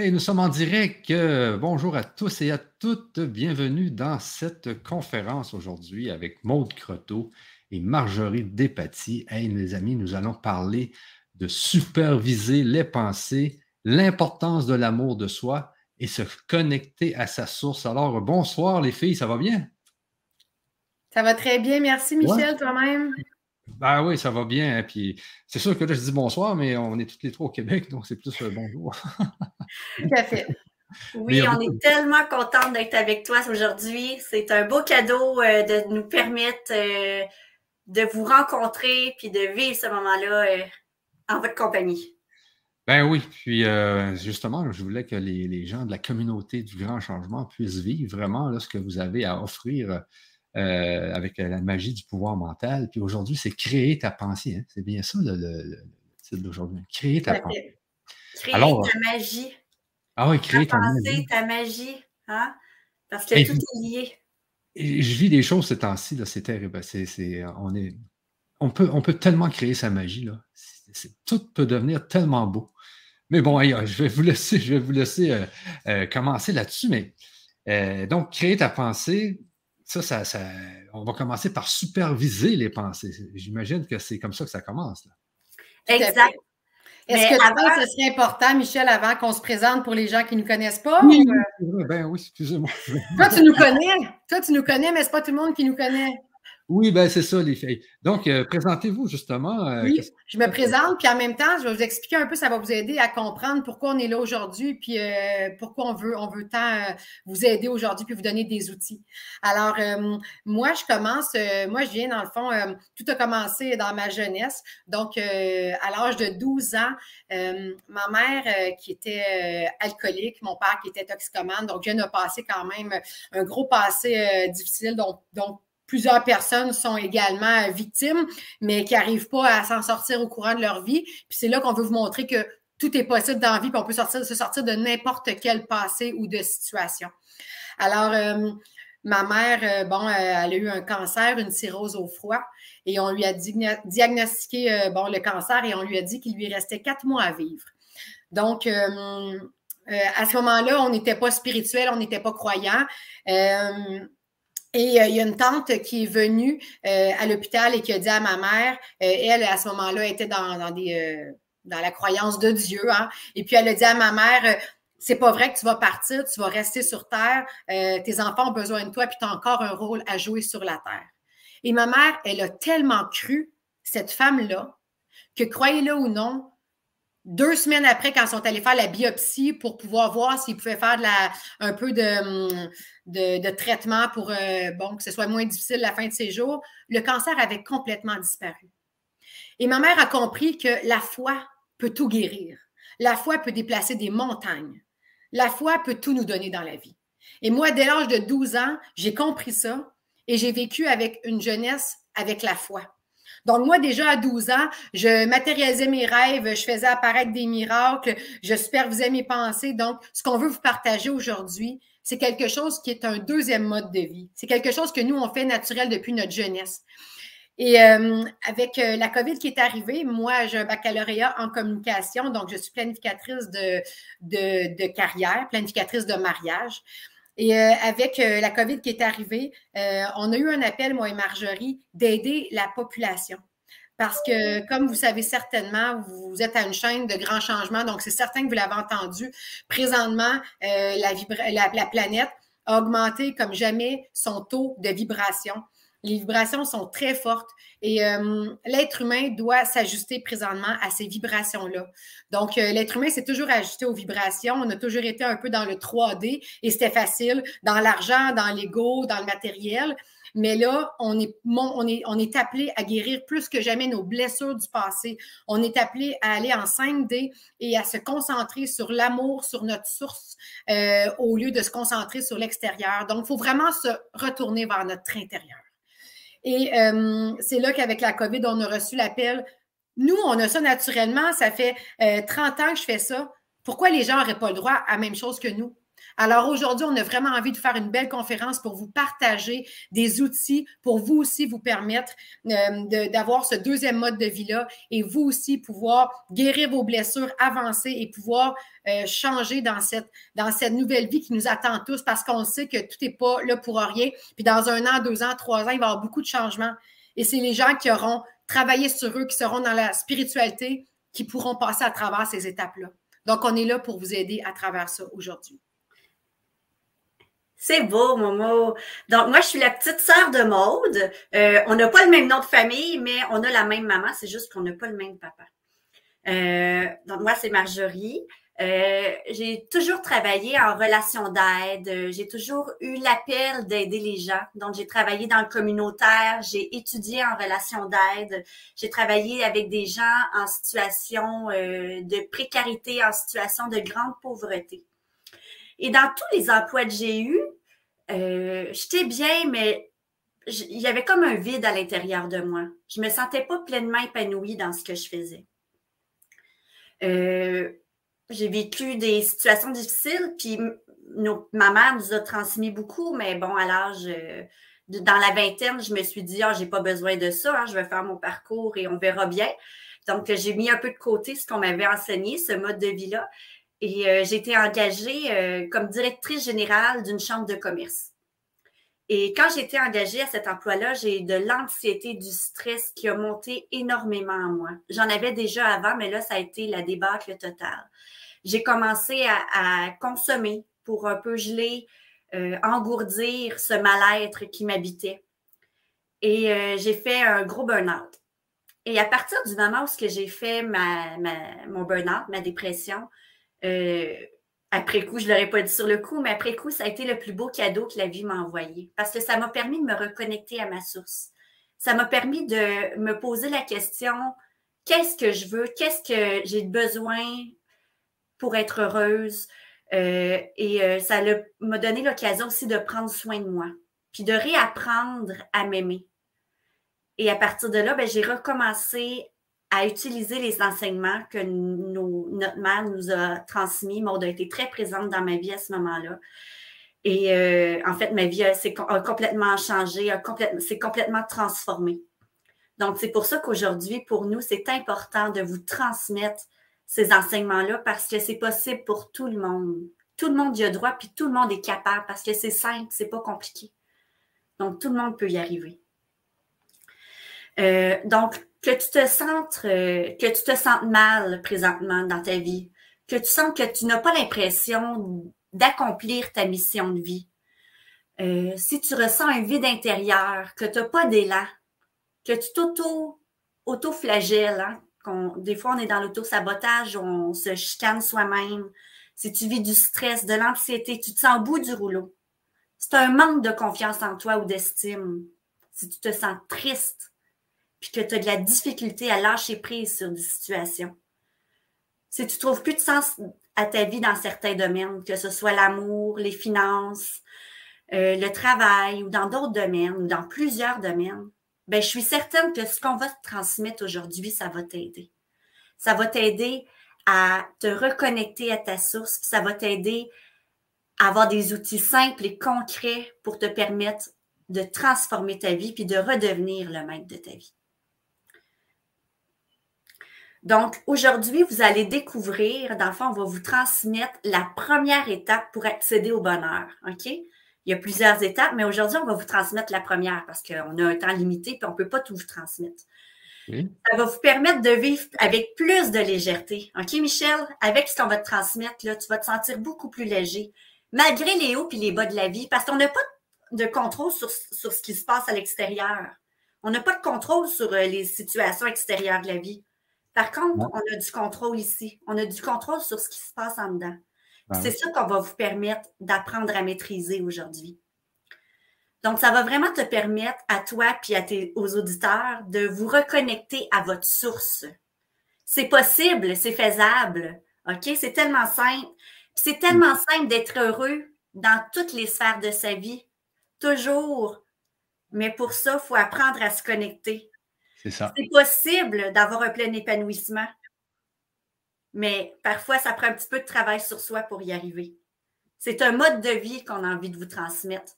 Et nous sommes en direct. bonjour à tous et à toutes. Bienvenue dans cette conférence aujourd'hui avec Maude Croteau et Marjorie Despatie. Hey, les amis, nous allons parler de superviser les pensées, l'importance de l'amour de soi et se connecter à sa source. Alors, bonsoir les filles, ça va bien? Ça va très bien, merci Michel, toi-même? Ben oui, ça va bien. Hein, puis c'est sûr que là, je dis bonsoir, mais on est toutes les trois au Québec, donc c'est plus euh, bonjour. Tout à fait. Oui, on est tellement contente d'être avec toi aujourd'hui. C'est un beau cadeau euh, de nous permettre euh, de vous rencontrer puis de vivre ce moment-là en votre compagnie. Ben oui, puis justement, je voulais que les, gens de la communauté du grand changement puissent vivre vraiment là, ce que vous avez à offrir euh, avec la magie du pouvoir mental. Puis aujourd'hui, c'est créer ta pensée. Hein. C'est bien ça le, titre d'aujourd'hui. Créer ta pensée. Créer ta magie. Ah oui, créer ta, pensée, ta magie. Hein? Parce que tout est lié. je vis des choses ces temps-ci, c'est terrible. on, est, on, peut, on peut tellement créer sa magie. Là. tout peut devenir tellement beau. Mais bon, je vais vous laisser, je vais vous laisser euh, euh, commencer là-dessus. Mais donc, créer ta pensée, ça, ça, on va commencer par superviser les pensées. J'imagine que c'est comme ça que ça commence. Exact. Est-ce que avant... ce serait important, Michel, avant qu'on se présente pour les gens qui ne nous connaissent pas? Oui, ben oui, excusez-moi. Toi, tu nous connais. Toi, tu nous connais, mais ce n'est pas tout le monde qui nous connaît. Oui, ben c'est ça, les filles. Donc, euh, présentez-vous justement. Euh, oui, je me présente, puis en même temps, je vais vous expliquer un peu, ça va vous aider à comprendre pourquoi on est là aujourd'hui, puis euh, pourquoi on veut, on veut tant vous aider aujourd'hui, puis vous donner des outils. Alors, moi, je commence, moi, je viens dans le fond, tout a commencé dans ma jeunesse. Donc, à l'âge de 12 ans, ma mère qui était alcoolique, mon père qui était toxicomane, donc je viens de passer quand même un gros passé difficile, donc, donc plusieurs personnes sont également victimes, mais qui n'arrivent pas à s'en sortir au courant de leur vie. Puis c'est là qu'on veut vous montrer que tout est possible dans la vie, puis on peut sortir, se sortir de n'importe quel passé ou de situation. Alors, euh, ma mère, euh, bon, euh, elle a eu un cancer, une cirrhose au froid, et on lui a diagnostiqué bon, le cancer et on lui a dit qu'il lui restait quatre mois à vivre. Donc, à ce moment-là, on n'était pas spirituel, on n'était pas croyant. Et euh, il y a une tante qui est venue euh, à l'hôpital et qui a dit à ma mère, euh, elle, à ce moment-là, était dans, dans la croyance de Dieu. Hein, et puis elle a dit à ma mère, c'est pas vrai que tu vas partir, tu vas rester sur Terre, tes enfants ont besoin de toi, puis tu as encore un rôle à jouer sur la Terre. Et ma mère, elle a tellement cru, cette femme-là, que croyez-le ou non, deux semaines après, quand ils sont allés faire la biopsie pour pouvoir voir s'ils pouvaient faire un peu de, de, traitement pour euh, que ce soit moins difficile la fin de ses jours, le cancer avait complètement disparu. Et ma mère a compris que la foi peut tout guérir. La foi peut déplacer des montagnes. La foi peut tout nous donner dans la vie. Et moi, dès l'âge de 12 ans, j'ai compris ça et j'ai vécu avec une jeunesse avec la foi. Donc, moi, déjà à 12 ans, je matérialisais mes rêves, je faisais apparaître des miracles, je supervisais mes pensées. Donc, ce qu'on veut vous partager aujourd'hui, c'est quelque chose qui est un deuxième mode de vie. C'est quelque chose que nous, on fait naturel depuis notre jeunesse. Et euh, avec euh, la COVID qui est arrivée, moi, j'ai un baccalauréat en communication, donc je suis planificatrice de, carrière, planificatrice de mariage. Et euh, avec euh, la COVID qui est arrivée, euh, on a eu un appel, moi et Marjorie, d'aider la population. Parce que, comme vous savez certainement, vous êtes à une chaîne de grands changements, donc c'est certain que vous l'avez entendu. Présentement, la, la planète a augmenté comme jamais son taux de vibration. Les vibrations sont très fortes et euh, l'être humain doit s'ajuster présentement à ces vibrations-là. Donc, euh, l'être humain s'est toujours ajusté aux vibrations. On a toujours été un peu dans le 3D et c'était facile dans l'argent, dans l'ego, dans le matériel. Mais là, on est, on, est, on est appelé à guérir plus que jamais nos blessures du passé. On est appelé à aller en 5D et à se concentrer sur l'amour, sur notre source, euh, au lieu de se concentrer sur l'extérieur. Donc, il faut vraiment se retourner vers notre intérieur. Et euh, c'est là qu'avec la COVID, on a reçu l'appel. Nous, on a ça naturellement. Ça fait 30 euh, ans que je fais ça. Pourquoi les gens n'auraient pas le droit à la même chose que nous? Alors aujourd'hui, on a vraiment envie de faire une belle conférence pour vous partager des outils pour vous aussi vous permettre euh, d'avoir ce deuxième mode de vie-là et vous aussi pouvoir guérir vos blessures, avancer et pouvoir euh, changer dans cette, dans cette nouvelle vie qui nous attend tous parce qu'on sait que tout n'est pas là pour rien. Puis dans un an, deux ans, trois ans, il va y avoir beaucoup de changements. Et c'est les gens qui auront travaillé sur eux, qui seront dans la spiritualité, qui pourront passer à travers ces étapes-là. Donc, on est là pour vous aider à travers ça aujourd'hui. C'est beau, Momo. Donc, moi, je suis la petite sœur de Maude. Euh, on n'a pas le même nom de famille, mais on a la même maman. C'est juste qu'on n'a pas le même papa. Euh, donc, moi, c'est Marjorie. Euh, j'ai toujours travaillé en relation d'aide. J'ai toujours eu l'appel d'aider les gens. Donc, j'ai travaillé dans le communautaire. J'ai étudié en relation d'aide. J'ai travaillé avec des gens en situation de précarité, en situation de grande pauvreté. Et dans tous les emplois que j'ai eus, euh, j'étais bien, mais il y avait comme un vide à l'intérieur de moi. Je me sentais pas pleinement épanouie dans ce que je faisais. Euh, j'ai vécu des situations difficiles, puis ma mère nous a transmis beaucoup, mais bon, à l'âge, euh, dans la vingtaine, je me suis dit, ah, j'ai pas besoin de ça, hein, je vais faire mon parcours et on verra bien. Donc, j'ai mis un peu de côté ce qu'on m'avait enseigné, ce mode de vie-là. Et euh, j'ai été engagée euh, comme directrice générale d'une chambre de commerce. Et quand été engagée à cet emploi-là, j'ai de l'anxiété, du stress qui a monté énormément en moi. J'en avais déjà avant, mais là, ça a été la débâcle totale. J'ai commencé à, consommer pour un peu geler, euh, engourdir ce mal-être qui m'habitait. Et j'ai fait un gros burn-out. Et à partir du moment où j'ai fait ma, mon burn-out, ma dépression, euh, après coup, je ne l'aurais pas dit sur le coup, mais après coup, ça a été le plus beau cadeau que la vie m'a envoyé parce que ça m'a permis de me reconnecter à ma source. Ça m'a permis de me poser la question qu'est-ce que je veux, qu'est-ce que j'ai besoin pour être heureuse? Euh, et euh, ça m'a donné l'occasion aussi de prendre soin de moi, puis de réapprendre à m'aimer. Et à partir de là, ben, j'ai recommencé à utiliser les enseignements que notre mère nous a transmis. Maud a été très présente dans ma vie à ce moment-là. Et euh, en fait, ma vie a, complètement changé, s'est complètement transformée. Donc, c'est pour ça qu'aujourd'hui, pour nous, c'est important de vous transmettre ces enseignements-là parce que c'est possible pour tout le monde. Tout le monde y a droit, puis tout le monde est capable parce que c'est simple, c'est pas compliqué. Donc, tout le monde peut y arriver. Euh, donc, que tu te sentes, euh, que tu te sentes mal présentement dans ta vie, que tu sens que tu n'as pas l'impression d'accomplir ta mission de vie. Euh, si tu ressens un vide intérieur, que tu n'as pas d'élan, que tu t'auto, auto-flagelles, hein, des fois on est dans l'auto-sabotage, on se chicane soi-même. Si tu vis du stress, de l'anxiété, tu te sens au bout du rouleau. C'est un manque de confiance en toi ou d'estime. Si tu te sens triste, puis que tu as de la difficulté à lâcher prise sur des situations. Si tu trouves plus de sens à ta vie dans certains domaines, que ce soit l'amour, les finances, euh, le travail ou dans d'autres domaines ou dans plusieurs domaines, ben, je suis certaine que ce qu'on va te transmettre aujourd'hui, ça va t'aider. Ça va t'aider à te reconnecter à ta source, ça va t'aider à avoir des outils simples et concrets pour te permettre de transformer ta vie puis de redevenir le maître de ta vie. Donc, aujourd'hui, vous allez découvrir, dans le fond, on va vous transmettre la première étape pour accéder au bonheur. OK? Il y a plusieurs étapes, mais aujourd'hui, on va vous transmettre la première parce qu'on a un temps limité et on ne peut pas tout vous transmettre. Ça va vous permettre de vivre avec plus de légèreté. OK, Michel? Avec ce qu'on va te transmettre, là, tu vas te sentir beaucoup plus léger, malgré les hauts et les bas de la vie, parce qu'on n'a pas de contrôle sur, sur, ce qui se passe à l'extérieur. On n'a pas de contrôle sur euh, les situations extérieures de la vie. Par contre, on a du contrôle ici. On a du contrôle sur ce qui se passe en dedans. C'est ça qu'on va vous permettre d'apprendre à maîtriser aujourd'hui. Donc, ça va vraiment te permettre à toi puis à tes, aux auditeurs de vous reconnecter à votre source. C'est possible, c'est faisable. OK? C'est tellement simple. C'est tellement simple d'être heureux dans toutes les sphères de sa vie. Toujours. Mais pour ça, il faut apprendre à se connecter. C'est possible d'avoir un plein épanouissement, mais parfois, ça prend un petit peu de travail sur soi pour y arriver. C'est un mode de vie qu'on a envie de vous transmettre.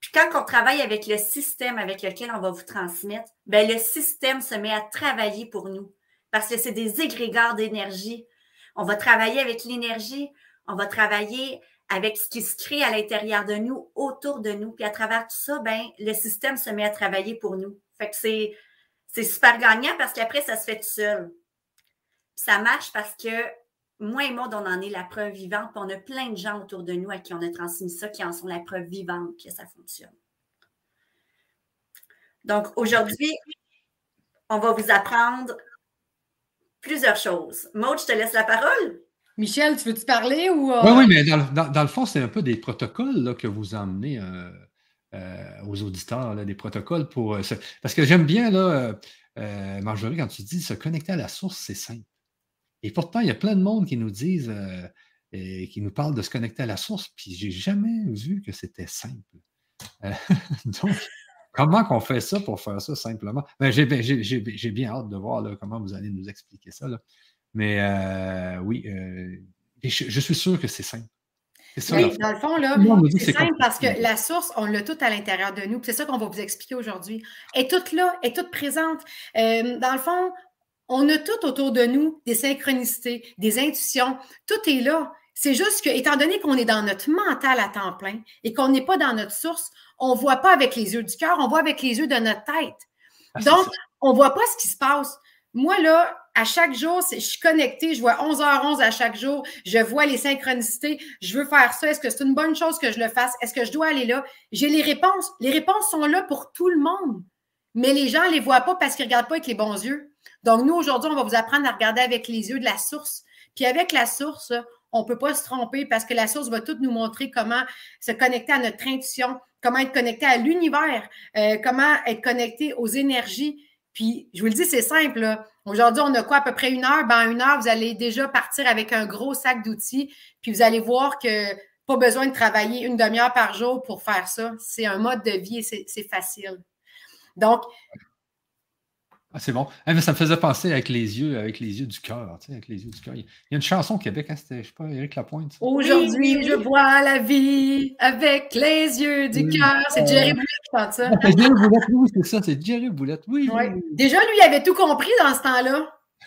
Puis quand on travaille avec le système avec lequel on va vous transmettre, ben le système se met à travailler pour nous parce que c'est des égrégores d'énergie. On va travailler avec l'énergie, on va travailler avec ce qui se crée à l'intérieur de nous, autour de nous. Puis à travers tout ça, ben, le système se met à travailler pour nous. Fait que c'est, c'est super gagnant parce qu'après, ça se fait tout seul. ça marche parce que moi et moi, on en est la preuve vivante. on a plein de gens autour de nous à qui on a transmis ça, qui en sont la preuve vivante que ça fonctionne. Donc, aujourd'hui, on va vous apprendre plusieurs choses. Maud, je te laisse la parole. Michel, tu veux-tu parler ou. Euh? Oui, oui, mais dans, le fond, c'est un peu des protocoles que vous emmenez euh, aux auditeurs, des protocoles pour. parce que j'aime bien, là, Marjorie, quand tu dis se connecter à la source, c'est simple. Et pourtant, il y a plein de monde qui nous disent, euh, et qui nous parlent de se connecter à la source, puis j'ai jamais vu que c'était simple. Euh, donc, comment qu'on fait ça pour faire ça simplement? Ben, j'ai bien hâte de voir comment vous allez nous expliquer ça. Mais euh, oui, je, suis sûr que c'est simple. Oui, dans le fond, là, c'est simple parce que la source, on l'a toute à l'intérieur de nous. C'est ça qu'on va vous expliquer aujourd'hui. Elle est toute là, est toute présente. dans le fond, on a tout autour de nous des synchronicités, des intuitions. Tout est là. C'est juste que, étant donné qu'on est dans notre mental à temps plein et qu'on n'est pas dans notre source, on ne voit pas avec les yeux du cœur, on voit avec les yeux de notre tête. Ah, Donc, on ne voit pas ce qui se passe. Moi, là, à chaque jour, je suis connectée, je vois 11h11 à chaque jour, je vois les synchronicités, je veux faire ça, est-ce que c'est une bonne chose que je le fasse, est-ce que je dois aller là? J'ai les réponses. Les réponses sont là pour tout le monde, mais les gens ne les voient pas parce qu'ils ne regardent pas avec les bons yeux. Donc, nous, aujourd'hui, on va vous apprendre à regarder avec les yeux de la source. Puis avec la source, on ne peut pas se tromper parce que la source va tout nous montrer comment se connecter à notre intuition, comment être connecté à l'univers, euh, comment être connecté aux énergies. Puis, je vous le dis, c'est simple. Aujourd'hui, on a quoi, à peu près une heure? Ben, une heure, vous allez déjà partir avec un gros sac d'outils. Puis, vous allez voir que pas besoin de travailler une demi-heure par jour pour faire ça. C'est un mode de vie et c'est facile. Donc, ah, c'est bon. Ah, ça me faisait penser avec les yeux, avec les yeux du cœur, tu sais, avec les yeux du cœur. Il y a une chanson au Québec, hein, c'était, je sais pas, Éric Lapointe. Aujourd'hui, je vois la vie avec les yeux du cœur. C'est Jerry Boulette qui chante ça. c'est Jerry Boulette, oui, c'est ça, c'est Jerry Boulette, oui. Déjà, lui, il avait tout compris dans ce temps-là.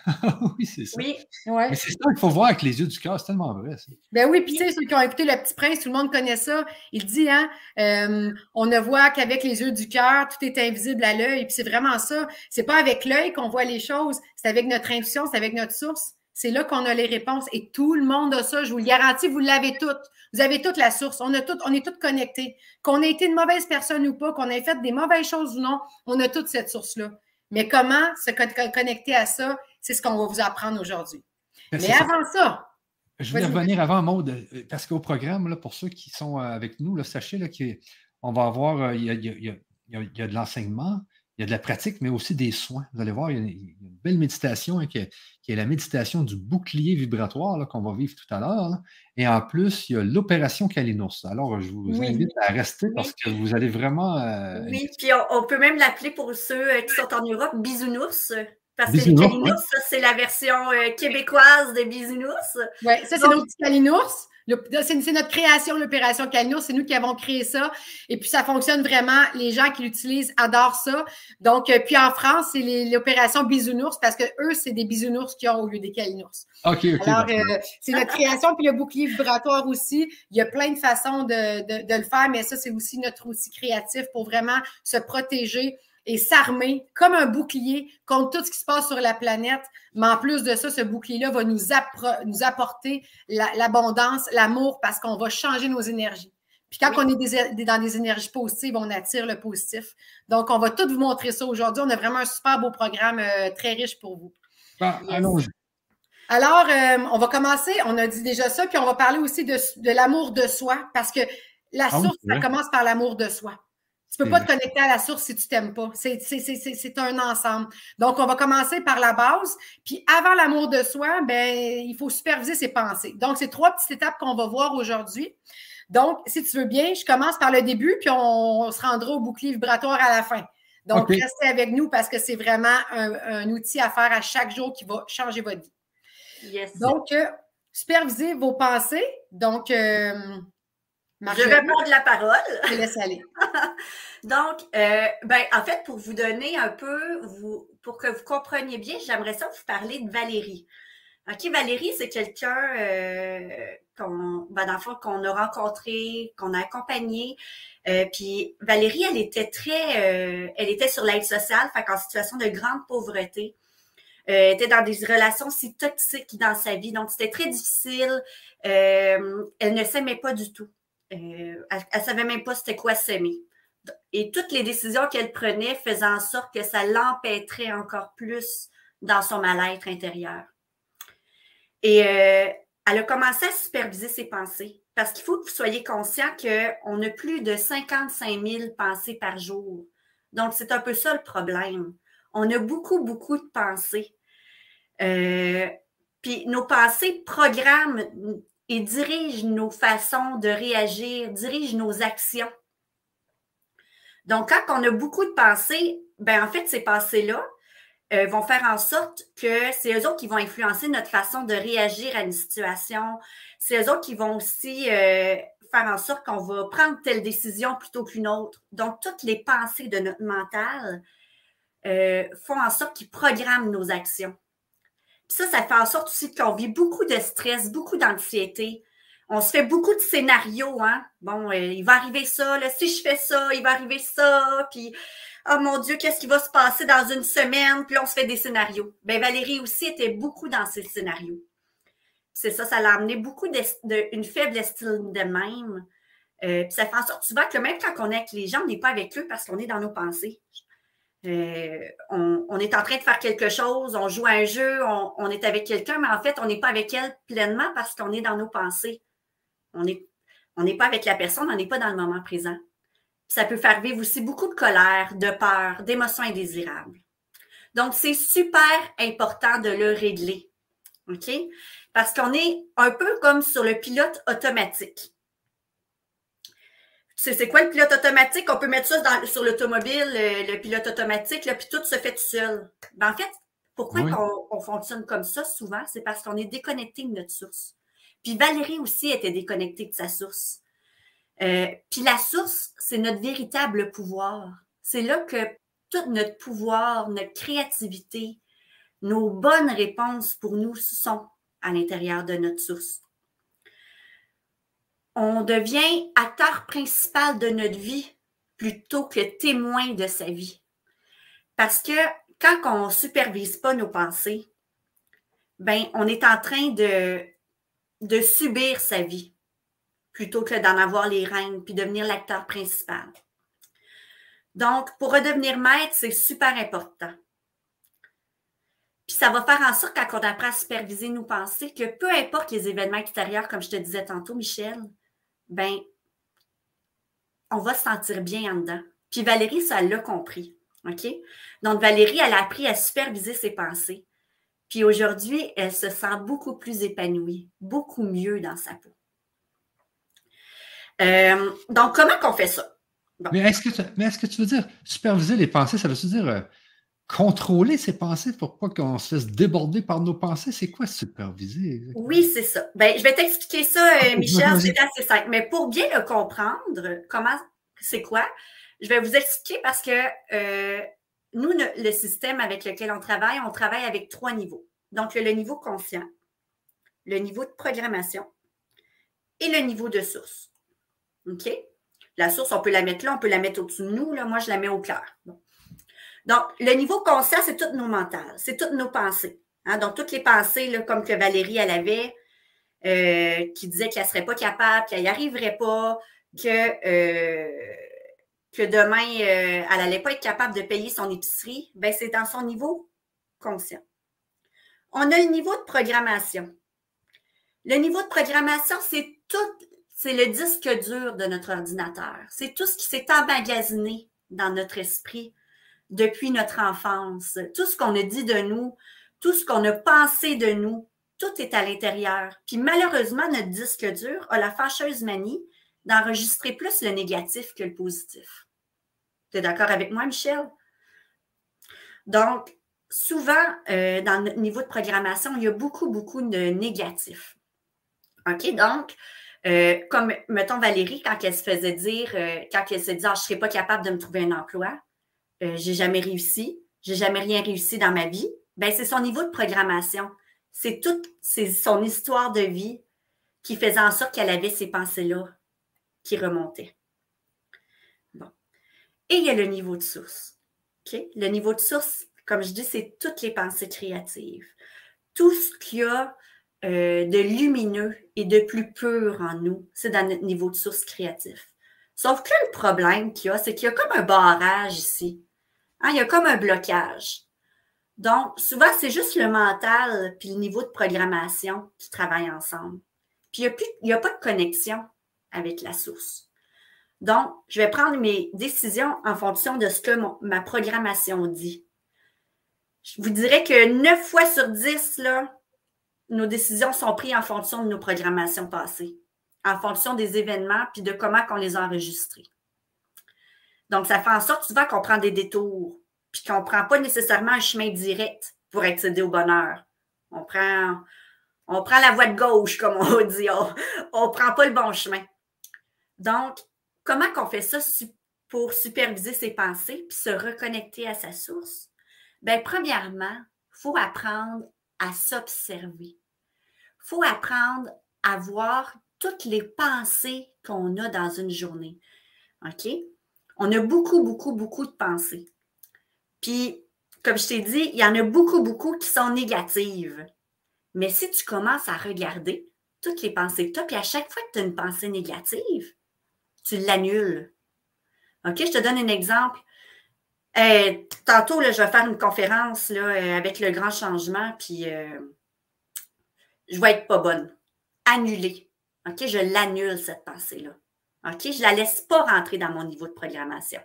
oui, c'est ça. Oui, ouais. Mais c'est ça qu'il faut voir avec les yeux du cœur, c'est tellement vrai. Ça. Ben oui, puis tu sais, ceux qui ont écouté Le Petit Prince, tout le monde connaît ça. Il dit, hein, euh, on ne voit qu'avec les yeux du cœur, tout est invisible à l'œil. Puis c'est vraiment ça. C'est pas avec l'œil qu'on voit les choses, c'est avec notre intuition, c'est avec notre source. C'est là qu'on a les réponses et tout le monde a ça. Je vous le garantis, vous l'avez toutes. Vous avez toute la source. On, a tout, on est toutes connectés. Qu'on ait été une mauvaise personne ou pas, qu'on ait fait des mauvaises choses ou non, on a toute cette source-là. Mais comment se connecter à ça? C'est ce qu'on va vous apprendre aujourd'hui. Ben, Mais avant ça, je vais revenir avant, Maude, euh, parce qu'au programme, là, pour ceux qui sont euh, avec nous, là, sachez qu'on va avoir, euh, il y, a, de l'enseignement, il y a de la pratique, mais aussi des soins. Vous allez voir, il y a une, belle méditation hein, qui, est, la méditation du bouclier vibratoire qu'on va vivre tout à l'heure. Et en plus, il y a l'opération Kalinos. Alors, je vous invite à rester parce que vous allez vraiment. oui, puis on, peut même l'appeler pour ceux qui sont en Europe, bisounours. Parce que les Kalinours, ça, c'est la version euh, québécoise de Bisounours. Oui, ça, c'est notre petit Kalinours. C'est notre création, l'opération Kalinours. C'est nous qui avons créé ça. Et puis, ça fonctionne vraiment. Les gens qui l'utilisent adorent ça. Donc, euh, puis en France, c'est l'opération Bisounours parce que eux, c'est des bisounours qui ont au lieu des Kalinours. OK, OK. Alors, euh, c'est notre création. Puis, le bouclier vibratoire aussi. Il y a plein de façons de, de, de le faire, mais ça, c'est aussi notre outil créatif pour vraiment se protéger et s'armer comme un bouclier contre tout ce qui se passe sur la planète. Mais en plus de ça, ce bouclier-là va nous, nous apporter l'abondance, l'amour, parce qu'on va changer nos énergies. Puis quand on est dans des énergies positives, on attire le positif. Donc, on va tout vous montrer ça aujourd'hui. On a vraiment un super beau programme euh, très riche pour vous. Ah, allons Alors, euh, on va commencer. On a dit déjà ça, puis on va parler aussi de, l'amour de soi, parce que la ah source, ça commence par l'amour de soi. Tu ne peux pas te connecter à la source si tu ne t'aimes pas. C'est un ensemble. Donc, on va commencer par la base. Puis, avant l'amour de soi, ben, il faut superviser ses pensées. Donc, c'est trois petites étapes qu'on va voir aujourd'hui. Donc, si tu veux bien, je commence par le début, puis on, se rendra au bouclier vibratoire à la fin. Donc, restez avec nous parce que c'est vraiment un, outil à faire à chaque jour qui va changer votre vie. Donc, euh, superviser vos pensées. Donc, euh, je vais prendre la parole. Je laisse aller. Donc, euh, ben, en fait, pour vous donner un peu, vous, pour que vous compreniez bien, j'aimerais ça vous parler de Valérie. OK, Valérie, c'est quelqu'un euh, qu'on, ben, dans qu'on a rencontré, qu'on a accompagné. Euh, puis Valérie, elle était très, euh, elle était sur l'aide sociale, fait qu'en situation de grande pauvreté. elle était dans des relations si toxiques dans sa vie, donc c'était très difficile. elle ne s'aimait pas du tout. Elle, ne savait même pas c'était quoi s'aimer. Et toutes les décisions qu'elle prenait faisaient en sorte que ça l'empêtrait encore plus dans son mal-être intérieur. Et euh, elle a commencé à superviser ses pensées parce qu'il faut que vous soyez conscient qu'on a plus de 55 000 pensées par jour. Donc, c'est un peu ça le problème. On a beaucoup, beaucoup de pensées. Euh, puis nos pensées programment et dirigent nos façons de réagir, dirigent nos actions. Donc, quand on a beaucoup de pensées, ben en fait, ces pensées-là euh, vont faire en sorte que c'est eux autres qui vont influencer notre façon de réagir à une situation. C'est eux autres qui vont aussi euh, faire en sorte qu'on va prendre telle décision plutôt qu'une autre. Donc, toutes les pensées de notre mental euh, font en sorte qu'ils programment nos actions. Puis ça, ça fait en sorte aussi qu'on vit beaucoup de stress, beaucoup d'anxiété on se fait beaucoup de scénarios, hein. Bon, euh, il va arriver ça, là, si je fais ça, il va arriver ça, puis oh mon Dieu, qu'est-ce qui va se passer dans une semaine? Puis on se fait des scénarios. Ben Valérie aussi était beaucoup dans ces scénarios. C'est ça, ça l'a amené beaucoup d'une faible estime de même. Euh, puis ça fait en sorte souvent que même quand on est avec les gens, on n'est pas avec eux parce qu'on est dans nos pensées. On, est en train de faire quelque chose, on joue un jeu, on, on est avec quelqu'un, mais en fait, on n'est pas avec elle pleinement parce qu'on est dans nos pensées. On n'est on pas avec la personne, on n'est pas dans le moment présent. ça peut faire vivre aussi beaucoup de colère, de peur, d'émotions indésirables. Donc, c'est super important de le régler. OK? Parce qu'on est un peu comme sur le pilote automatique. C'est quoi le pilote automatique? On peut mettre ça sur l'automobile, le, pilote automatique, là, puis tout se fait tout seul. Ben, en fait, pourquoi on, fonctionne comme ça souvent? C'est parce qu'on est déconnecté de notre source. Puis Valérie aussi était déconnectée de sa source. Euh, puis la source, c'est notre véritable pouvoir. C'est là que tout notre pouvoir, notre créativité, nos bonnes réponses pour nous sont à l'intérieur de notre source. On devient acteur principal de notre vie plutôt que témoin de sa vie. Parce que quand on ne supervise pas nos pensées, ben, on est en train de subir sa vie plutôt que d'en avoir les rênes puis devenir l'acteur principal. Donc, pour redevenir maître, c'est super important. Puis ça va faire en sorte, quand on apprend à superviser nos pensées, que peu importe les événements extérieurs, comme je te disais tantôt, Michel, ben, on va se sentir bien en dedans. Puis Valérie, ça l'a compris. OK? Donc, Valérie, elle a appris à superviser ses pensées. Puis aujourd'hui, elle se sent beaucoup plus épanouie, beaucoup mieux dans sa peau. Euh, donc, comment qu'on fait ça? Mais est-ce que, tu, est que tu veux dire superviser les pensées, ça veut dire euh, contrôler ses pensées pour pas qu'on se laisse déborder par nos pensées? C'est quoi superviser? Oui, c'est ça. Ben, je vais t'expliquer ça, euh, Michel, c'est assez simple. Mais pour bien le comprendre, comment c'est quoi, je vais vous expliquer parce que nous, le système avec lequel on travaille, on travaille avec trois niveaux. Donc, le niveau conscient, le niveau de programmation et le niveau de source. OK? La source, on peut la mettre là, on peut la mettre au-dessus de nous. Là. Moi, je la mets au cœur. Donc, le niveau conscient, c'est toutes nos mentales, c'est toutes nos pensées. Hein. Donc, toutes les pensées, comme que Valérie, elle avait, euh, qui disait qu'elle ne serait pas capable, qu'elle n'y arriverait pas, que euh, demain, euh, elle n'allait pas être capable de payer son épicerie, ben c'est dans son niveau conscient. On a le niveau de programmation. Le niveau de programmation, c'est tout, c'est le disque dur de notre ordinateur. C'est tout ce qui s'est emmagasiné dans notre esprit depuis notre enfance. Tout ce qu'on a dit de nous, tout ce qu'on a pensé de nous, tout est à l'intérieur. Puis malheureusement, notre disque dur a la fâcheuse manie d'enregistrer plus le négatif que le positif. Tu es d'accord avec moi, Michel? Donc, souvent, euh, dans notre niveau de programmation, il y a beaucoup, beaucoup de négatifs. OK, donc, euh, comme, mettons, Valérie, quand elle se faisait dire, euh, quand elle se disait, ah, je ne serais pas capable de me trouver un emploi, je j'ai jamais réussi, j'ai jamais rien réussi dans ma vie, ben c'est son niveau de programmation. C'est toute son histoire de vie qui faisait en sorte qu'elle avait ces pensées-là qui remontaient. Bon. Et il y a le niveau de source. OK? Le niveau de source, comme je dis, c'est toutes les pensées créatives. Tout ce qu'il y a euh, de lumineux et de plus pur en nous, c'est dans notre niveau de source créatif. Sauf que le problème qu'il y a, c'est qu'il y a comme un barrage ici. Hein, il y a comme un blocage. Donc, souvent, c'est juste le mental puis le niveau de programmation qui travaillent ensemble. Puis, il n'y a, a pas de connexion avec la source. Donc, je vais prendre mes décisions en fonction de ce que ma programmation dit. Je vous dirais que 9 fois sur 10, là, nos décisions sont prises en fonction de nos programmations passées, en fonction des événements puis de comment on les a enregistrés. Donc, ça fait en sorte souvent qu'on prend des détours, puis qu'on ne prend pas nécessairement un chemin direct pour accéder au bonheur. On prend, on prend la voie de gauche, comme on dit. On ne prend pas le bon chemin. Donc, comment qu'on fait ça pour superviser ses pensées puis se reconnecter à sa source? Bien, premièrement, il faut apprendre à s'observer. Il faut apprendre à voir toutes les pensées qu'on a dans une journée. OK? On a beaucoup, beaucoup, beaucoup de pensées. Puis, comme je t'ai dit, il y en a beaucoup, beaucoup qui sont négatives. Mais si tu commences à regarder toutes les pensées que tu as, puis à chaque fois que tu as une pensée négative, tu l'annules. OK? Je te donne un exemple. Euh, tantôt, là, je vais faire une conférence euh, avec le grand changement, puis euh, je vais être pas bonne. Annuler. OK? Je l'annule, cette pensée-là. OK? Je ne la laisse pas rentrer dans mon niveau de programmation.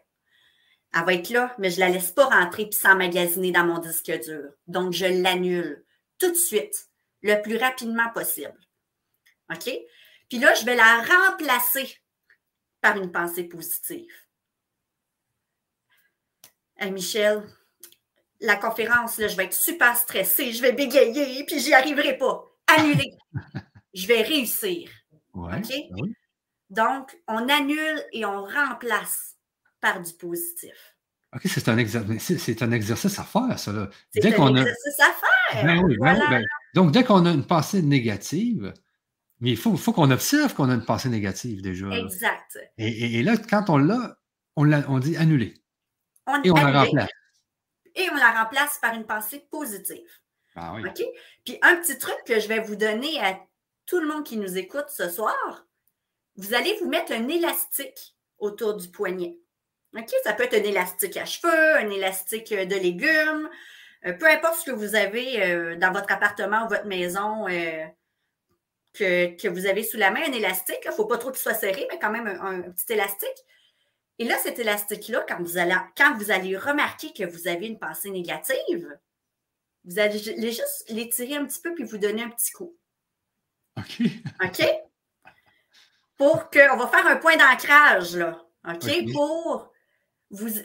Elle va être là, mais je ne la laisse pas rentrer puis s'emmagasiner dans mon disque dur. Donc, je l'annule tout de suite, le plus rapidement possible. OK? Puis là, je vais la remplacer par une pensée positive. Michel, la conférence, là, je vais être super stressée, je vais bégayer, puis j'y arriverai pas. Annuler. je vais réussir. OK? Ben Donc, on annule et on remplace par du positif. OK, c'est un, exercice à faire, ça. C'est un exercice à faire. Ben ben ben, donc, dès qu'on a une pensée négative, mais il faut, faut qu'on observe qu'on a une pensée négative déjà. Exact. Et, là, quand on l'a, on, on dit annuler. et on la remplace. Et on la remplace par une pensée positive. Ah oui. OK? Puis un petit truc que je vais vous donner à tout le monde qui nous écoute ce soir, vous allez vous mettre un élastique autour du poignet. OK? Ça peut être un élastique à cheveux, un élastique de légumes, euh, peu importe ce que vous avez euh, dans votre appartement ou votre maison euh, que, vous avez sous la main, un élastique. Il ne faut pas trop qu'il soit serré, mais quand même un, petit élastique. Et là, cet élastique-là, quand vous, allez, quand vous allez remarquer que vous avez une pensée négative, vous allez juste l'étirer un petit peu puis vous donner un petit coup. OK. OK? Pour que, on va faire un point d'ancrage, là. OK? Pour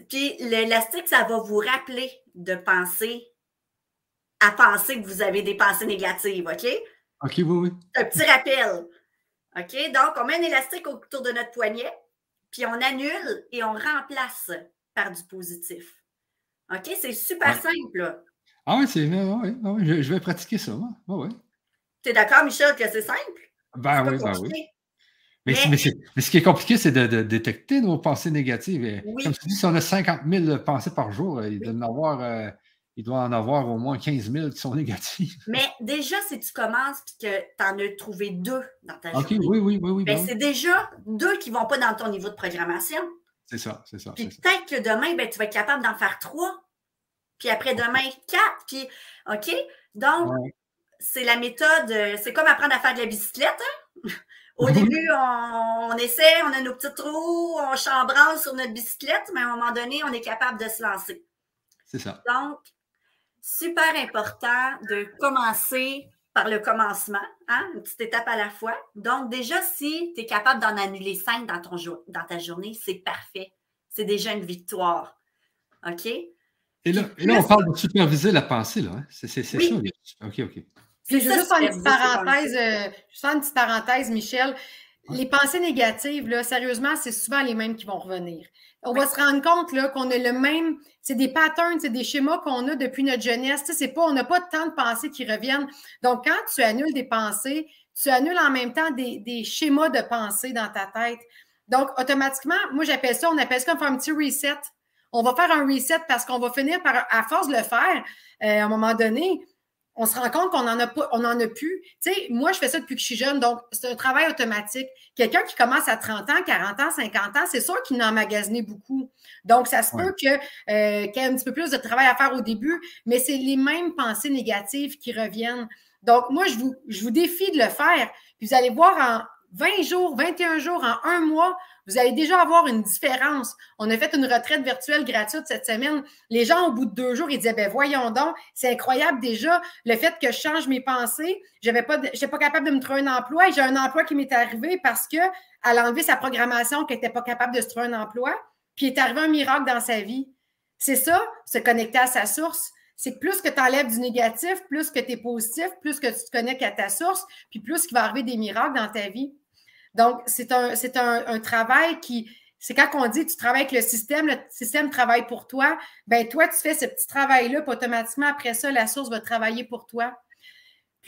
puis l'élastique, ça va vous rappeler de penser à penser que vous avez des pensées négatives, OK? OK, oui, oui. Un petit rappel. OK? Donc, on met un élastique autour de notre poignet, puis on annule et on remplace par du positif. OK? C'est super simple. Ah oui, c'est ouais, ouais, je, vais pratiquer ça. Ouais, Tu es d'accord, Michel, que c'est simple? Ben oui, ben oui. Mais, ce qui est compliqué, c'est de, détecter nos pensées négatives. Comme tu dis, si on a 50 000 pensées par jour, il, doit en avoir, euh, il doit en avoir au moins 15 000 qui sont négatives. Mais déjà, si tu commences et que tu en as trouvé deux dans ta journée, oui, oui, oui, oui, ben, c'est déjà deux qui ne vont pas dans ton niveau de programmation. C'est ça, c'est ça. Puis peut-être que demain, ben, tu vas être capable d'en faire trois. Puis après demain, quatre. Puis, OK? Donc, c'est la méthode, euh, c'est comme apprendre à faire de la bicyclette. Hein? Au début, on, essaie, on a nos petits trous, on chambranle sur notre bicyclette, mais à un moment donné, on est capable de se lancer. C'est ça. Donc, super important de commencer par le commencement, hein, une petite étape à la fois. Donc, déjà, si tu es capable d'en annuler cinq dans, ton dans ta journée, c'est parfait. C'est déjà une victoire. OK? Et là, on parle de superviser la pensée, là. Hein? C'est ça. OK, OK. Puis je veux juste faire une petite parenthèse, euh, une petite parenthèse, Michel. Les pensées négatives, là, sérieusement, c'est souvent les mêmes qui vont revenir. On va se rendre compte là, qu'on a le même, c'est des patterns, c'est des schémas qu'on a depuis notre jeunesse. Tu sais, c'est pas, on n'a pas tant de pensées qui reviennent. Donc, quand tu annules des pensées, tu annules en même temps des, des schémas de pensée dans ta tête. Donc, automatiquement, moi, j'appelle ça, on appelle ça comme faire un petit reset. On va faire un reset parce qu'on va finir par, à force de le faire, euh, à un moment donné, on se rend compte qu'on n'en a pas, on en a plus. Tu sais, moi, je fais ça depuis que je suis jeune, donc c'est un travail automatique. Quelqu'un qui commence à 30 ans, 40 ans, 50 ans, c'est sûr qu'il en a magasiné beaucoup. Donc, ça se peut que, euh, qu'il y ait un petit peu plus de travail à faire au début, mais c'est les mêmes pensées négatives qui reviennent. Donc, moi, je vous, je vous défie de le faire. Puis vous allez voir en 20 jours, 21 jours, en un mois, vous allez déjà avoir une différence. On a fait une retraite virtuelle gratuite cette semaine. Les gens, au bout de deux jours, ils disaient, ben voyons donc, c'est incroyable déjà le fait que je change mes pensées. Je n'étais pas, pas capable de me trouver un emploi et j'ai un emploi qui m'est arrivé parce qu'elle a enlevé sa programmation qu'elle n'était pas capable de se trouver un emploi. Puis est arrivé un miracle dans sa vie. C'est ça, se connecter à sa source. C'est que plus que tu enlèves du négatif, plus que tu es positif, plus que tu te connectes à ta source, puis plus qu'il va arriver des miracles dans ta vie. Donc, c'est un, un, travail qui, c'est quand on dit tu travailles avec le système, le système travaille pour toi, ben toi, tu fais ce petit travail-là, puis automatiquement, après ça, la source va travailler pour toi.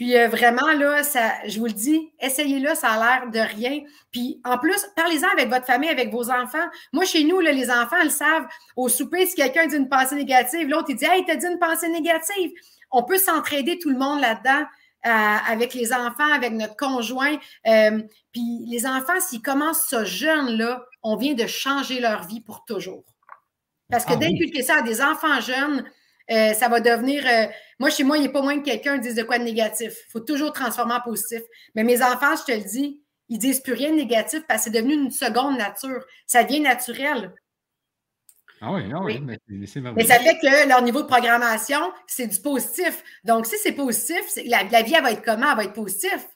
Puis euh, vraiment, là, ça, je vous le dis, essayez-le, ça a l'air de rien. Puis en plus, parlez-en avec votre famille, avec vos enfants. Moi, chez nous, là, les enfants, ils savent. Au souper, si quelqu'un dit une pensée négative, l'autre, il dit Hey, t'as dit une pensée négative. On peut s'entraider tout le monde là-dedans. Euh, avec les enfants, avec notre conjoint. Euh, puis les enfants, s'ils commencent ça jeune, là, on vient de changer leur vie pour toujours. Parce que ah d'inculquer ça à des enfants jeunes, euh, ça va devenir. moi, chez moi, il n'y a pas moins que quelqu'un dise de quoi de négatif. Il faut toujours transformer en positif. Mais mes enfants, je te le dis, ils disent plus rien de négatif parce que c'est devenu une seconde nature. Ça devient naturel. Ah oui, ah oui, Mais, ça fait que leur niveau de programmation, c'est du positif. Donc, si c'est positif, la, la, vie, elle va être comment? Elle va être positive.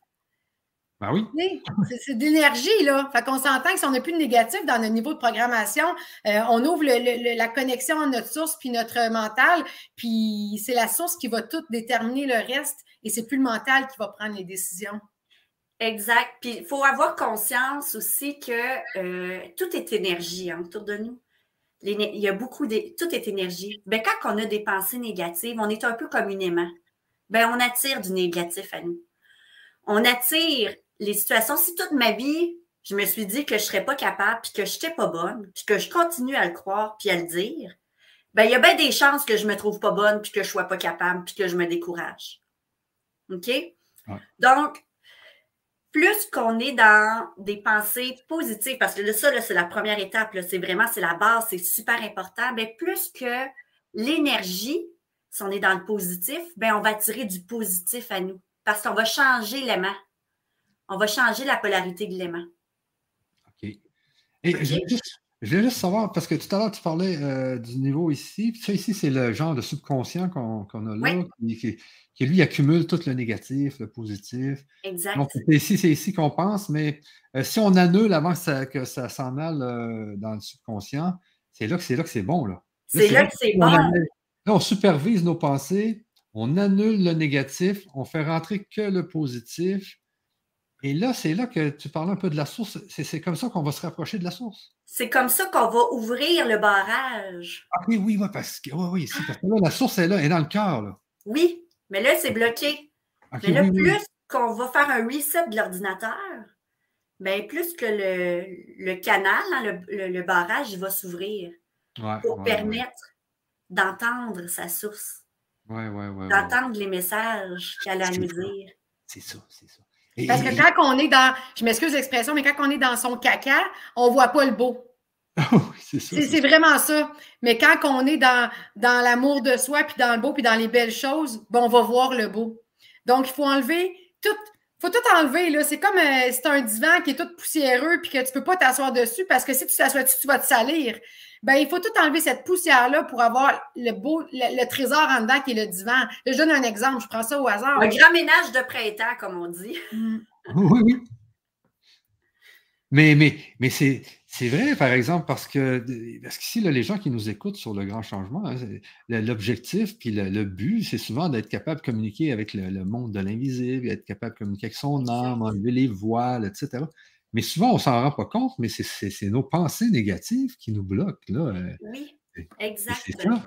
Ben oui? C'est de l'énergie, là. Fait qu'on s'entend que si on n'a plus de négatif dans notre niveau de programmation, euh, on ouvre la connexion à notre source puis notre mental, puis c'est la source qui va tout déterminer le reste et c'est plus le mental qui va prendre les décisions. Exact. Puis il faut avoir conscience aussi que euh, tout est énergie hein, autour de nous il y a beaucoup de. Tout est énergie. Ben, quand on a des pensées négatives, on est un peu comme une aimant. Ben, on attire du négatif à nous. On attire les situations. Si toute ma vie, je me suis dit que je ne serais pas capable, puis que je n'étais pas bonne, puis que je continue à le croire, puis à le dire, ben, il y a bien des chances que je ne me trouve pas bonne, puis que je ne sois pas capable, puis que je me décourage. OK? Donc, plus qu'on est dans des pensées positives, parce que ça, c'est la première étape, c'est vraiment, c'est la base, c'est super important, bien, plus que l'énergie, si on est dans le positif, bien, on va tirer du positif à nous, parce qu'on va changer l'aimant. On va changer la polarité de l'aimant. OK. Et Je, veux juste, savoir, parce que tout à l'heure, tu parlais euh, du niveau ici. Ça, ici, c'est le genre de subconscient qu'on a là, qui, qui lui accumule tout le négatif, le positif. Exact. Donc, c'est ici, c'est ici qu'on pense, mais euh, si on annule avant que ça, s'en aille euh, dans le subconscient, c'est là que c'est là que c'est bon. Là. c'est là, que c'est bon. là, on supervise nos pensées, on annule le négatif, on fait rentrer que le positif. Et là, c'est là que tu parles un peu de la source. C'est comme ça qu'on va se rapprocher de la source. C'est comme ça qu'on va ouvrir le barrage. Ah oui, oui, oui, parce que, oui, parce que là, la source est là, elle est dans le cœur. Oui, mais là, c'est bloqué. mais là, plus qu'on va faire un reset de l'ordinateur, bien, plus que le, canal, hein, le, barrage, va s'ouvrir pour permettre d'entendre sa source. d'entendre les messages qu'elle a à nous dire. C'est ça, c'est ça. Parce que quand on est dans, je m'excuse l'expression, mais quand on est dans son caca, on ne voit pas le beau. c'est vraiment ça. Mais quand on est dans, dans l'amour de soi, puis dans le beau, puis dans les belles choses, bon, on va voir le beau. Donc, il faut enlever tout. Il faut tout enlever. C'est comme euh, c'est un divan qui est tout poussiéreux puis que tu ne peux pas t'asseoir dessus parce que si tu t'assois dessus, tu vas te salir. Ben, il faut tout enlever cette poussière-là pour avoir le beau, le, trésor en dedans qui est le divan. je donne un exemple, je prends ça au hasard. Un grand ménage de printemps, comme on dit. Oui, oui. Mais, mais, mais c'est C'est vrai, par exemple, parce que parce qu'ici, les gens qui nous écoutent sur le grand changement, hein, l'objectif puis le, but, c'est souvent d'être capable de communiquer avec le, monde de l'invisible, être capable de communiquer avec son âme, enlever les voiles, etc. Mais souvent, on s'en rend pas compte, mais c'est nos pensées négatives qui nous bloquent. Là. Euh, oui, exactement.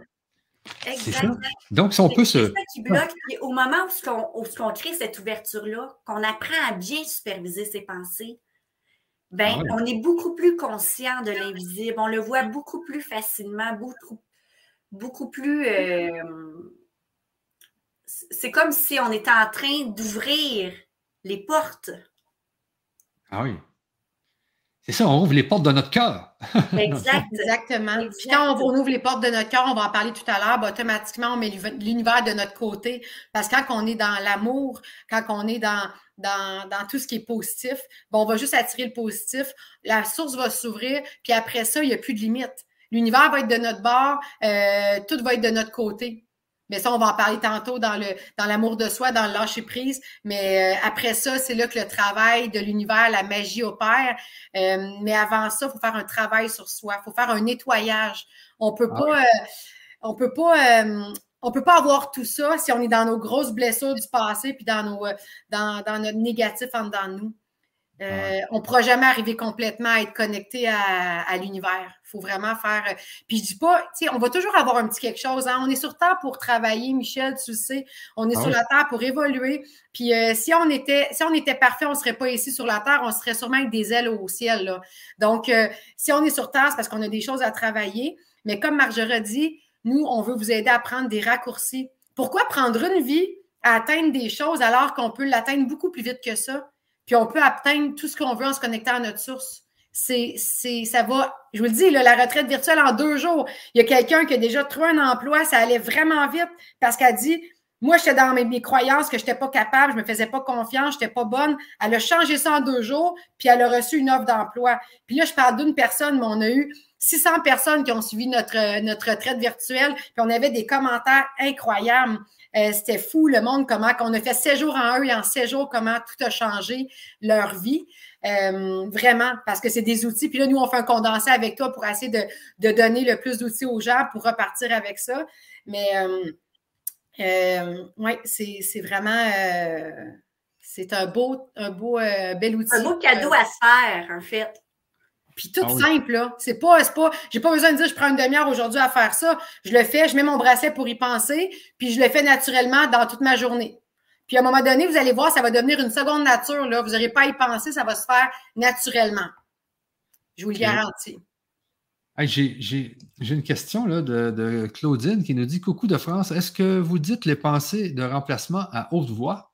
Exactement. Donc, si on peut se. C'est ça qui bloque. au moment où, on, crée cette ouverture-là, qu'on apprend à bien superviser ses pensées, ben, ah on est beaucoup plus conscient de l'invisible. On le voit beaucoup plus facilement, beaucoup, beaucoup plus. Euh, c'est comme si on était en train d'ouvrir les portes. Ah oui. C'est ça, on ouvre les portes de notre cœur. Exactement. Puis quand on, ouvre les portes de notre cœur, on va en parler tout à l'heure, ben, automatiquement, on met l'univers de notre côté. Parce que quand on est dans l'amour, quand on est dans, dans, tout ce qui est positif, ben, on va juste attirer le positif. La source va s'ouvrir, puis après ça, il n'y a plus de limite. L'univers va être de notre bord, euh, tout va être de notre côté. Mais ça, on va en parler tantôt dans le dans l'amour de soi, dans le lâcher prise. Mais euh, après ça, c'est là que le travail de l'univers, la magie opère. Euh, mais avant ça, il faut faire un travail sur soi. Il faut faire un nettoyage. On peut ah pas, euh, on peut pas, on peut pas avoir tout ça si on est dans nos grosses blessures du passé puis dans nos dans, dans notre négatif en dedans de nous. Euh, on ne pourra jamais arriver complètement à être connecté à, l'univers. Il faut vraiment faire. Euh, puis je dis pas, tu sais, on va toujours avoir un petit quelque chose. Hein. On est sur Terre pour travailler, Michel, tu le sais. On est ah sur la Terre pour évoluer. Puis euh, si on était, si on était parfait, on ne serait pas ici sur la Terre, on serait sûrement avec des ailes au ciel. Là. Donc, si on est sur Terre, c'est parce qu'on a des choses à travailler. Mais comme Marjorie dit, nous, on veut vous aider à prendre des raccourcis. Pourquoi prendre une vie à atteindre des choses alors qu'on peut l'atteindre beaucoup plus vite que ça? Puis on peut atteindre tout ce qu'on veut en se connectant à notre source. C'est, c'est, ça va, je vous le dis, la retraite virtuelle en deux jours. Il y a quelqu'un qui a déjà trouvé un emploi, ça allait vraiment vite parce qu'elle dit, moi, j'étais dans mes, croyances que je n'étais pas capable, je ne me faisais pas confiance, je n'étais pas bonne. Elle a changé ça en deux jours, puis elle a reçu une offre d'emploi. Puis là, je parle d'une personne, mais on a eu 600 personnes qui ont suivi notre, notre retraite virtuelle, puis on avait des commentaires incroyables. Euh, c'était fou le monde, comment qu'on a fait sept jours en eux et en sept jours, comment tout a changé leur vie. Euh, vraiment, parce que c'est des outils. Puis là, nous, on fait un condensé avec toi pour essayer de, donner le plus d'outils aux gens pour repartir avec ça. Mais euh, oui, c'est vraiment c'est un beau, un beau bel outil. Un beau cadeau à se faire, en fait. Puis tout ah simple, là. C'est pas, c'est pas, j'ai pas besoin de dire je prends une demi-heure aujourd'hui à faire ça. Je le fais, je mets mon bracelet pour y penser, puis je le fais naturellement dans toute ma journée. Puis à un moment donné, vous allez voir, ça va devenir une seconde nature, là. Vous n'aurez pas à y penser, ça va se faire naturellement. Je vous le garantis. j'ai, une question là, de, de, Claudine qui nous dit Coucou de France, est-ce que vous dites les pensées de remplacement à haute voix?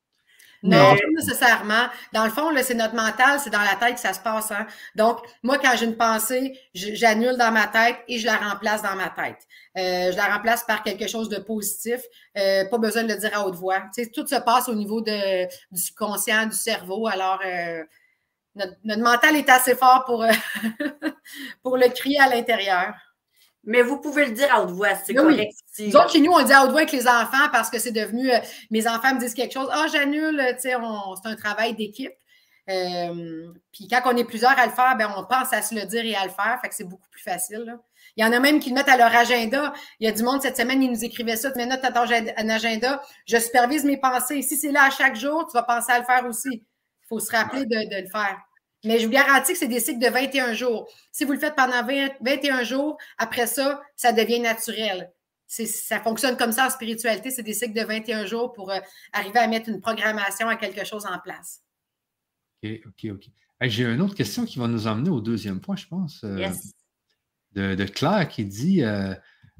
Non, pas nécessairement. Dans le fond, c'est notre mental, c'est dans la tête que ça se passe. Hein. Donc, moi, quand j'ai une pensée, j'annule dans ma tête et je la remplace dans ma tête. Euh, je la remplace par quelque chose de positif. Euh, pas besoin de le dire à haute voix. tout se passe au niveau de, du subconscient, du cerveau. Alors, euh, notre, notre, mental est assez fort pour, pour le crier à l'intérieur. Mais vous pouvez le dire à haute voix, c'est correct. Oui. Nous chez nous, on dit à haute voix avec les enfants parce que c'est devenu. Euh, mes enfants me disent quelque chose. Ah, j'annule, tu sais, c'est un travail d'équipe. Euh, puis quand on est plusieurs à le faire, ben, on pense à se le dire et à le faire. Fait que c'est beaucoup plus facile. Il y en a même qui le mettent à leur agenda. Il y a du monde cette semaine, ils nous écrivaient ça. Tu mets note à ton agenda. Je supervise mes pensées. Si c'est là à chaque jour, tu vas penser à le faire aussi. Il faut se rappeler de le faire. Mais je vous garantis que c'est des cycles de 21 jours. Si vous le faites pendant 21 jours, après ça, ça devient naturel. Ça fonctionne comme ça en spiritualité. C'est des cycles de 21 jours pour euh, arriver à mettre une programmation à quelque chose en place. OK, OK, OK. J'ai une autre question qui va nous emmener au deuxième point, je pense. Euh, de, Claire qui dit euh,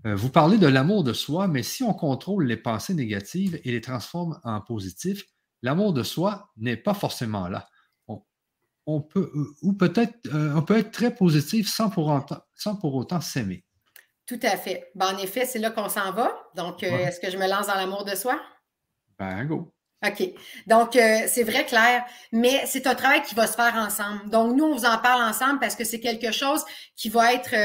Vous parlez de l'amour de soi, mais si on contrôle les pensées négatives et les transforme en positifs, l'amour de soi n'est pas forcément là on peut, euh, ou peut-être, euh, on peut être très positif sans pour autant, sans pour autant s'aimer. Tout à fait. Ben, en effet, c'est là qu'on s'en va. Donc, euh, est-ce que je me lance dans l'amour de soi? Ben, go. OK. Donc, c'est vrai, Claire, mais c'est un travail qui va se faire ensemble. Donc, nous, on vous en parle ensemble parce que c'est quelque chose qui va être,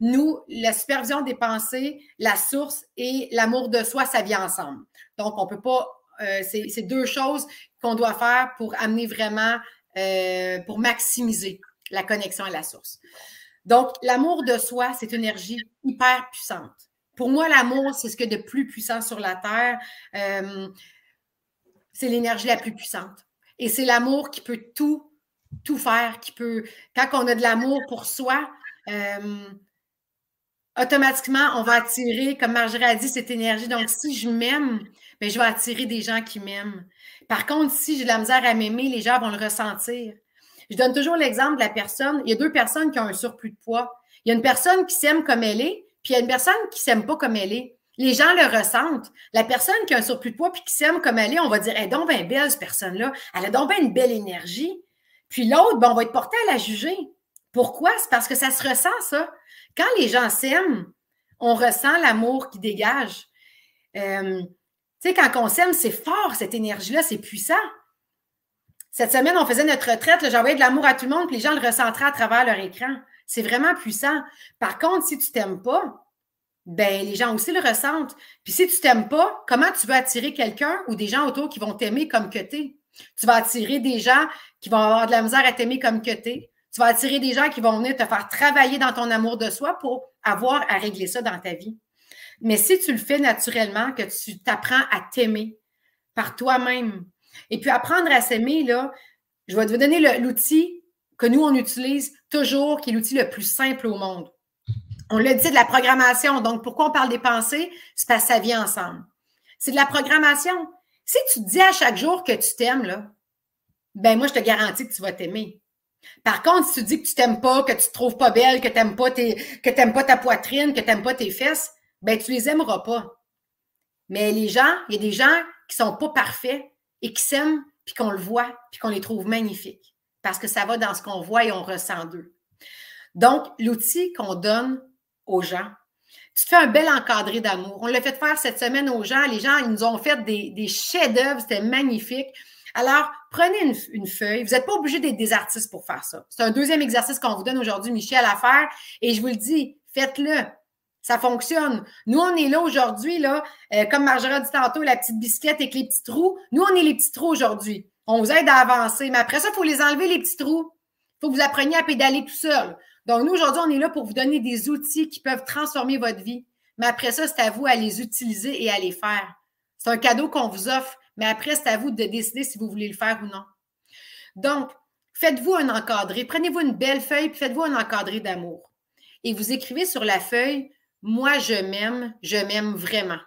nous, la supervision des pensées, la source et l'amour de soi, ça vient ensemble. Donc, on ne peut pas, c'est deux choses qu'on doit faire pour amener vraiment euh, pour maximiser la connexion à la source. Donc, l'amour de soi, c'est une énergie hyper puissante. Pour moi, l'amour, c'est ce que de plus puissant sur la Terre. Euh, c'est l'énergie la plus puissante. Et c'est l'amour qui peut tout, tout faire, qui peut, quand on a de l'amour pour soi, euh, automatiquement, on va attirer, comme Marjorie a dit, cette énergie. Donc, si je m'aime, ben, je vais attirer des gens qui m'aiment. Par contre, si j'ai de la misère à m'aimer, les gens vont le ressentir. Je donne toujours l'exemple de la personne. Il y a deux personnes qui ont un surplus de poids. Il y a une personne qui s'aime comme elle est, puis il y a une personne qui ne s'aime pas comme elle est. Les gens le ressentent. La personne qui a un surplus de poids puis qui s'aime comme elle est, on va dire, elle est donc bien belle, cette personne-là. Elle a donc bien une belle énergie. Puis l'autre, ben, on va être porté à la juger. Pourquoi? C'est parce que ça se ressent, ça. Quand les gens s'aiment, on ressent l'amour qui dégage. Euh, tu sais, quand on s'aime, c'est fort, cette énergie-là, c'est puissant. Cette semaine, on faisait notre retraite, j'envoyais de l'amour à tout le monde, puis les gens le ressenteraient à travers leur écran. C'est vraiment puissant. Par contre, si tu t'aimes pas, ben les gens aussi le ressentent. Puis si tu t'aimes pas, comment tu veux attirer quelqu'un ou des gens autour qui vont t'aimer comme que es? Tu vas attirer des gens qui vont avoir de la misère à t'aimer comme que es. Tu vas attirer des gens qui vont venir te faire travailler dans ton amour de soi pour avoir à régler ça dans ta vie. Mais si tu le fais naturellement, que tu t'apprends à t'aimer par toi-même, et puis apprendre à s'aimer, là, je vais te donner l'outil que nous, on utilise toujours, qui est l'outil le plus simple au monde. On le dit de la programmation. Donc, pourquoi on parle des pensées? C'est parce que ça vient ensemble. C'est de la programmation. Si tu te dis à chaque jour que tu t'aimes, là, ben moi, je te garantis que tu vas t'aimer. Par contre, si tu dis que tu t'aimes pas, que tu te trouves pas belle, que tu n'aimes pas, pas ta poitrine, que tu n'aimes pas tes fesses, ben tu les aimeras pas. Mais les gens, il y a des gens qui sont pas parfaits et qui s'aiment, puis qu'on le voit, puis qu'on les trouve magnifiques. Parce que ça va dans ce qu'on voit et on ressent d'eux. Donc, l'outil qu'on donne aux gens, tu fais un bel encadré d'amour. On l'a fait faire cette semaine aux gens. Les gens, ils nous ont fait des, des chefs-d'œuvre, c'était magnifique. Alors, prenez une, feuille. Vous n'êtes pas obligé d'être des artistes pour faire ça. C'est un deuxième exercice qu'on vous donne aujourd'hui, Michel, à faire. Et je vous le dis, faites-le. Ça fonctionne. Nous, on est là aujourd'hui, là, euh, comme Marjorie a dit tantôt, la petite bisquette avec les petits trous. Nous, on est les petits trous aujourd'hui. On vous aide à avancer. Mais après ça, il faut les enlever, les petits trous. Il faut que vous appreniez à pédaler tout seul. Donc, nous, aujourd'hui, on est là pour vous donner des outils qui peuvent transformer votre vie. Mais après ça, c'est à vous à les utiliser et à les faire. C'est un cadeau qu'on vous offre. Mais après, c'est à vous de décider si vous voulez le faire ou non. Donc, faites-vous un encadré. Prenez-vous une belle feuille, puis faites-vous un encadré d'amour. Et vous écrivez sur la feuille moi, je m'aime, je m'aime vraiment.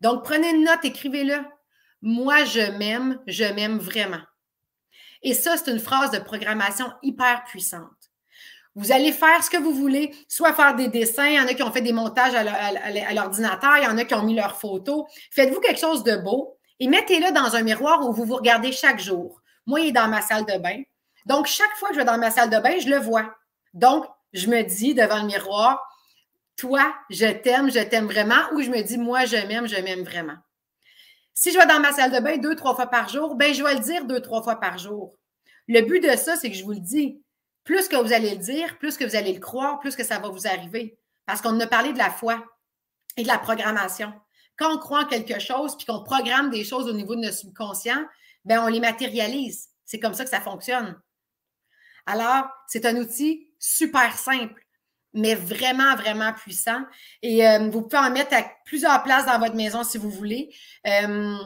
Donc, prenez une note, écrivez-le. Moi, je m'aime, je m'aime vraiment. Et ça, c'est une phrase de programmation hyper puissante. Vous allez faire ce que vous voulez, soit faire des dessins, il y en a qui ont fait des montages à l'ordinateur, il y en a qui ont mis leurs photos. Faites-vous quelque chose de beau et mettez-le dans un miroir où vous vous regardez chaque jour. Moi, il est dans ma salle de bain. Donc, chaque fois que je vais dans ma salle de bain, je le vois. Donc, je me dis devant le miroir, toi, je t'aime, je t'aime vraiment, ou je me dis, moi, je m'aime, je m'aime vraiment? Si je vais dans ma salle de bain deux, trois fois par jour, ben, je vais le dire deux, trois fois par jour. Le but de ça, c'est que je vous le dis. Plus que vous allez le dire, plus que vous allez le croire, plus que ça va vous arriver. Parce qu'on a parlé de la foi et de la programmation. Quand on croit en quelque chose, puis qu'on programme des choses au niveau de notre subconscient, ben, on les matérialise. C'est comme ça que ça fonctionne. Alors, c'est un outil super simple mais vraiment, vraiment puissant. Et euh, vous pouvez en mettre à plusieurs places dans votre maison si vous voulez. Euh,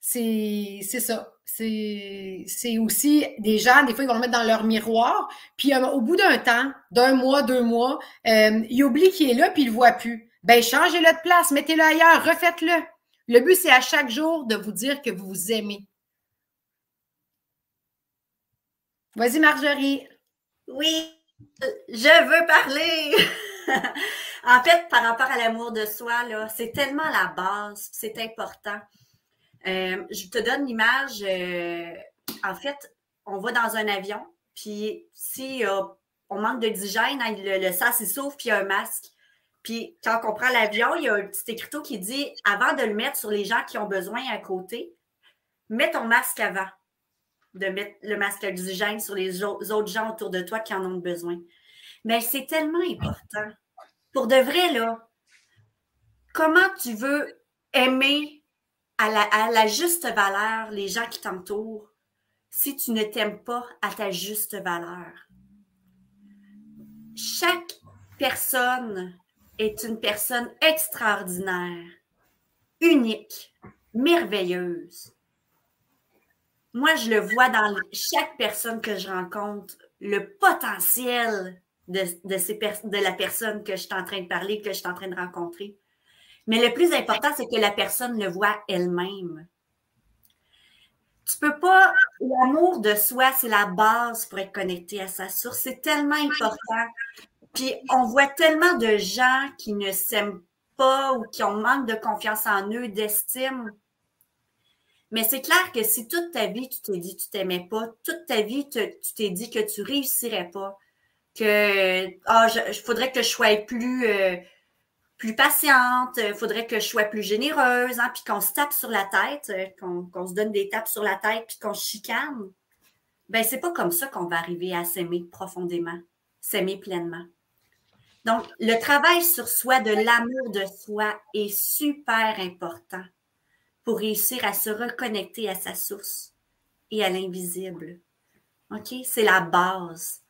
c'est ça. C'est aussi des gens, des fois, ils vont le mettre dans leur miroir. Puis euh, au bout d'un temps, d'un mois, deux mois, ils oublient qu'il est là, puis ils ne le voient plus. Ben, changez-le de place, mettez-le ailleurs, refaites-le. Le but, c'est à chaque jour de vous dire que vous vous aimez. Vas-y, Marjorie. Oui, je veux parler. en fait, par rapport à l'amour de soi, c'est tellement la base, c'est important. Euh, je te donne l'image. Euh, en fait, on va dans un avion, puis si on manque de d'hygiène, hein, le, le sas il s'ouvre, puis il y a un masque. Puis quand on prend l'avion, il y a un petit écriteau qui dit avant de le mettre sur les gens qui ont besoin à côté, mets ton masque avant de mettre le masque d'hygiène sur les autres gens autour de toi qui en ont besoin. Mais c'est tellement important. Pour de vrai, là, comment tu veux aimer à la, juste valeur les gens qui t'entourent si tu ne t'aimes pas à ta juste valeur? chaque personne est une personne extraordinaire, unique, merveilleuse. Moi, je le vois dans chaque personne que je rencontre, le potentiel de, de la personne que je suis en train de parler, que je suis en train de rencontrer. Mais le plus important, c'est que la personne le voit elle-même. Tu peux pas. L'amour de soi, c'est la base pour être connecté à sa source. C'est tellement important. Puis on voit tellement de gens qui ne s'aiment pas ou qui ont manque de confiance en eux, d'estime. Mais c'est clair que si toute ta vie, tu t'es dit que tu t'aimais pas, toute ta vie, tu t'es dit que tu réussirais pas, que ah, je, faudrait que je sois plus, euh, plus patiente, il faudrait que je sois plus généreuse, hein, puis qu'on se tape sur la tête, euh, qu'on se donne des tapes sur la tête, puis qu'on se chicane. Ben, c'est pas comme ça qu'on va arriver à s'aimer profondément, s'aimer pleinement. Donc, le travail sur soi, de l'amour de soi est super important pour réussir à se reconnecter à sa source et à l'invisible. OK? C'est la base.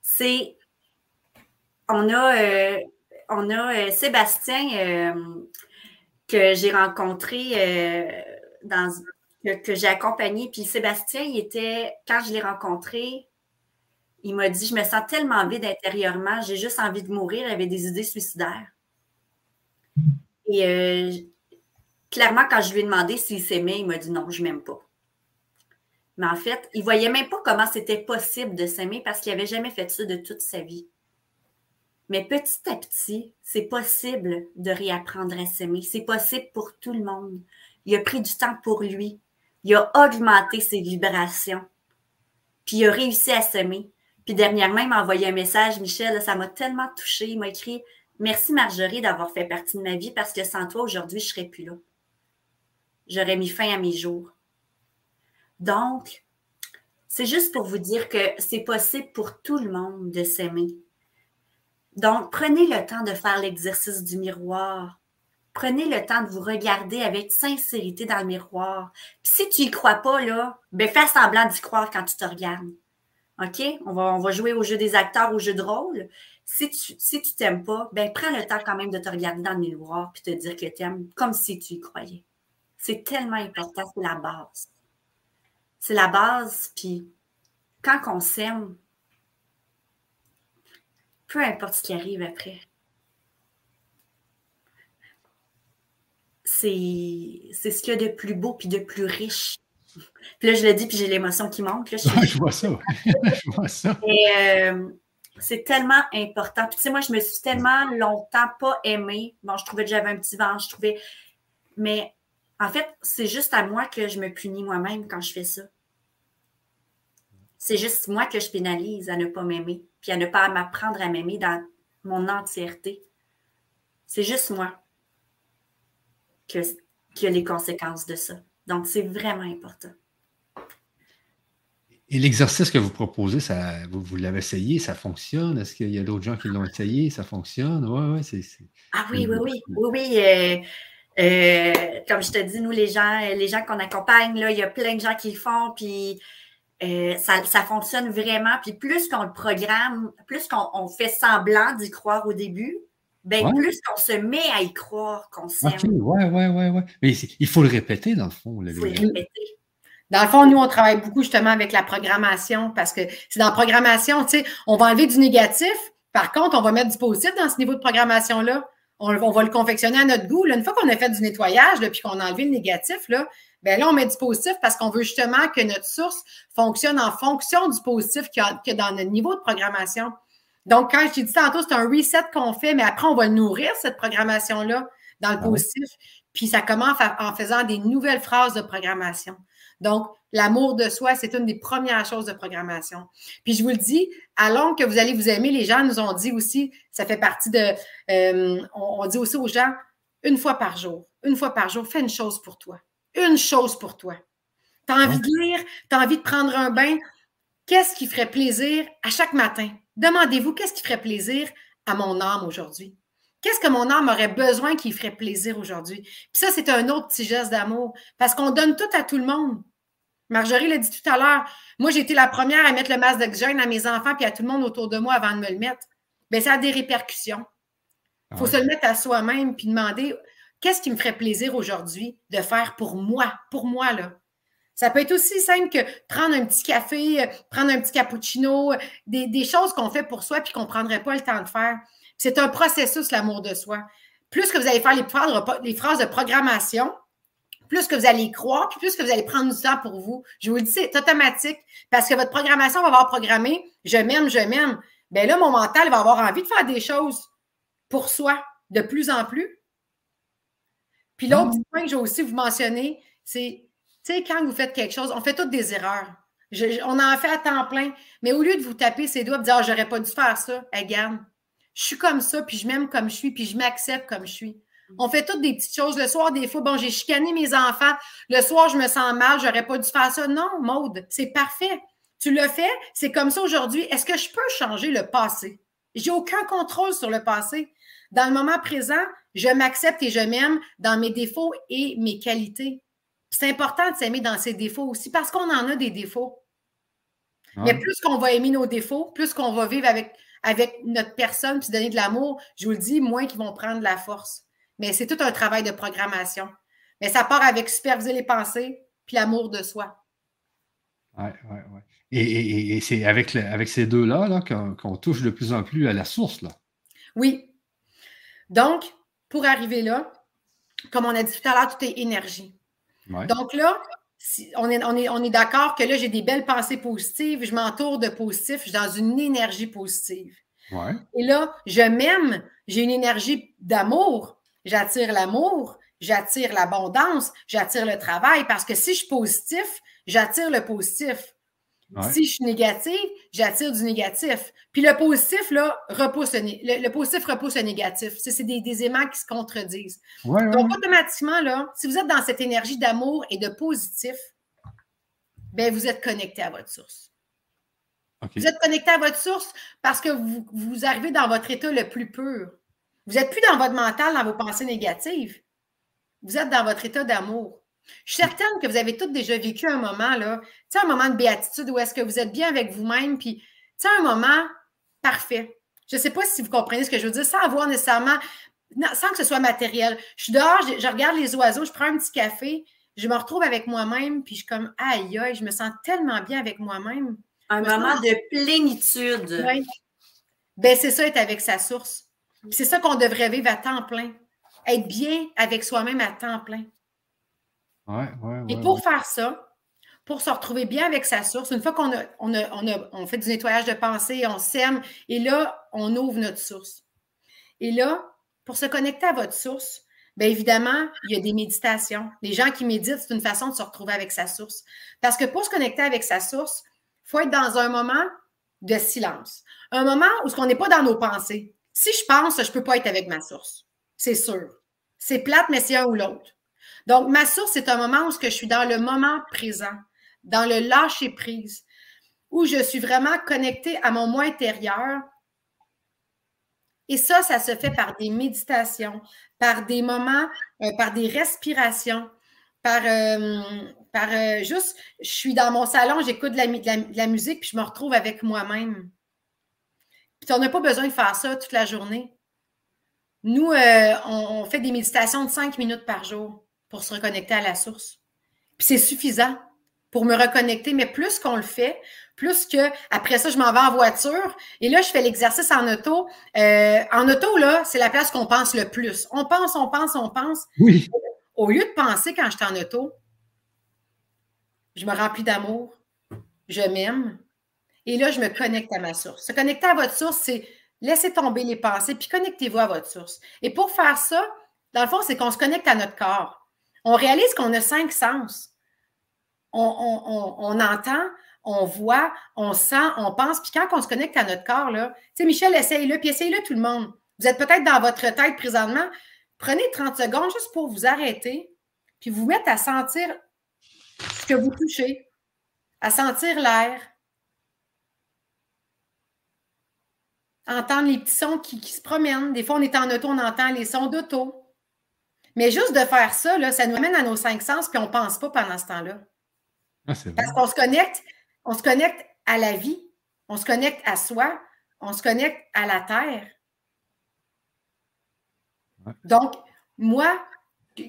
C'est. On a, euh, on a euh, Sébastien euh, que j'ai rencontré dans, que, que j'ai accompagné. Puis Sébastien, il était, quand je l'ai rencontré, il m'a dit Je me sens tellement vide intérieurement, j'ai juste envie de mourir. Il avait des idées suicidaires. Et clairement, quand je lui ai demandé s'il s'aimait, il m'a dit Non, je ne m'aime pas. Mais en fait, il ne voyait même pas comment c'était possible de s'aimer parce qu'il n'avait jamais fait ça de toute sa vie. Mais petit à petit, c'est possible de réapprendre à s'aimer. C'est possible pour tout le monde. Il a pris du temps pour lui. Il a augmenté ses vibrations. Puis il a réussi à s'aimer. Puis dernièrement, il m'a envoyé un message, Michel, ça m'a tellement touché. Il m'a écrit Merci Marjorie d'avoir fait partie de ma vie parce que sans toi, aujourd'hui, je ne serais plus là. J'aurais mis fin à mes jours. Donc, c'est juste pour vous dire que c'est possible pour tout le monde de s'aimer. Donc, prenez le temps de faire l'exercice du miroir. Prenez le temps de vous regarder avec sincérité dans le miroir. Puis si tu n'y crois pas, là, ben fais semblant d'y croire quand tu te regardes. OK? On va, jouer au jeu des acteurs, au jeu de rôle. Si tu si tu t'aimes pas, ben prends le temps quand même de te regarder dans le miroir puis te dire que tu aimes comme si tu y croyais. C'est tellement important, c'est la base. C'est la base, puis quand on s'aime, peu importe ce qui arrive après, c'est ce qu'il y a de plus beau puis de plus riche puis là, je le dis, puis j'ai l'émotion qui monte. je, vois ça. je vois ça. Euh, c'est tellement important. Puis tu sais, moi, je me suis tellement longtemps pas aimée. Bon, je trouvais que j'avais un petit ventre, je trouvais. Mais en fait, c'est juste à moi que je me punis moi-même quand je fais ça. C'est juste moi que je pénalise à ne pas m'aimer, puis à ne pas m'apprendre à m'aimer dans mon entièreté. C'est juste moi que, qui a les conséquences de ça. Donc, c'est vraiment important. Et l'exercice que vous proposez, ça, vous, l'avez essayé, ça fonctionne? Est-ce qu'il y a d'autres gens qui l'ont essayé, ça fonctionne? Oui, oui, c'est. Ah oui, oui, oui, oui, oui. Euh, euh, comme je te dis, nous, les gens, les gens qu'on accompagne, là, il y a plein de gens qui le font, puis euh, ça, ça, fonctionne vraiment. Puis plus qu'on le programme, plus qu'on fait semblant d'y croire au début, ben, plus qu'on se met à y croire qu'on s'aime. OK, ouais, ouais, ouais, ouais. Mais il faut le répéter, dans le fond. Il faut le répéter. Dans le fond, nous, on travaille beaucoup justement avec la programmation parce que c'est dans la programmation, tu sais, on va enlever du négatif. Par contre, on va mettre du positif dans ce niveau de programmation-là. On, va le confectionner à notre goût. une fois qu'on a fait du nettoyage, puis qu'on a enlevé le négatif, là, ben là, on met du positif parce qu'on veut justement que notre source fonctionne en fonction du positif qu'il y a dans notre niveau de programmation. Donc, quand je t'ai dit tantôt, c'est un reset qu'on fait, mais après, on va nourrir, cette programmation-là, dans le ah positif. Puis ça commence en faisant des nouvelles phrases de programmation. Donc, l'amour de soi, c'est une des premières choses de programmation. Puis je vous le dis, à long que vous allez vous aimer, les gens nous ont dit aussi, ça fait partie de, euh, on, dit aussi aux gens, une fois par jour, une fois par jour, fais une chose pour toi. Une chose pour toi. Tu as envie de lire, tu as envie de prendre un bain. Qu'est-ce qui ferait plaisir à chaque matin? Demandez-vous qu'est-ce qui ferait plaisir à mon âme aujourd'hui? Qu'est-ce que mon âme aurait besoin qui ferait plaisir aujourd'hui? Puis ça, c'est un autre petit geste d'amour parce qu'on donne tout à tout le monde. Marjorie l'a dit tout à l'heure. Moi, j'ai été la première à mettre le masque d'oxygène à mes enfants puis à tout le monde autour de moi avant de me le mettre. bien, ça a des répercussions. Il faut se le mettre à soi-même puis demander qu'est-ce qui me ferait plaisir aujourd'hui de faire pour moi, pour moi, là? Ça peut être aussi simple que prendre un petit café, prendre un petit cappuccino, des, choses qu'on fait pour soi puis qu'on ne prendrait pas le temps de faire. C'est un processus, l'amour de soi. Plus que vous allez faire les phrases de programmation, plus que vous allez y croire, puis plus que vous allez prendre du temps pour vous. Je vous le dis, c'est automatique parce que votre programmation va avoir programmé je m'aime, je m'aime. Bien là, mon mental va avoir envie de faire des choses pour soi de plus en plus. Puis l'autre mmh. point que j'ai aussi vous mentionner, c'est, tu sais, quand vous faites quelque chose, on fait toutes des erreurs. on en fait à temps plein, mais au lieu de vous taper ses doigts et de dire, ah, j'aurais pas dû faire ça, regarde, je suis comme ça, puis je m'aime comme je suis, puis je m'accepte comme je suis. On fait toutes des petites choses. Le soir, des fois, bon, j'ai chicané mes enfants. Le soir, je me sens mal, j'aurais pas dû faire ça. Non, Maude, c'est parfait. Tu le fais, c'est comme ça aujourd'hui. Est-ce que je peux changer le passé? J'ai aucun contrôle sur le passé. Dans le moment présent, je m'accepte et je m'aime dans mes défauts et mes qualités. C'est important de s'aimer dans ses défauts aussi parce qu'on en a des défauts. Mais plus qu'on va aimer nos défauts, plus qu'on va vivre avec, avec notre personne puis donner de l'amour, je vous le dis, moins qu'ils vont prendre de la force. Mais c'est tout un travail de programmation. Mais ça part avec superviser les pensées puis l'amour de soi. Oui, oui, oui. Et, c'est avec, avec ces deux-là -là, qu'on touche de plus en plus à la source. Là. Oui. Donc, pour arriver là, comme on a dit tout à l'heure, tout est énergie. Donc là, on est, on est, on est d'accord que là, j'ai des belles pensées positives, je m'entoure de positifs, je suis dans une énergie positive. Et là, je m'aime, j'ai une énergie d'amour, j'attire l'amour, j'attire l'abondance, j'attire le travail, parce que si je suis positif, j'attire le positif. Si je suis négative, j'attire du négatif. Puis le positif, là, repousse le, positif repousse le négatif. C'est des, aimants qui se contredisent. Donc, automatiquement, là, si vous êtes dans cette énergie d'amour et de positif, ben, vous êtes connecté à votre source. Vous êtes connecté à votre source parce que vous, vous arrivez dans votre état le plus pur. Vous n'êtes plus dans votre mental, dans vos pensées négatives. Vous êtes dans votre état d'amour. Je suis certaine que vous avez tous déjà vécu un moment, là, tu sais, un moment de béatitude où est-ce que vous êtes bien avec vous-même, puis, tu sais, un moment parfait. Je ne sais pas si vous comprenez ce que je veux dire, sans avoir nécessairement, sans que ce soit matériel. Je suis dehors, je, regarde les oiseaux, je prends un petit café, je me retrouve avec moi-même, puis je suis comme, aïe, aïe, je me sens tellement bien avec moi-même. Un moment de plénitude. Oui. Ben, c'est ça, être avec sa source. C'est ça qu'on devrait vivre à temps plein. Être bien avec soi-même à temps plein. Ouais, ouais, Et pour faire ça, pour se retrouver bien avec sa source, une fois qu'on a, on a, on fait du nettoyage de pensée, on sème, et là, on ouvre notre source. Et là, pour se connecter à votre source, bien évidemment, il y a des méditations. Les gens qui méditent, c'est une façon de se retrouver avec sa source. Parce que pour se connecter avec sa source, il faut être dans un moment de silence. Un moment où on n'est pas dans nos pensées. Si je pense, je ne peux pas être avec ma source. C'est sûr. C'est plate, mais c'est un ou l'autre. Donc, ma source, c'est un moment où je suis dans le moment présent, dans le lâcher prise, où je suis vraiment connectée à mon moi intérieur. Et ça, ça se fait par des méditations, par des moments, euh, par des respirations, par, euh, euh, juste, je suis dans mon salon, j'écoute de la musique, puis je me retrouve avec moi-même. Puis on n'a pas besoin de faire ça toute la journée. Nous, euh, on, fait des méditations de cinq minutes par jour pour se reconnecter à la source. Puis c'est suffisant pour me reconnecter, mais plus qu'on le fait, plus que après ça, je m'en vais en voiture et là, je fais l'exercice en auto. Euh, en auto, là, c'est la place qu'on pense le plus. On pense, on pense, on pense. Oui. Au lieu de penser quand je suis en auto, je me remplis d'amour, je m'aime, et là, je me connecte à ma source. Se connecter à votre source, c'est laisser tomber les pensées, puis connectez-vous à votre source. Et pour faire ça, dans le fond, c'est qu'on se connecte à notre corps. On réalise qu'on a cinq sens. On, entend, on voit, on sent, on pense. Puis quand on se connecte à notre corps, là, tu sais, Michel, essaye-le, puis essayez-le tout le monde. Vous êtes peut-être dans votre tête présentement. Prenez 30 secondes juste pour vous arrêter, puis vous mettre à sentir ce que vous touchez, à sentir l'air, entendre les petits sons qui, se promènent. Des fois, on est en auto, on entend les sons d'auto. Mais juste de faire ça, là, ça nous amène à nos cinq sens, puis on ne pense pas pendant ce temps-là. Ah, Parce qu'on se connecte, on se connecte à la vie, on se connecte à soi, on se connecte à la terre. Donc, moi,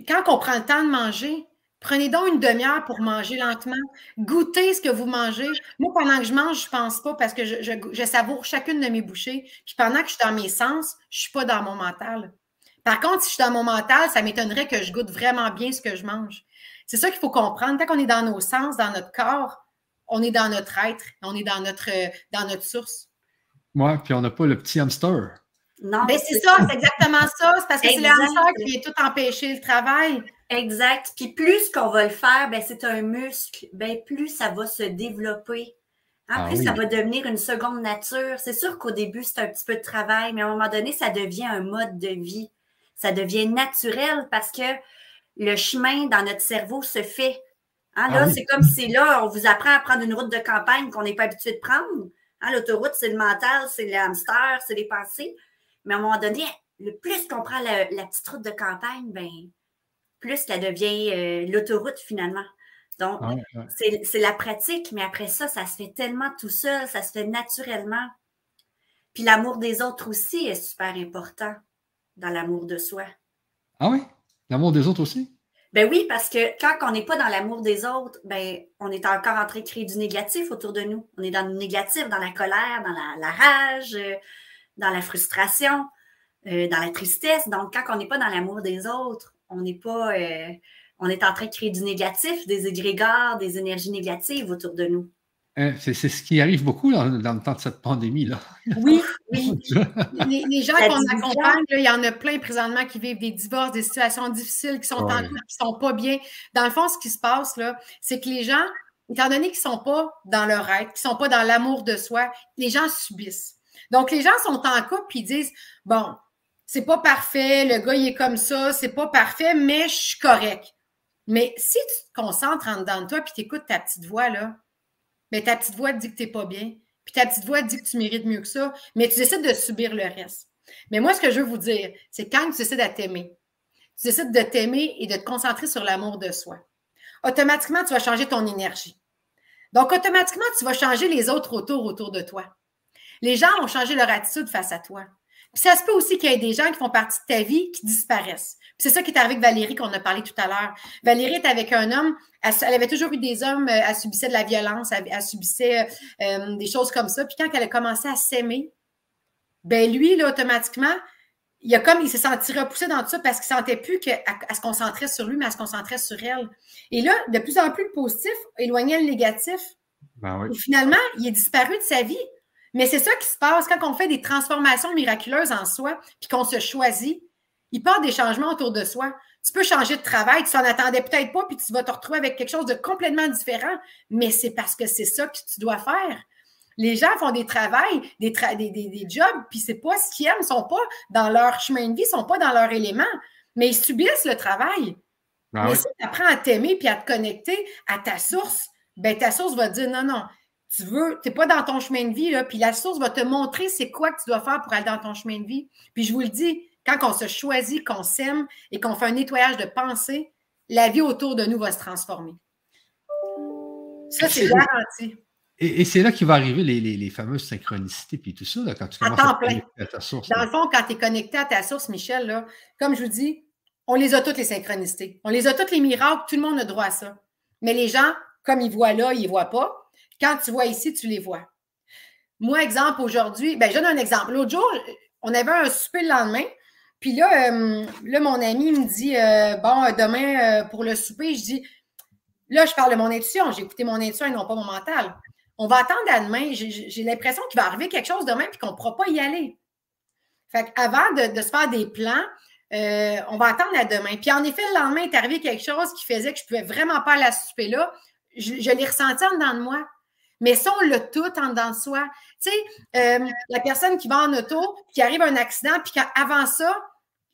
quand on prend le temps de manger, prenez donc une demi-heure pour manger lentement. Goûtez ce que vous mangez. Moi, pendant que je mange, je ne pense pas parce que je, savoure chacune de mes bouchées. Puis pendant que je suis dans mes sens, je ne suis pas dans mon mental. Par contre, si je suis dans mon mental, ça m'étonnerait que je goûte vraiment bien ce que je mange. C'est ça qu'il faut comprendre. Quand on est dans nos sens, dans notre corps, on est dans notre être, on est dans notre, dans notre source. Oui, puis on n'a pas le petit hamster. Non. Ben, c'est ça, c'est exactement ça. C'est parce que c'est le hamster qui vient tout empêcher le travail. Exact. Puis plus qu'on va le faire, ben, c'est un muscle, ben, plus ça va se développer. Après, ah ça va devenir une seconde nature. C'est sûr qu'au début, c'est un petit peu de travail, mais à un moment donné, ça devient un mode de vie. Ça devient naturel parce que le chemin dans notre cerveau se fait. Hein, là, ah c'est comme si là, on vous apprend à prendre une route de campagne qu'on n'est pas habitué de prendre. Hein, l'autoroute, c'est le mental, c'est le hamster, c'est les pensées. Mais à un moment donné, le plus qu'on prend la, petite route de campagne, ben, plus ça devient euh, l'autoroute finalement. Donc, c'est la pratique, mais après ça, ça se fait tellement tout seul, ça se fait naturellement. Puis l'amour des autres aussi est super important dans l'amour de soi. Ah oui? L'amour des autres aussi? Ben oui, parce que quand on n'est pas dans l'amour des autres, ben on est encore en train de créer du négatif autour de nous. On est dans le négatif, dans la colère, dans la, rage, euh, dans la frustration, euh, dans la tristesse. Donc, quand on n'est pas dans l'amour des autres, on n'est pas, euh, on est en train de créer du négatif, des égrégores, des énergies négatives autour de nous. Hein, c'est ce qui arrive beaucoup dans, le temps de cette pandémie-là. Oui, oui. Les, gens qu'on accompagne, il y en a plein présentement qui vivent des divorces, des situations difficiles, qui sont en couple, qui ne sont pas bien. Dans le fond, ce qui se passe, là, c'est que les gens, étant donné qu'ils ne sont pas dans leur être, qu'ils ne sont pas dans l'amour de soi, les gens subissent. Donc, les gens sont en couple et ils disent Bon, c'est pas parfait, le gars, il est comme ça, c'est pas parfait, mais je suis correct. Mais si tu te concentres en dedans de toi puis tu écoutes ta petite voix, là, mais ta petite voix te dit que tu n'es pas bien. Puis ta petite voix te dit que tu mérites mieux que ça, mais tu décides de subir le reste. Mais moi, ce que je veux vous dire, c'est quand tu décides de t'aimer, tu décides de t'aimer et de te concentrer sur l'amour de soi, automatiquement, tu vas changer ton énergie. Donc, automatiquement, tu vas changer les autres autour autour de toi. Les gens vont changer leur attitude face à toi. Puis ça se peut aussi qu'il y ait des gens qui font partie de ta vie qui disparaissent. C'est ça qui est avec Valérie qu'on a parlé tout à l'heure. Valérie est avec un homme, elle, avait toujours eu des hommes, euh, elle subissait de la violence, elle, subissait euh, des choses comme ça. Puis quand elle a commencé à s'aimer, ben lui, là, automatiquement, il a comme il s'est senti repoussé dans tout ça parce qu'il ne sentait plus qu'à se concentrer sur lui, mais à se concentrer sur elle. Et là, de plus en plus le positif éloignait le négatif. Ben Et finalement, il est disparu de sa vie. Mais c'est ça qui se passe quand on fait des transformations miraculeuses en soi, puis qu'on se choisit il part des changements autour de soi. Tu peux changer de travail, tu s'en attendais peut-être pas, puis tu vas te retrouver avec quelque chose de complètement différent, mais c'est parce que c'est ça que tu dois faire. Les gens font des travails, des, des, jobs, puis c'est pas ce qu'ils aiment, ils sont pas dans leur chemin de vie, ils sont pas dans leur élément, mais ils subissent le travail. Ah mais si tu apprends à t'aimer puis à te connecter à ta source, ben ta source va te dire non, non, tu veux, tu n'es pas dans ton chemin de vie, là, puis la source va te montrer c'est quoi que tu dois faire pour aller dans ton chemin de vie. Puis je vous le dis, quand on se choisit, qu'on s'aime et qu'on fait un nettoyage de pensée, la vie autour de nous va se transformer. Ça, c'est garanti. Et, c'est là qu'il va arriver les, fameuses synchronicités puis tout ça, quand tu commences à, à ta source. Dans le fond, quand tu es connecté à ta source, Michel, là, comme je vous dis, on les a toutes les synchronicités. On les a toutes les miracles, tout le monde a droit à ça. Mais les gens, comme ils voient là, ils ne voient pas. Quand tu vois ici, tu les vois. Moi, exemple, aujourd'hui, ben, je donne un exemple. L'autre jour, on avait un souper le lendemain, puis là, euh, là, mon ami me dit euh, Bon, euh, demain, pour le souper, je dis Là, je parle de mon intuition. J'ai écouté mon intuition et non pas mon mental. On va attendre à demain. J'ai l'impression qu'il va arriver quelque chose demain puis qu'on ne pourra pas y aller. Fait avant de, se faire des plans, on va attendre à demain. Puis en effet, le lendemain est arrivé quelque chose qui faisait que je ne pouvais vraiment pas aller à ce souper-là. Je, l'ai ressenti en dedans de moi. Mais ça, on l'a tout en dedans de soi. Tu sais, la personne qui va en auto, qui arrive à un accident, puis qu'avant ça,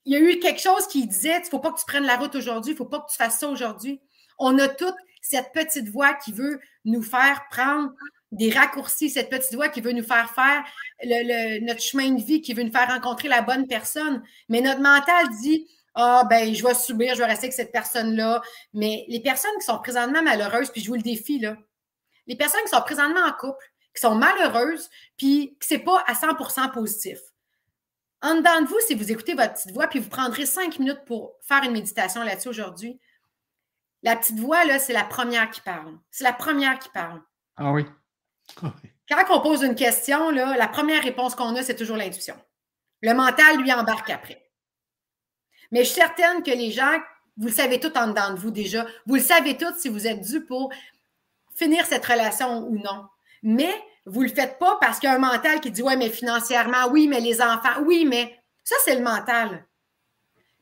il y a eu quelque chose qui disait il ne faut pas que tu prennes la route aujourd'hui, il ne faut pas que tu fasses ça aujourd'hui. On a toute cette petite voix qui veut nous faire prendre des raccourcis, cette petite voix qui veut nous faire faire notre chemin de vie, qui veut nous faire rencontrer la bonne personne. Mais notre mental dit Ah, ben, je vais subir, je vais rester avec cette personne-là. Mais les personnes qui sont présentement malheureuses, puis je vous le défie, là, les personnes qui sont présentement en couple, qui sont malheureuses, puis que ce n'est pas à 100% positif. En dedans de vous, si vous écoutez votre petite voix, puis vous prendrez cinq minutes pour faire une méditation là-dessus aujourd'hui, la petite voix, là, c'est la première qui parle. C'est la première qui parle. Ah oui. Quand on pose une question, là, la première réponse qu'on a, c'est toujours l'intuition. Le mental, lui, embarque après. Mais je suis certaine que les gens, vous le savez tout en dedans de vous déjà, vous le savez tout si vous êtes dû pour finir cette relation ou non. Mais vous ne le faites pas parce qu'il y a un mental qui dit Ouais, mais financièrement, oui, mais les enfants, oui, mais ça, c'est le mental.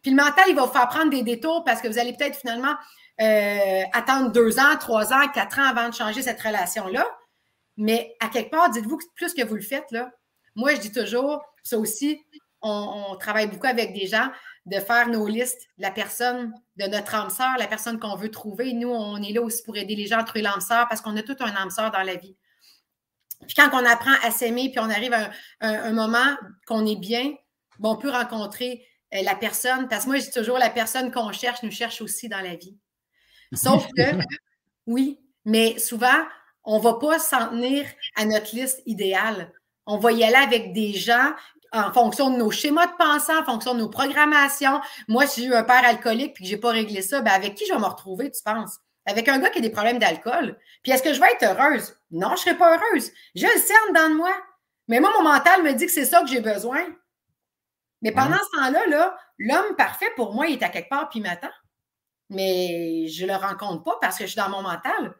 Puis le mental, il va vous faire prendre des détours parce que vous allez peut-être finalement euh, attendre deux ans, trois ans, quatre ans avant de changer cette relation-là. Mais à quelque part, dites-vous que plus que vous le faites, là, moi, je dis toujours, ça aussi, on, travaille beaucoup avec des gens, de faire nos listes de la personne, de notre âme sœur, la personne qu'on veut trouver. Nous, on est là aussi pour aider les gens à trouver l'âme sœur parce qu'on a tout un âme sœur dans la vie. Puis quand on apprend à s'aimer, puis on arrive à un, moment qu'on est bien, on peut rencontrer euh, la personne. Parce que moi, je dis toujours, la personne qu'on cherche nous cherche aussi dans la vie. Sauf que, oui, mais souvent, on ne va pas s'en tenir à notre liste idéale. On va y aller avec des gens en fonction de nos schémas de pensée, en fonction de nos programmations. Moi, si j'ai eu un père alcoolique et que je n'ai pas réglé ça, ben avec qui je vais me retrouver, tu penses? Avec un gars qui a des problèmes d'alcool. Puis est-ce que je vais être heureuse? Non, je ne serai pas heureuse. Je le cerne dans moi. Mais moi, mon mental me dit que c'est ça que j'ai besoin. Mais pendant ce temps-là, -là, l'homme parfait, pour moi, il est à quelque part puis il m'attend. Mais je ne le rencontre pas parce que je suis dans mon mental.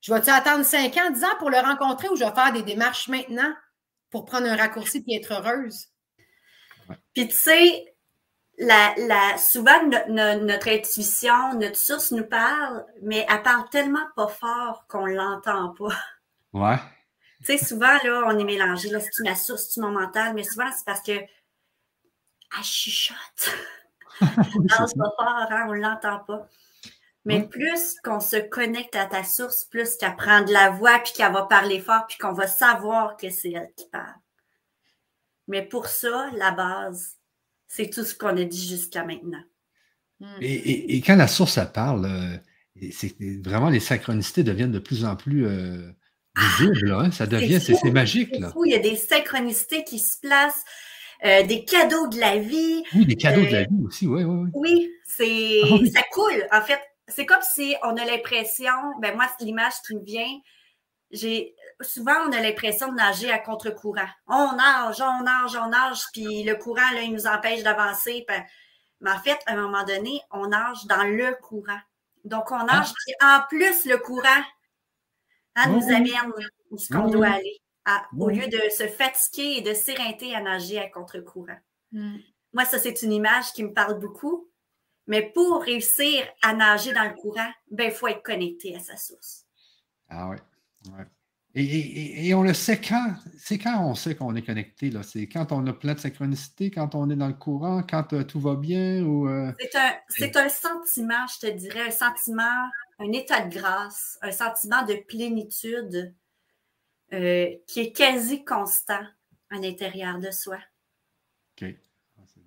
Je vais-tu attendre 5 ans, 10 ans pour le rencontrer ou je vais faire des démarches maintenant pour prendre un raccourci et être heureuse? Puis tu sais, la, la, souvent notre intuition, notre source nous parle, mais elle parle tellement pas fort qu'on l'entend pas. Ouais. Tu sais, souvent, là, on est mélangé. Là, c'est-tu ma source, c'est-tu mon mental? Mais souvent, c'est parce que elle chuchote. on parle pas fort, hein, on l'entend pas. Mais plus qu'on se connecte à ta source, plus qu'elle prend de la voix, puis qu'elle va parler fort, puis qu'on va savoir que c'est elle qui parle. Mais pour ça, la base, c'est tout ce qu'on a dit jusqu'à maintenant. Hmm. Et, quand la source, elle parle, euh, c'est vraiment les synchronicités deviennent de plus en plus euh, visibles. Hein. Ça devient, c'est magique. Là. Il y a des synchronicités qui se placent. Euh, des cadeaux de la vie. Oui, des cadeaux de la vie aussi, oui, oui, oui. Oui, c'est, ah ça coule. En fait, c'est comme si on a l'impression, ben moi, l'image qui me vient, j'ai souvent on a l'impression de nager à contre-courant. On nage, on nage, on nage, puis le courant, là, il nous empêche d'avancer. Mais en fait, à un moment donné, on nage dans le courant. Donc, on nage, ah. puis en plus, le courant hein, nous amène où ce qu'on doit aller, au lieu de se fatiguer et de s'éreinter à nager à contre-courant. Hmm. Moi, ça, c'est une image qui me parle beaucoup. Mais pour réussir à nager dans le courant, ben, il faut être connecté à sa source. Ah oui. Et, on le sait quand? C'est quand on sait qu'on est connecté? Là? C'est quand on a plein de synchronicité, quand on est dans le courant, quand euh, tout va bien? ou euh, C'est un, sentiment, je te dirais, un sentiment, un état de grâce, un sentiment de plénitude euh, qui est quasi constant à l'intérieur de soi. Ah,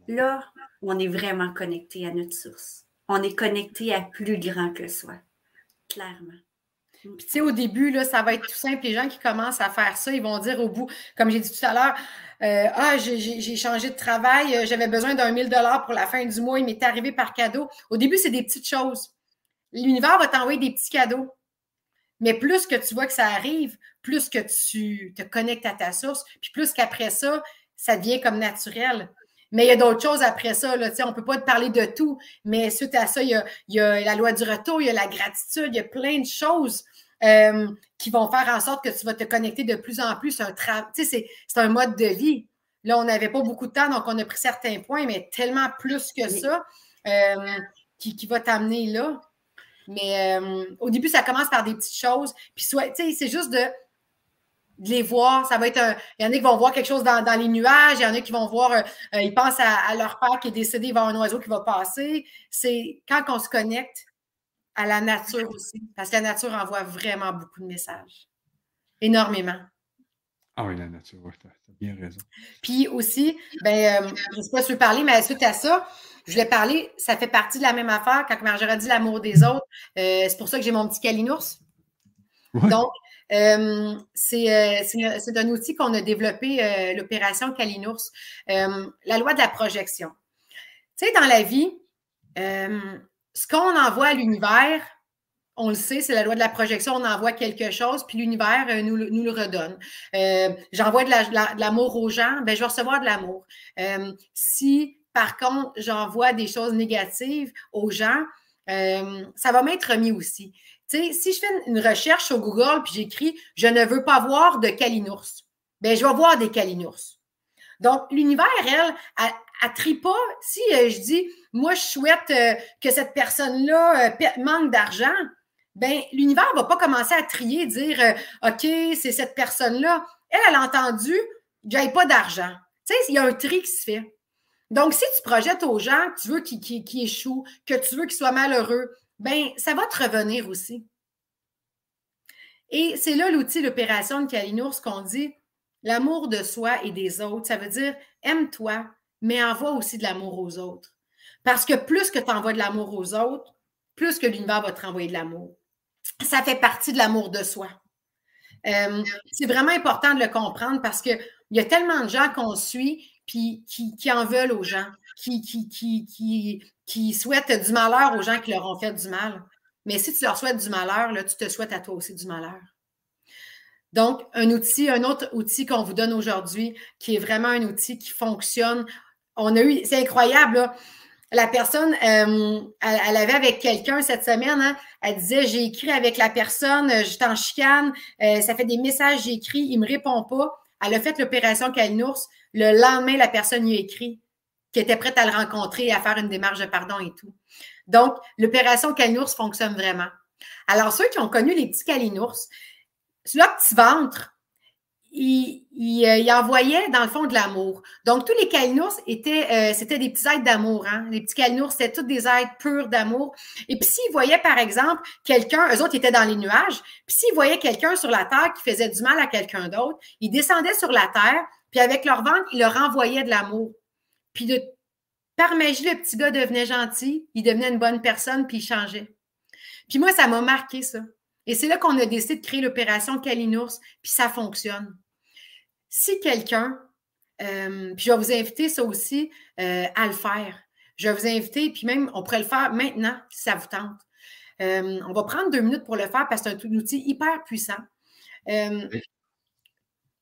là, on est vraiment connecté à notre source. On est connecté à plus grand que soi, clairement. Puis, tu sais, au début, là, ça va être tout simple. Les gens qui commencent à faire ça, ils vont dire au bout, comme j'ai dit tout à l'heure, euh, Ah, j'ai changé de travail, euh, j'avais besoin d'un 1000 pour la fin du mois, il m'est arrivé par cadeau. Au début, c'est des petites choses. L'univers va t'envoyer des petits cadeaux. Mais plus que tu vois que ça arrive, plus que tu te connectes à ta source, puis plus qu'après ça, ça devient comme naturel. Mais il y a d'autres choses après ça. Là, on ne peut pas te parler de tout, mais suite à ça, il y, a, la loi du retour, il y a la gratitude, il y a plein de choses euh, qui vont faire en sorte que tu vas te connecter de plus en plus. C'est un, mode de vie. Là, on n'avait pas beaucoup de temps, donc on a pris certains points, mais tellement plus que ça euh, qui, va t'amener là. Mais euh, au début, ça commence par des petites choses. Puis, c'est juste de, les voir. Ça va être Il y en a qui vont voir quelque chose dans, les nuages, il y en a qui vont voir, ils pensent à, leur père qui est décédé, il va y avoir un oiseau qui va passer. C'est quand on se connecte à la nature aussi, parce que la nature envoie vraiment beaucoup de messages. Énormément. Ah oui, la nature, oui, tu as, bien raison. Puis aussi, ben, euh, je ne sais pas si tu veux parler, mais suite à ça, je voulais parler, ça fait partie de la même affaire quand Marjorie dit l'amour des autres. Euh, c'est pour ça que j'ai mon petit calinours. Donc, c'est un outil qu'on a développé, l'opération Kalinours. la loi de la projection. Tu sais, dans la vie, ce qu'on envoie à l'univers, on le sait, c'est la loi de la projection, on envoie quelque chose, puis l'univers euh, nous, nous, le redonne. Euh, j'envoie de l'amour aux gens, ben, je vais recevoir de l'amour. Euh, si, par contre, j'envoie des choses négatives aux gens, ça va m'être remis aussi. Tu sais, si je fais une recherche sur Google, puis j'écris « Je ne veux pas voir de calinours », ben, je vais voir des calinours. Donc, l'univers, elle, elle, ne pas. Si je dis, moi, je souhaite que cette personne-là manque d'argent, ben l'univers ne va pas commencer à trier, dire euh, OK, c'est cette personne-là. Elle, elle a entendu que pas d'argent. Tu sais, il y a un tri qui se fait. Donc, si tu projettes aux gens que tu veux qu'ils échouent, que tu veux qu'ils soient malheureux, ben ça va te revenir aussi. Et c'est là l'outil l'opération de Kalinours qu'on dit l'amour de soi et des autres. Ça veut dire aime-toi, mais envoie aussi de l'amour aux autres. Parce que plus que tu envoies de l'amour aux autres, plus que l'univers va te renvoyer de l'amour ça fait partie de l'amour de soi. Euh, c'est vraiment important de le comprendre parce qu'il y a tellement de gens qu'on suit puis qui, en veulent aux gens, qui, qui, qui, souhaitent du malheur aux gens qui leur ont fait du mal. Mais si tu leur souhaites du malheur, là, tu te souhaites à toi aussi du malheur. Donc, un outil, un autre outil qu'on vous donne aujourd'hui, qui est vraiment un outil qui fonctionne. On a eu, c'est incroyable, la personne, euh, elle, avait avec quelqu'un cette semaine, hein, elle disait J'ai écrit avec la personne, euh, j'étais en chicane, euh, ça fait des messages, j'ai écrit, il ne me répond pas. Elle a fait l'opération Kalinours. Le lendemain, la personne lui a écrit qu'elle était prête à le rencontrer et à faire une démarche de pardon et tout. Donc, l'opération Kalinours fonctionne vraiment. Alors, ceux qui ont connu les petits Kalinours, leur petit ventre, il, euh, il, envoyait dans le fond de l'amour. Donc, tous les calinours étaient, euh, c'était des petits êtres d'amour. Hein? Les petits calinours, c'était tous des êtres purs d'amour. Et puis, s'ils voyaient, par exemple, quelqu'un, eux autres étaient dans les nuages, puis s'ils voyaient quelqu'un sur la terre qui faisait du mal à quelqu'un d'autre, ils descendaient sur la terre, puis avec leur ventre, ils leur envoyaient de l'amour. Puis, par magie, le petit gars devenait gentil, il devenait une bonne personne, puis il changeait. Puis moi, ça m'a marqué, ça. Et c'est là qu'on a décidé de créer l'opération Kalinours, puis ça fonctionne si quelqu'un, euh, puis je vais vous inviter ça aussi euh, à le faire. Je vais vous inviter, puis même, on pourrait le faire maintenant si ça vous tente. Euh, on va prendre deux minutes pour le faire parce que c'est un outil hyper puissant.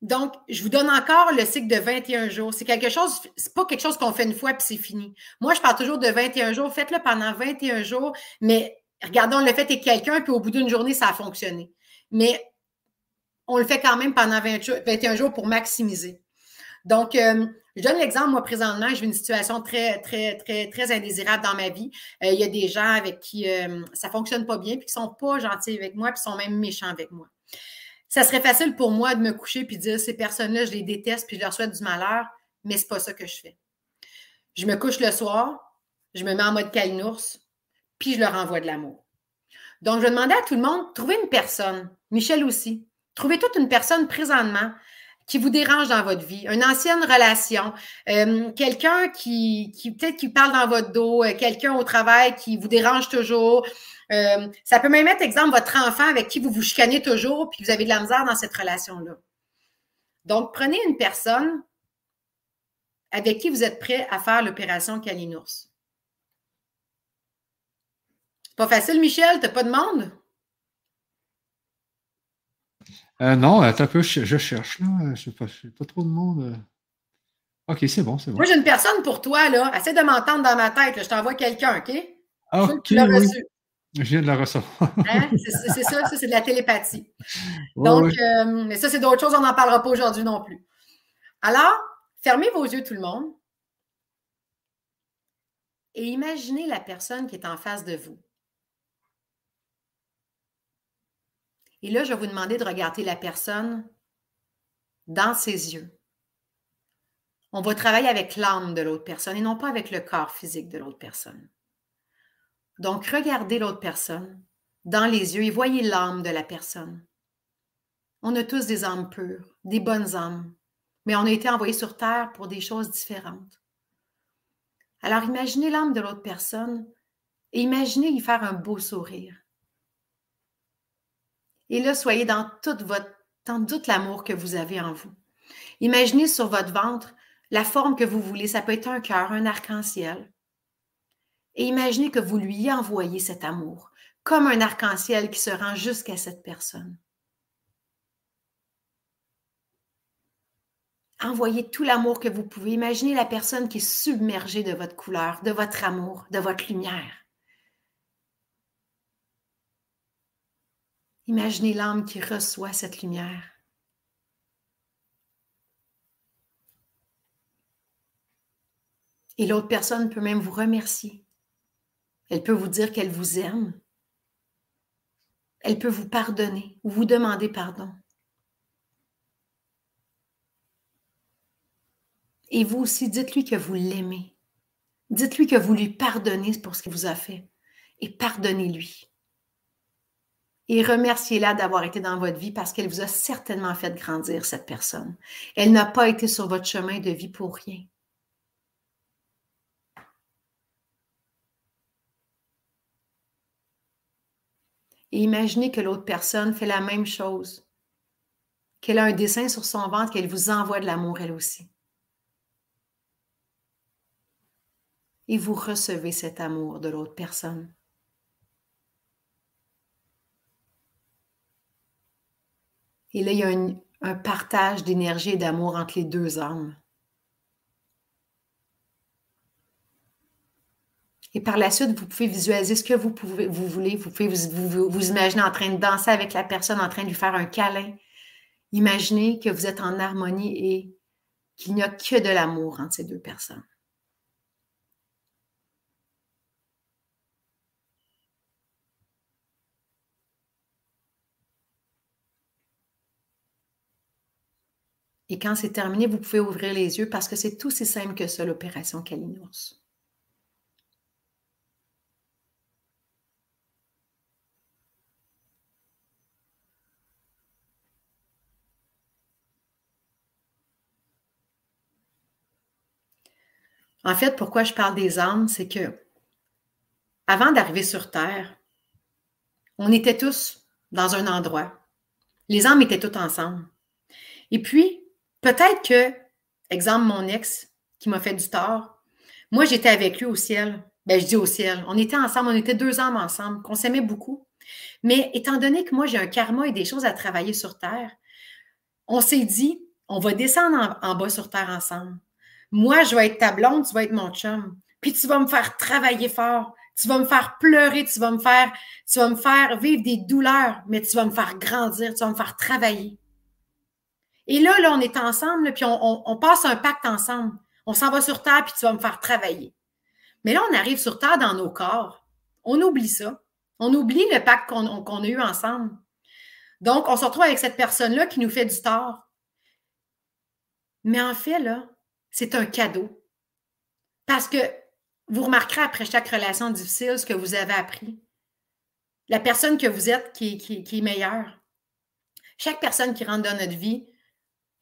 Donc, je vous donne encore le cycle de 21 jours. C'est quelque chose, c'est pas quelque chose qu'on fait une fois puis c'est fini. Moi, je parle toujours de 21 jours. Faites-le pendant 21 jours, mais regardons le fait et quelqu'un, puis au bout d'une journée, ça a fonctionné. Mais on le fait quand même pendant 21 jours pour maximiser. Donc, euh, je donne l'exemple, moi, présentement, j'ai une situation très, très, très, très indésirable dans ma vie. Euh, il y a des gens avec qui euh, ça ne fonctionne pas bien, puis qui ne sont pas gentils avec moi, puis sont même méchants avec moi. Ça serait facile pour moi de me coucher puis de dire ces personnes-là, je les déteste, puis je leur souhaite du malheur, mais ce n'est pas ça que je fais. Je me couche le soir, je me mets en mode calinours, puis je leur envoie de l'amour. Donc, je demander à tout le monde, trouvez une personne, Michel aussi, Trouvez toute une personne présentement qui vous dérange dans votre vie, une ancienne relation, euh, quelqu'un qui, peut-être qui parle dans votre dos, euh, quelqu'un au travail qui vous dérange toujours. Euh, ça peut même être, exemple, votre enfant avec qui vous vous chicanez toujours, puis vous avez de la misère dans cette relation-là. Donc, prenez une personne avec qui vous êtes prêt à faire l'opération Kalinours. Pas facile, Michel, t'as pas de monde? Euh, non, attends un peu, je, cherche, là. Je n'ai pas, pas, trop de monde. Euh. OK, c'est bon, c'est bon. Moi, j'ai une personne pour toi, là. Essaie de m'entendre dans ma tête. Je t'envoie quelqu'un, OK? OK, oui. Je viens de la recevoir. Hein? C'est ça, ça c'est de la télépathie. Donc, euh, mais ça, c'est d'autres choses, on n'en parlera pas aujourd'hui non plus. Alors, fermez vos yeux, tout le monde. Et imaginez la personne qui est en face de vous. Et là, je vais vous demander de regarder la personne dans ses yeux. On va travailler avec l'âme de l'autre personne et non pas avec le corps physique de l'autre personne. Donc, regardez l'autre personne dans les yeux et voyez l'âme de la personne. On a tous des âmes pures, des bonnes âmes, mais on a été envoyés sur Terre pour des choses différentes. Alors, imaginez l'âme de l'autre personne et imaginez y faire un beau sourire. Et là, soyez dans toute votre, dans tout l'amour que vous avez en vous. Imaginez sur votre ventre la forme que vous voulez. Ça peut être un cœur, un arc-en-ciel. Et imaginez que vous lui envoyez cet amour, comme un arc-en-ciel qui se rend jusqu'à cette personne. Envoyez tout l'amour que vous pouvez. Imaginez la personne qui est submergée de votre couleur, de votre amour, de votre lumière. Imaginez l'âme qui reçoit cette lumière. Et l'autre personne peut même vous remercier. Elle peut vous dire qu'elle vous aime. Elle peut vous pardonner ou vous demander pardon. Et vous aussi, dites-lui que vous l'aimez. Dites-lui que vous lui pardonnez pour ce qu'il vous a fait. Et pardonnez-lui. Et remerciez-la d'avoir été dans votre vie parce qu'elle vous a certainement fait grandir, cette personne. Elle n'a pas été sur votre chemin de vie pour rien. Et imaginez que l'autre personne fait la même chose, qu'elle a un dessin sur son ventre, qu'elle vous envoie de l'amour elle aussi. Et vous recevez cet amour de l'autre personne. Et là, il y a un, partage d'énergie et d'amour entre les deux âmes. Et par la suite, vous pouvez visualiser ce que vous, pouvez, vous voulez. Vous pouvez vous, vous, imaginer en train de danser avec la personne, en train de lui faire un câlin. Imaginez que vous êtes en harmonie et qu'il n'y a que de l'amour entre ces deux personnes. Et quand c'est terminé, vous pouvez ouvrir les yeux parce que c'est tout aussi simple que ça, l'opération Kalinours. En fait, pourquoi je parle des âmes, c'est que avant d'arriver sur Terre, on était tous dans un endroit. Les âmes étaient toutes ensemble. Et puis, Peut-être que, exemple, mon ex qui m'a fait du tort, moi, j'étais avec lui au ciel. Ben, je dis au ciel. On était ensemble, on était deux âmes ensemble, qu'on s'aimait beaucoup. Mais étant donné que moi, j'ai un karma et des choses à travailler sur Terre, on s'est dit, on va descendre en, bas sur Terre ensemble. Moi, je vais être ta blonde, tu vas être mon chum. Puis tu vas me faire travailler fort. Tu vas me faire pleurer, tu vas faire, tu vas me faire vivre des douleurs, mais tu vas me faire grandir, tu vas me faire travailler. Et là, là, on est ensemble, puis on, passe un pacte ensemble. On s'en va sur Terre, puis tu vas me faire travailler. Mais là, on arrive sur Terre dans nos corps. On oublie ça. On oublie le pacte qu'on a eu ensemble. Donc, on se retrouve avec cette personne-là qui nous fait du tort. Mais en fait, là, c'est un cadeau. Parce que vous remarquerez après chaque relation difficile ce que vous avez appris. La personne que vous êtes qui, qui est meilleure. Chaque personne qui rentre dans notre vie,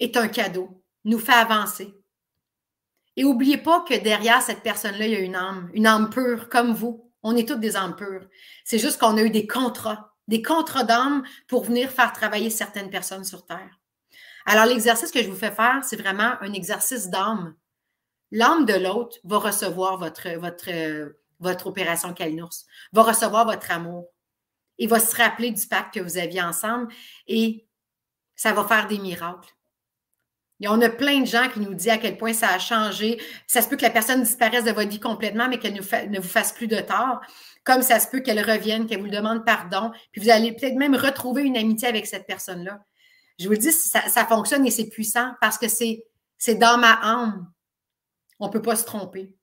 est un cadeau, nous fait avancer. Et n'oubliez pas que derrière cette personne-là, il y a une âme, une âme pure, comme vous. On est toutes des âmes pures. C'est juste qu'on a eu des contrats, des contrats d'âme pour venir faire travailler certaines personnes sur Terre. Alors, l'exercice que je vous fais faire, c'est vraiment un exercice d'âme. L'âme de l'autre va recevoir votre, votre, votre opération Kalinours, va recevoir votre amour et va se rappeler du pacte que vous aviez ensemble et ça va faire des miracles. Et on a plein de gens qui nous disent à quel point ça a changé. Ça se peut que la personne disparaisse de votre vie complètement, mais qu'elle ne vous fasse plus de tort. Comme ça se peut qu'elle revienne, qu'elle vous demande pardon. Puis vous allez peut-être même retrouver une amitié avec cette personne-là. Je vous le dis, ça, fonctionne et c'est puissant parce que c'est, c'est dans ma âme. On ne peut pas se tromper.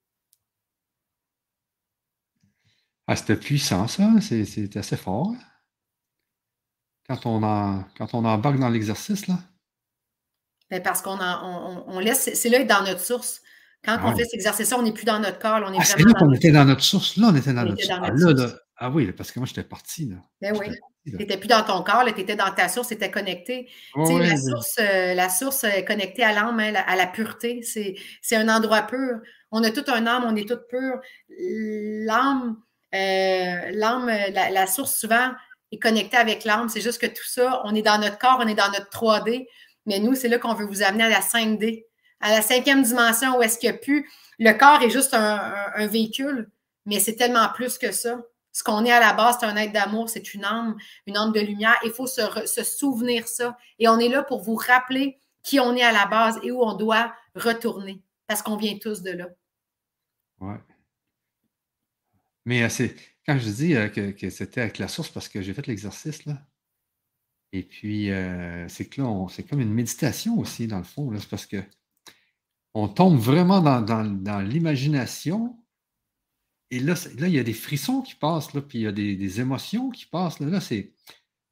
Ah, c'était puissant, ça. C'est, assez fort. Quand on, quand on embarque dans l'exercice, là. Ben, parce qu'on on, laisse, c'est là dans notre source. Quand on fait cet exercice on n'est plus dans notre corps. on est ah, c'est là qu'on était dans notre source. Là, on était dans, notre, source. ah, oui, parce que moi, j'étais parti. Là. Ben oui. Tu n'étais plus dans ton corps, tu étais dans ta source, tu étais connecté. la, Source, euh, la source est connectée à l'âme, hein, à la pureté. C'est un endroit pur. On a tout un âme, on est tout pur. L'âme, euh, l'âme, la, source, souvent, est connecté avec l'âme. C'est juste que tout ça, on est dans notre corps, on est dans notre 3D, mais nous, c'est là qu'on veut vous amener à la 5D, à la cinquième dimension où est-ce qu'il n'y a plus. Le corps est juste un, véhicule, mais c'est tellement plus que ça. Ce qu'on est à la base, c'est un être d'amour, c'est une âme, une âme de lumière. Il faut se, se, souvenir ça. Et on est là pour vous rappeler qui on est à la base et où on doit retourner, parce qu'on vient tous de là. Oui. Mais euh, c'est quand je dis euh, que, c'était avec la source, parce que j'ai fait l'exercice, là. Et puis, euh, c'est que là, c'est comme une méditation aussi, dans le fond. C'est parce que on tombe vraiment dans, l'imagination. Et là, il y a des frissons qui passent, puis il y a des, émotions qui passent. Là, là c'est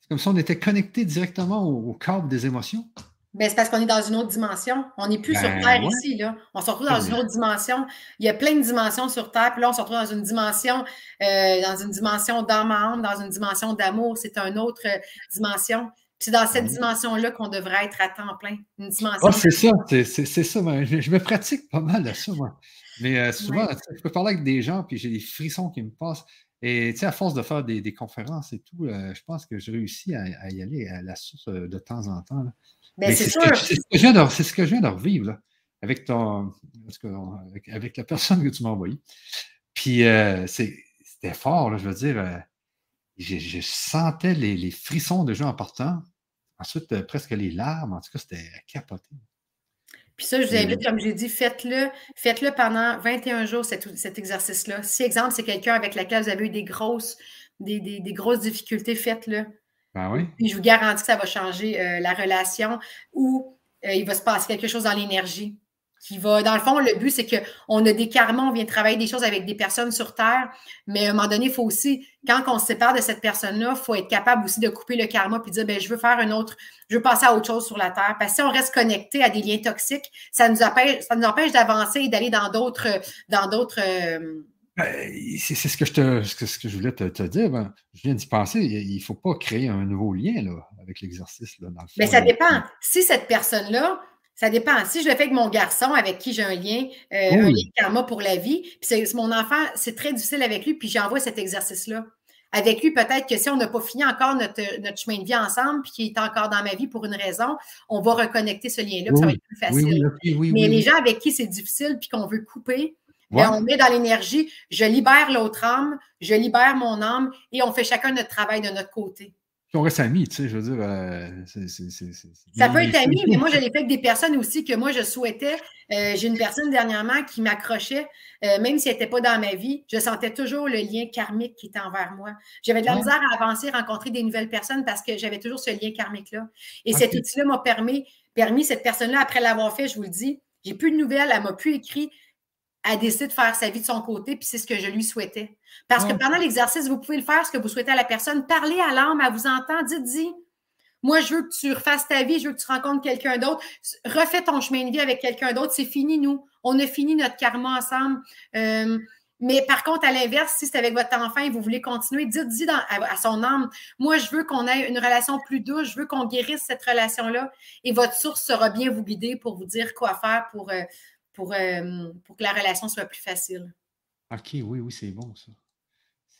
comme si on était connecté directement au, au cadre des émotions. Ben, c'est parce qu'on est dans une autre dimension. On n'est plus sur ben, Terre ici. Là. On se retrouve dans une autre dimension. Il y a plein de dimensions sur Terre. Puis là, on se retrouve dans une dimension, euh, dans une dimension d'âme dans une dimension d'amour. C'est une autre euh, dimension. Puis c'est dans cette dimension-là qu'on devrait être à temps plein. Une dimension. Ah, c'est ça, c'est ça. Je, me pratique pas mal à ça, moi. Mais euh, souvent, je peux parler avec des gens, puis j'ai des frissons qui me passent. Et tu sais, à force de faire des, conférences et tout, je pense que je réussis à, à, y aller à la source de temps en temps. Là. Ben, c'est ce, que je viens de revivre avec, ton, avec, la personne que tu m'as envoyée. Puis euh, c'était fort, je veux dire. Euh, je, sentais les, frissons de jeu en partant. Ensuite, euh, presque les larmes. En tout cas, c'était capoté. Puis ça, je vous invite, comme j'ai dit, faites-le. Faites-le pendant 21 jours, cet, exercice-là. Si, exemple, c'est quelqu'un avec lequel vous avez eu des grosses, des, des grosses difficultés, faites-le. Ben je vous garantis que ça va changer euh, la relation ou euh, il va se passer quelque chose dans l'énergie. Qui va, dans le fond, le but, c'est qu'on a des karmas, on vient travailler des choses avec des personnes sur Terre, mais à un moment donné, il faut aussi, quand on se sépare de cette personne-là, il faut être capable aussi de couper le karma puis dire, ben, je veux faire un autre, je veux passer à autre chose sur la Terre. Parce que si on reste connecté à des liens toxiques, ça nous empêche, d'avancer et d'aller dans d'autres, dans d'autres, euh, c'est ce que je te, ce que, je voulais te, dire. Ben, je viens d'y penser. Il ne faut pas créer un nouveau lien là, avec l'exercice. Mais ben, ça dépend. Si cette personne-là, ça dépend. Si je le fais avec mon garçon, avec qui j'ai un lien, euh, un lien karma pour la vie, puis c'est mon enfant, c'est très difficile avec lui, puis j'envoie cet exercice-là. Avec lui, peut-être que si on n'a pas fini encore notre, notre, chemin de vie ensemble, puis qu'il est encore dans ma vie pour une raison, on va reconnecter ce lien-là, ça va être plus facile. Mais les gens avec qui c'est difficile, puis qu'on veut couper, on met dans l'énergie, je libère l'autre âme, je libère mon âme et on fait chacun notre travail de notre côté. on reste amis, tu sais, je veux dire. Euh, ça peut être ami, mais moi, je l'ai fait avec des personnes aussi que moi, je souhaitais. Euh, j'ai une personne dernièrement qui m'accrochait, euh, même si elle n'était pas dans ma vie, je sentais toujours le lien karmique qui était envers moi. J'avais de la misère à avancer, rencontrer des nouvelles personnes parce que j'avais toujours ce lien karmique-là. Et cet outil-là m'a permis, permis, cette personne-là, après l'avoir fait, je vous le dis, j'ai plus de nouvelles, elle m'a plus écrit a décidé de faire sa vie de son côté, puis c'est ce que je lui souhaitais. Parce que pendant l'exercice, vous pouvez le faire, ce que vous souhaitez à la personne. Parlez à l'âme, elle vous entend, dites-y. Moi, je veux que tu refasses ta vie, je veux que tu rencontres quelqu'un d'autre. Refais ton chemin de vie avec quelqu'un d'autre. C'est fini, nous. On a fini notre karma ensemble. Euh, mais par contre, à l'inverse, si c'est avec votre enfant et vous voulez continuer, dites-y à, à, son âme, moi, je veux qu'on ait une relation plus douce, je veux qu'on guérisse cette relation-là et votre source sera bien vous guider pour vous dire quoi faire pour, euh, pour, euh, pour que la relation soit plus facile. OK, oui, oui, c'est bon, ça.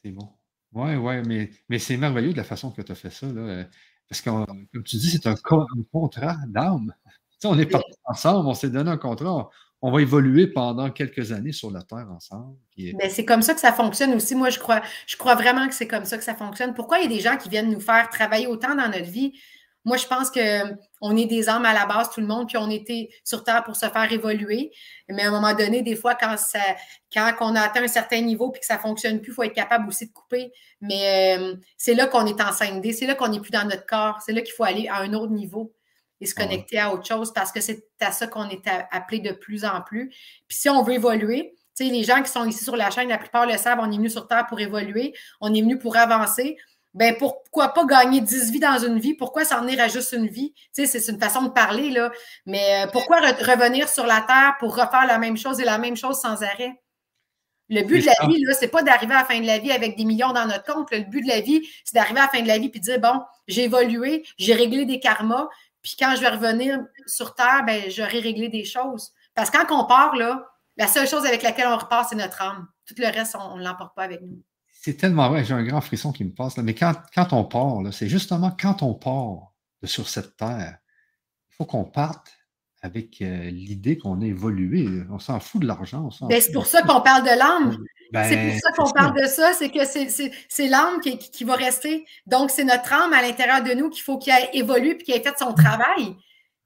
C'est bon. Oui, oui, mais, mais c'est merveilleux de la façon que tu as fait ça. Là, parce que, comme tu dis, c'est un, contrat d'âme. on est partis ensemble, on s'est donné un contrat. On, va évoluer pendant quelques années sur la Terre ensemble. Ben, c'est comme ça que ça fonctionne aussi. Moi, je crois, je crois vraiment que c'est comme ça que ça fonctionne. Pourquoi il y a des gens qui viennent nous faire travailler autant dans notre vie? Moi, je pense qu'on est des âmes à la base, tout le monde, puis on était sur Terre pour se faire évoluer. Mais à un moment donné, des fois, quand, ça, quand on a atteint un certain niveau puis que ça ne fonctionne plus, il faut être capable aussi de couper. Mais euh, c'est là qu'on est en 5D, c'est là qu'on n'est plus dans notre corps, c'est là qu'il faut aller à un autre niveau et se connecter à autre chose parce que c'est à ça qu'on est appelé de plus en plus. Puis si on veut évoluer, tu sais, les gens qui sont ici sur la chaîne, la plupart le savent, on est venu sur Terre pour évoluer, on est venu pour avancer ben pourquoi pas gagner 10 vies dans une vie? Pourquoi s'en venir à juste une vie? Tu sais, c'est une façon de parler, là. Mais euh, pourquoi revenir sur la Terre pour refaire la même chose et la même chose sans arrêt? Le but de la vie, là, c'est pas d'arriver à la fin de la vie avec des millions dans notre compte. Le but de la vie, c'est d'arriver à la fin de la vie et de dire, bon, j'ai évolué, j'ai réglé des karmas, puis quand je vais revenir sur Terre, ben, j'aurai réglé des choses. Parce que quand on part, là, la seule chose avec laquelle on repart, c'est notre âme. Tout le reste, on ne l'emporte pas avec nous c'est tellement vrai, j'ai un grand frisson qui me passe. Là. Mais quand, quand on part, c'est justement quand on part sur cette terre, il faut qu'on parte avec euh, l'idée qu'on a évolué. On s'en fout de l'argent. Ben, c'est pour ça qu'on parle de l'âme. Ben, c'est pour ça qu'on parle de ça, c'est que c'est l'âme qui, qui, va rester. Donc, c'est notre âme à l'intérieur de nous qu'il faut qu'elle évolue et qu'elle ait fait son travail.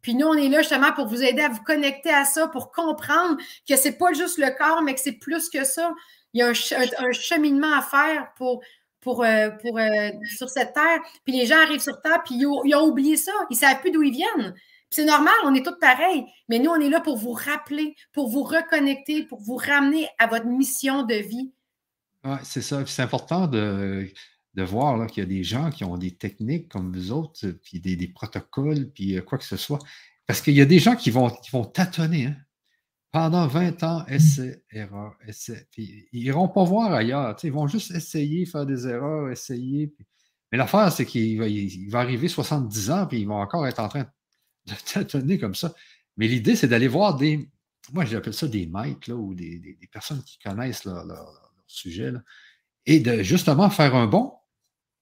Puis nous, on est là justement pour vous aider à vous connecter à ça, pour comprendre que c'est pas juste le corps, mais que c'est plus que ça. Il y a un, cheminement à faire pour, pour, euh, pour euh, sur cette terre. Puis les gens arrivent sur terre, puis ils ont, oublié ça. Ils ne savent plus d'où ils viennent. C'est normal, on est tous pareils. Mais nous, on est là pour vous rappeler, pour vous reconnecter, pour vous ramener à votre mission de vie. Oui, c'est ça. C'est important de, de voir qu'il y a des gens qui ont des techniques comme vous autres, puis des, protocoles, puis euh, quoi que ce soit. Parce qu'il y a des gens qui vont, qui vont tâtonner. Hein. Pendant 20 ans, essai, erreur, essai. Puis ils n'iront pas voir ailleurs. Ils vont juste essayer, faire des erreurs, essayer. Mais l'affaire, c'est qu'il va, il va arriver 70 ans, puis ils vont encore être en train de tâtonner comme ça. Mais l'idée, c'est d'aller voir des. Moi, j'appelle ça des maîtres, là, ou des, personnes qui connaissent leur, leur sujet, là, et de justement faire un bon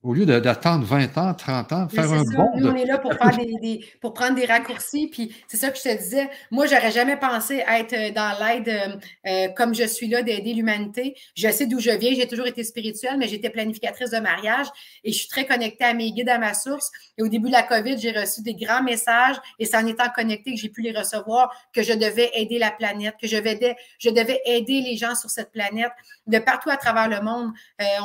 au lieu d'attendre 20 ans, 30 ans, faire un bon. Nous, on est là pour, faire des, pour prendre des raccourcis. Puis c'est ça que je te disais. Moi, j'aurais jamais pensé être euh, dans l'aide euh, euh, comme je suis là, d'aider l'humanité. Je sais d'où je viens. J'ai toujours été spirituelle, mais j'étais planificatrice de mariage et je suis très connectée à mes guides, à ma source. Et au début de la COVID, j'ai reçu des grands messages et c'est en étant connectée que j'ai pu les recevoir que je devais aider la planète, que je devais, je devais aider les gens sur cette planète de partout à travers le monde.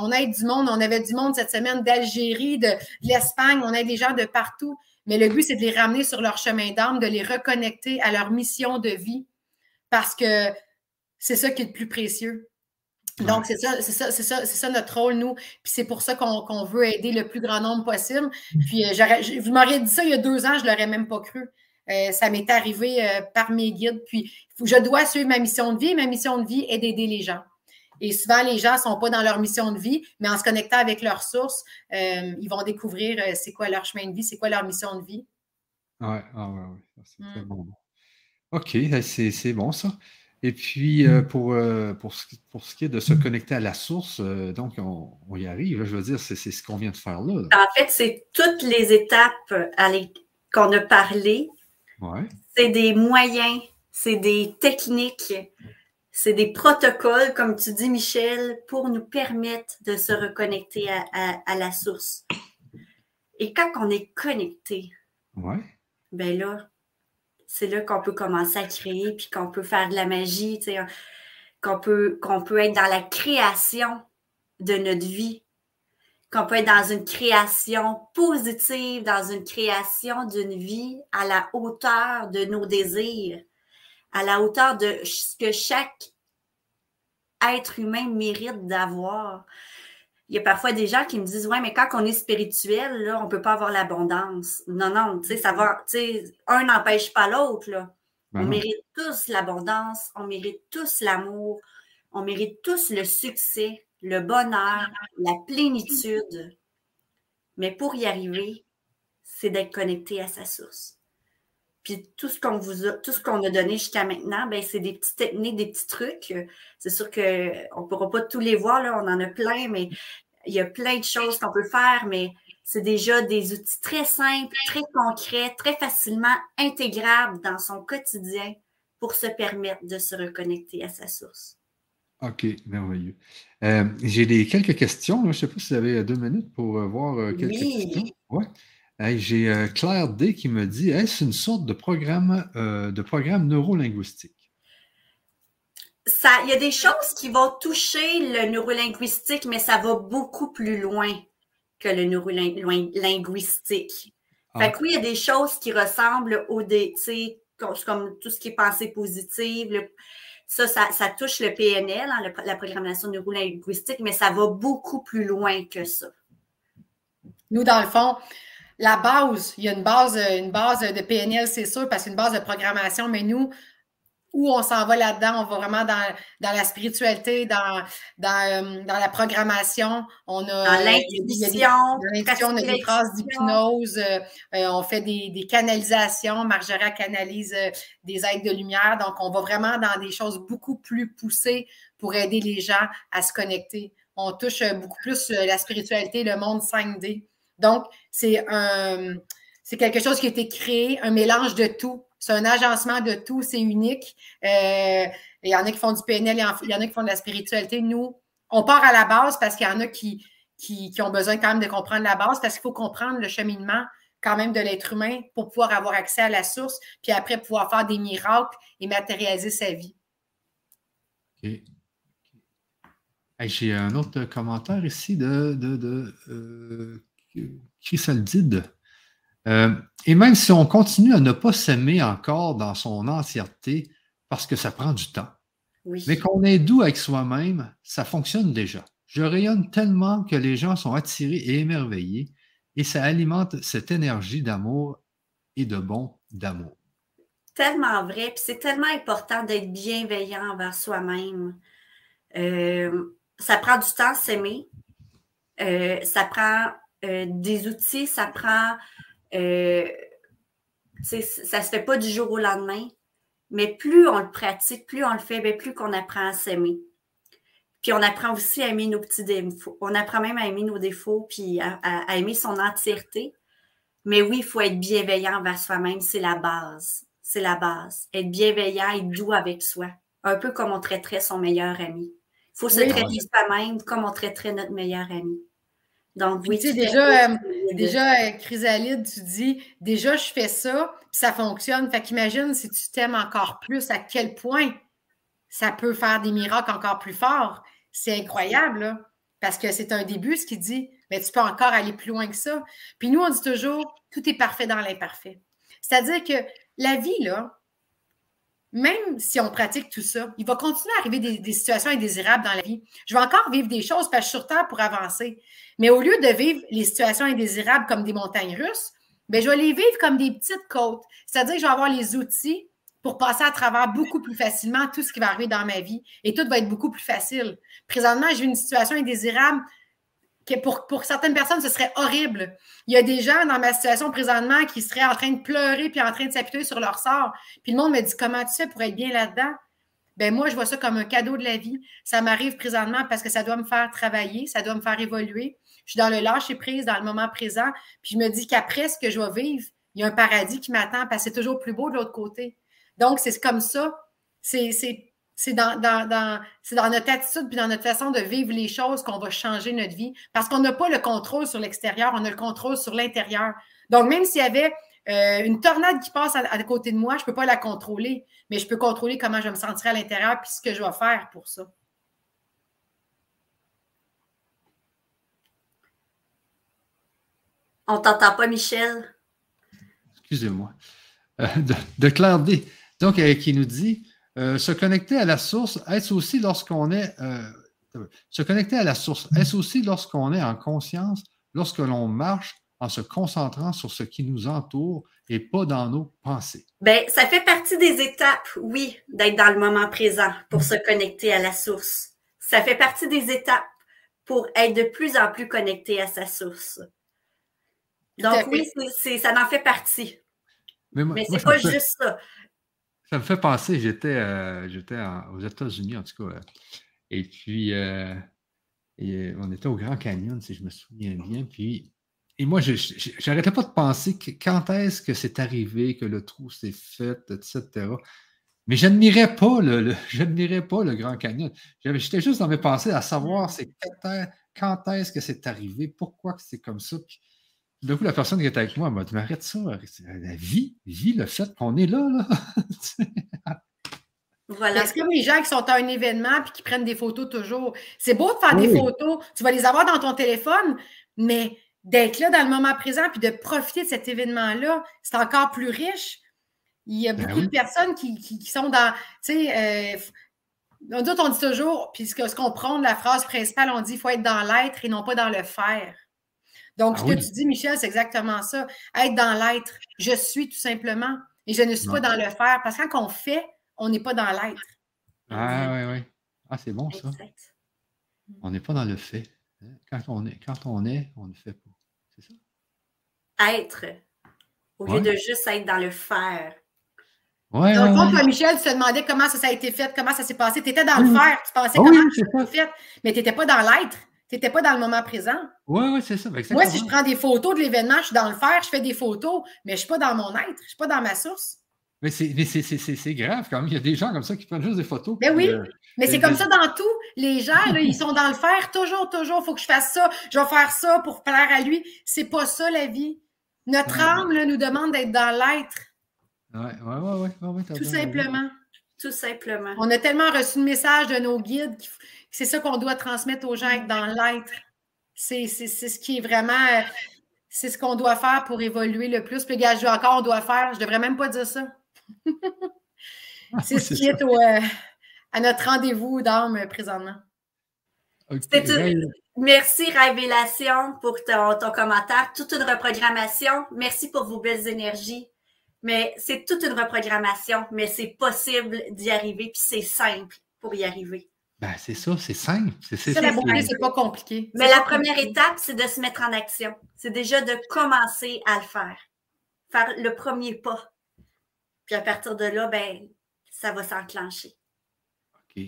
on aide du monde. On avait du monde cette semaine d'Algérie, de, l'Espagne, on aide des gens de partout. Mais le but, c'est de les ramener sur leur chemin d'âme, de les reconnecter à leur mission de vie, parce que c'est ça qui est le plus précieux. Donc, c'est ça, c'est ça, c'est ça, c'est ça notre rôle, nous. Puis c'est pour ça qu'on, veut aider le plus grand nombre possible. Puis euh, vous m'auriez dit ça il y a deux ans, je ne l'aurais même pas cru. Euh, ça m'est arrivé euh, par mes guides. Puis je dois suivre ma mission de vie. Ma mission de vie est d'aider les gens. Et souvent, les gens ne sont pas dans leur mission de vie, mais en se connectant avec leurs sources, euh, ils vont découvrir euh, c'est quoi leur chemin de vie, c'est quoi leur mission de vie. Oui, ah ouais, ouais. c'est très mm. bon. OK, ben, c'est bon ça. Et puis, euh, pour, pour, ce, pour, ce, qui est de se connecter à la source, donc on, y arrive. Je veux dire, c'est ce qu'on vient de faire là. En fait, c'est toutes les étapes qu'on a parlé. Ouais. C'est des moyens, c'est des techniques, c'est des protocoles, comme tu dis, Michel, pour nous permettre de se reconnecter à, la source. Et quand on est connecté, ouais. ben là, c'est là qu'on peut commencer à créer, puis qu'on peut faire de la magie, qu'on peut, qu'on peut être dans la création de notre vie, qu'on peut être dans une création positive, dans une création d'une vie à la hauteur de nos désirs à la hauteur de ce que chaque être humain mérite d'avoir. Il y a parfois des gens qui me disent Ouais, mais quand on est spirituel, là, on ne peut pas avoir l'abondance. Non, non, tu sais, ça va, tu sais, un n'empêche pas l'autre. Là. Ben on mérite tous l'abondance, on mérite tous l'amour, on mérite tous le succès, le bonheur, la plénitude. Mais pour y arriver, c'est d'être connecté à sa source. Puis tout ce qu'on vous a, tout ce qu'on a donné jusqu'à maintenant, ben, c'est des petites techniques, des petits trucs. C'est sûr qu'on ne pourra pas tous les voir, là, on en a plein, mais il y a plein de choses qu'on peut faire, mais c'est déjà des outils très simples, très concrets, très facilement intégrables dans son quotidien pour se permettre de se reconnecter à sa source. OK, merveilleux. Euh, j'ai des, quelques questions. Je ne sais pas si vous avez deux minutes pour euh, voir euh, quelques oui. questions. Ouais. J'ai euh, Claire D qui me dit est-ce une sorte de programme, euh, de programme neurolinguistique? il y a des choses qui vont toucher le neurolinguistique, mais ça va beaucoup plus loin que le neurolinguistique. Ah. Fait que oui, il y a des choses qui ressemblent au DT, comme tout ce qui est pensée positive. ça, ça, touche le PNL, hein, la programmation neurolinguistique, mais ça va beaucoup plus loin que ça. Nous, dans le fond, la base, il y a une base, une base de PNL, c'est sûr, parce que c'est une base de programmation, mais nous, où on s'en va là-dedans, on va vraiment dans, la spiritualité, dans, dans, euh, la programmation. On a dans l'intuition, on a des phrases d'hypnose, euh, euh, on fait des, canalisations. Margeria canalise des aides de lumière. Donc, on va vraiment dans des choses beaucoup plus poussées pour aider les gens à se connecter on touche beaucoup plus la spiritualité, le monde 5D. Donc, c'est quelque chose qui a été créé, un mélange de tout. C'est un agencement de tout, c'est unique. Euh, il y en a qui font du PNL, il y en a qui font de la spiritualité. Nous, on part à la base parce qu'il y en a qui, ont besoin quand même de comprendre la base, parce qu'il faut comprendre le cheminement quand même de l'être humain pour pouvoir avoir accès à la source, puis après pouvoir faire des miracles et matérialiser sa vie. J'ai un autre commentaire ici de euh, Chrysaldide. Euh, et même si on continue à ne pas s'aimer encore dans son entièreté, parce que ça prend du temps, mais qu'on est doux avec soi-même, ça fonctionne déjà. Je rayonne tellement que les gens sont attirés et émerveillés, et ça alimente cette énergie d'amour et de bon d'amour. Tellement vrai, puis c'est tellement important d'être bienveillant envers soi-même. Euh, ça prend du temps s'aimer, euh, ça prend des outils, ça prend euh, ça ne se fait pas du jour au lendemain, mais plus on le pratique, plus on le fait, ben, plus qu'on apprend à s'aimer. Puis on apprend aussi à aimer nos petits défauts. On apprend même à aimer nos défauts, puis à, aimer son entièreté. Mais oui, il faut être bienveillant envers soi-même, c'est la base. C'est la base. Être bienveillant et doux avec soi. Un peu comme on traiterait son meilleur ami. Il faut se traiter soi-même comme on traiterait notre meilleur ami. Donc, oui. Tu sais, déjà, euh, déjà, euh, Chrysalide, tu dis, déjà, je fais ça, puis ça fonctionne. Fait qu'imagine si tu t'aimes encore plus, à quel point ça peut faire des miracles encore plus forts. C'est incroyable, là, parce que c'est un début, ce qu'il dit, mais tu peux encore aller plus loin que ça. Puis nous, on dit toujours, tout est parfait dans l'imparfait. C'est-à-dire que la vie, là, même si on pratique tout ça, il va continuer à arriver des, situations indésirables dans la vie. Je vais encore vivre des choses parce que je suis sur Terre pour avancer. Mais au lieu de vivre les situations indésirables comme des montagnes russes, bien, je vais les vivre comme des petites côtes. C'est-à-dire que je vais avoir les outils pour passer à travers beaucoup plus facilement tout ce qui va arriver dans ma vie. Et tout va être beaucoup plus facile. Présentement, j'ai une situation indésirable pour, certaines personnes, ce serait horrible. Il y a des gens dans ma situation présentement qui seraient en train de pleurer puis en train de s'appuyer sur leur sort. Puis le monde me dit Comment tu fais pour être bien là-dedans? Ben moi, je vois ça comme un cadeau de la vie. Ça m'arrive présentement parce que ça doit me faire travailler, ça doit me faire évoluer. Je suis dans le lâcher prise, dans le moment présent. Puis je me dis qu'après ce que je vais vivre, il y a un paradis qui m'attend parce que c'est toujours plus beau de l'autre côté. Donc, c'est comme ça. C'est c'est dans, dans, notre attitude puis dans notre façon de vivre les choses qu'on va changer notre vie. Parce qu'on n'a pas le contrôle sur l'extérieur, on a le contrôle sur l'intérieur. Donc, même s'il y avait euh, une tornade qui passe à, côté de moi, je ne peux pas la contrôler, mais je peux contrôler comment je me sentirai à l'intérieur puis ce que je vais faire pour ça. On t'entend pas, Michel. Excusez-moi. Euh, de, Claire D. Donc, euh, qui nous dit euh, se connecter à la source, est-ce aussi lorsqu'on est. Euh, se connecter à la source, est-ce aussi lorsqu'on est en conscience, lorsque l'on marche en se concentrant sur ce qui nous entoure et pas dans nos pensées? Bien, ça fait partie des étapes, oui, d'être dans le moment présent pour se connecter à la source. Ça fait partie des étapes pour être de plus en plus connecté à sa source. Donc oui, ça en fait partie. Mais, Mais c'est pas juste ça. Ça me fait penser, j'étais euh, aux États-Unis, en tout cas. Euh, et puis, euh, on était au Grand Canyon, si je me souviens bien. Puis, et moi, je n'arrêtais pas de penser que quand est-ce que c'est arrivé, que le trou s'est fait, etc. Mais je n'admirais pas le, pas le Grand Canyon. J'étais juste dans mes pensées à savoir c'est quand est-ce que c'est arrivé, pourquoi c'est comme ça. Du coup, la personne qui était avec moi m'a dit arrête ça, la vie, vie, le fait qu'on est là. là. Voilà. C'est comme les gens qui sont à un événement et qui prennent des photos toujours? C'est beau de faire des photos, tu vas les avoir dans ton téléphone, mais d'être là dans le moment présent puis de profiter de cet événement-là, c'est encore plus riche. Il y a ben beaucoup de personnes qui, sont dans, tu sais, euh, on dit toujours, puis ce qu'on prend de la phrase principale, on dit qu'il faut être dans l'être et non pas dans le faire. Donc, ah ce que tu dis, Michel, c'est exactement ça. Être dans l'être. Je suis tout simplement. Et je ne suis pas dans le faire. Parce que quand on fait, on n'est pas dans l'être. Ah oui, oui. Ah, c'est bon ça. On n'est pas dans le fait. Quand on est, quand on est, on ne fait pas. C'est ça? Être. Au lieu de juste être dans le faire. Ouais, Dans le fond, ouais. toi, Michel, tu te demandais comment ça, ça a été fait, comment ça s'est passé. Tu étais dans Oui. le faire, tu pensais Ah oui, comment ça été fait, mais tu n'étais pas dans l'être. Tu n'étais pas dans le moment présent. Oui, oui, c'est ça. Moi, exactement. si je prends des photos de l'événement, je suis dans le faire, je fais des photos, mais je ne suis pas dans mon être, je ne suis pas dans ma source. Mais c'est mais c'est- c'est- c'est- c'est grave quand même. Il y a des gens comme ça qui prennent juste des photos. Ben puis, oui. euh, Mais c'est Mais- comme ça dans tout. Les gens, là, ils sont dans le faire toujours, toujours. Il faut que je fasse ça. Je vais faire ça pour plaire à lui. C'est pas ça la vie. Notre Ouais. âme là, nous demande d'être dans l'être, ouais, ouais, ouais, ouais, tout bien simplement. Tout simplement. On a tellement reçu de messages de nos guides c'est ça qu'on doit transmettre aux gens, être dans l'être. C'est c'est- c'est ce qui est vraiment. euh, C'est ce qu'on doit faire pour évoluer le plus. Puis, gars, je dis encore, on doit faire. Je devrais même pas dire ça. c'est ce qui ça. est au, euh, à notre rendez-vous d'âme euh, présentement. Ouais, Merci Révélation pour ton, ton commentaire. Toute une reprogrammation. Merci pour vos belles énergies. Mais c'est toute une reprogrammation, mais c'est possible d'y arriver, puis c'est simple pour y arriver. Ben, c'est ça, c'est simple. C'est c'est c'est- pas compliqué. Mais la première compliqué. étape, c'est de se mettre en action. C'est déjà de commencer à le faire. Faire le premier pas. Puis à partir de là, ben, ça va s'enclencher. OK.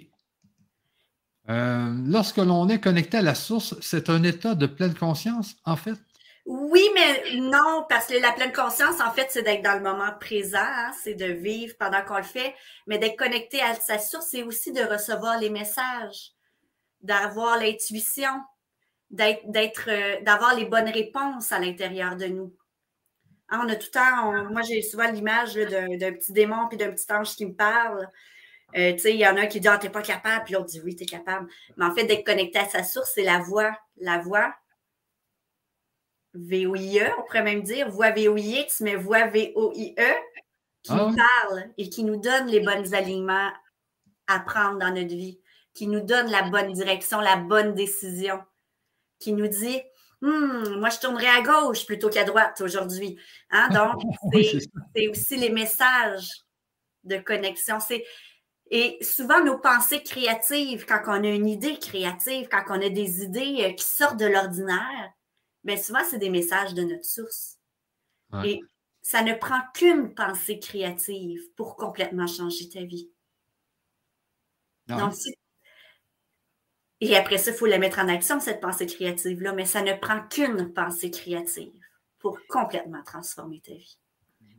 Euh, lorsque l'on est connecté à la source, c'est un état de pleine conscience, en fait? Oui, mais non, parce que la pleine conscience, en fait, c'est d'être dans le moment présent, hein, c'est de vivre pendant qu'on le fait, mais d'être connecté à sa source, c'est aussi de recevoir les messages, d'avoir l'intuition, d'être, euh, d'avoir les bonnes réponses à l'intérieur de nous. Hein, on a tout le temps, moi j'ai souvent l'image d'un petit démon puis d'un petit ange qui me parle. Euh, tu sais, il y en a un qui dit Ah, t'es pas capable, puis l'autre dit Oui, t'es capable. Mais en fait, d'être connecté à sa source, c'est la voix. La voix, VOIE, on pourrait même dire, voix VOIE, tu mets voix VOIE, qui Ah nous parle et qui nous donne les bons alignements à prendre dans notre vie, qui nous donne la bonne direction, la bonne décision, qui nous dit Hum, moi je tournerai à gauche plutôt qu'à droite aujourd'hui. Hein? Donc, c'est aussi les messages de connexion. C'est et souvent nos pensées créatives, quand on a une idée créative, quand on a des idées euh, qui sortent de l'ordinaire, bien souvent c'est des messages de notre source. Ouais. Et ça ne prend qu'une pensée créative pour complètement changer ta vie. Non, Donc, si- Et après ça, il faut la mettre en action, cette pensée créative-là, mais ça ne prend qu'une pensée créative pour complètement transformer ta vie.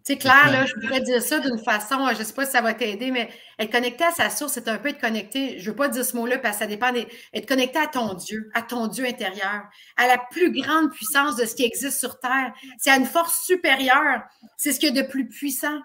Tu sais, Claire, là, je pourrais dire ça d'une façon, euh, je ne sais pas si ça va t'aider, mais être connecté à sa source, c'est un peu être connecté, je ne veux pas dire ce mot-là parce que ça dépend des. Être connecté à ton Dieu, à ton Dieu intérieur, à la plus grande puissance de ce qui existe sur Terre. C'est à une force supérieure. C'est ce qu'il y a de plus puissant.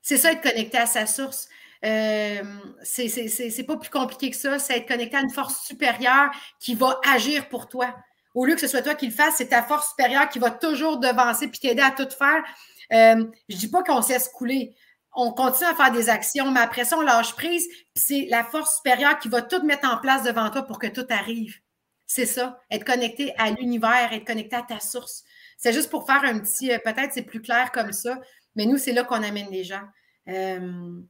C'est ça, être connecté à sa source. Euh, c'est pas plus compliqué que ça. C'est être connecté à une force supérieure qui va agir pour toi. Au lieu que ce soit toi qui le fasses, c'est ta force supérieure qui va toujours devancer puis t'aider à tout faire. Euh, je dis pas qu'on se laisse couler. On continue à faire des actions, mais après ça, on lâche prise. C'est la force supérieure qui va tout mettre en place devant toi pour que tout arrive. C'est ça, être connecté à l'univers, être connecté à ta source. C'est juste pour faire un petit, euh, peut-être c'est plus clair comme ça, mais nous, c'est là qu'on amène les gens. Euh,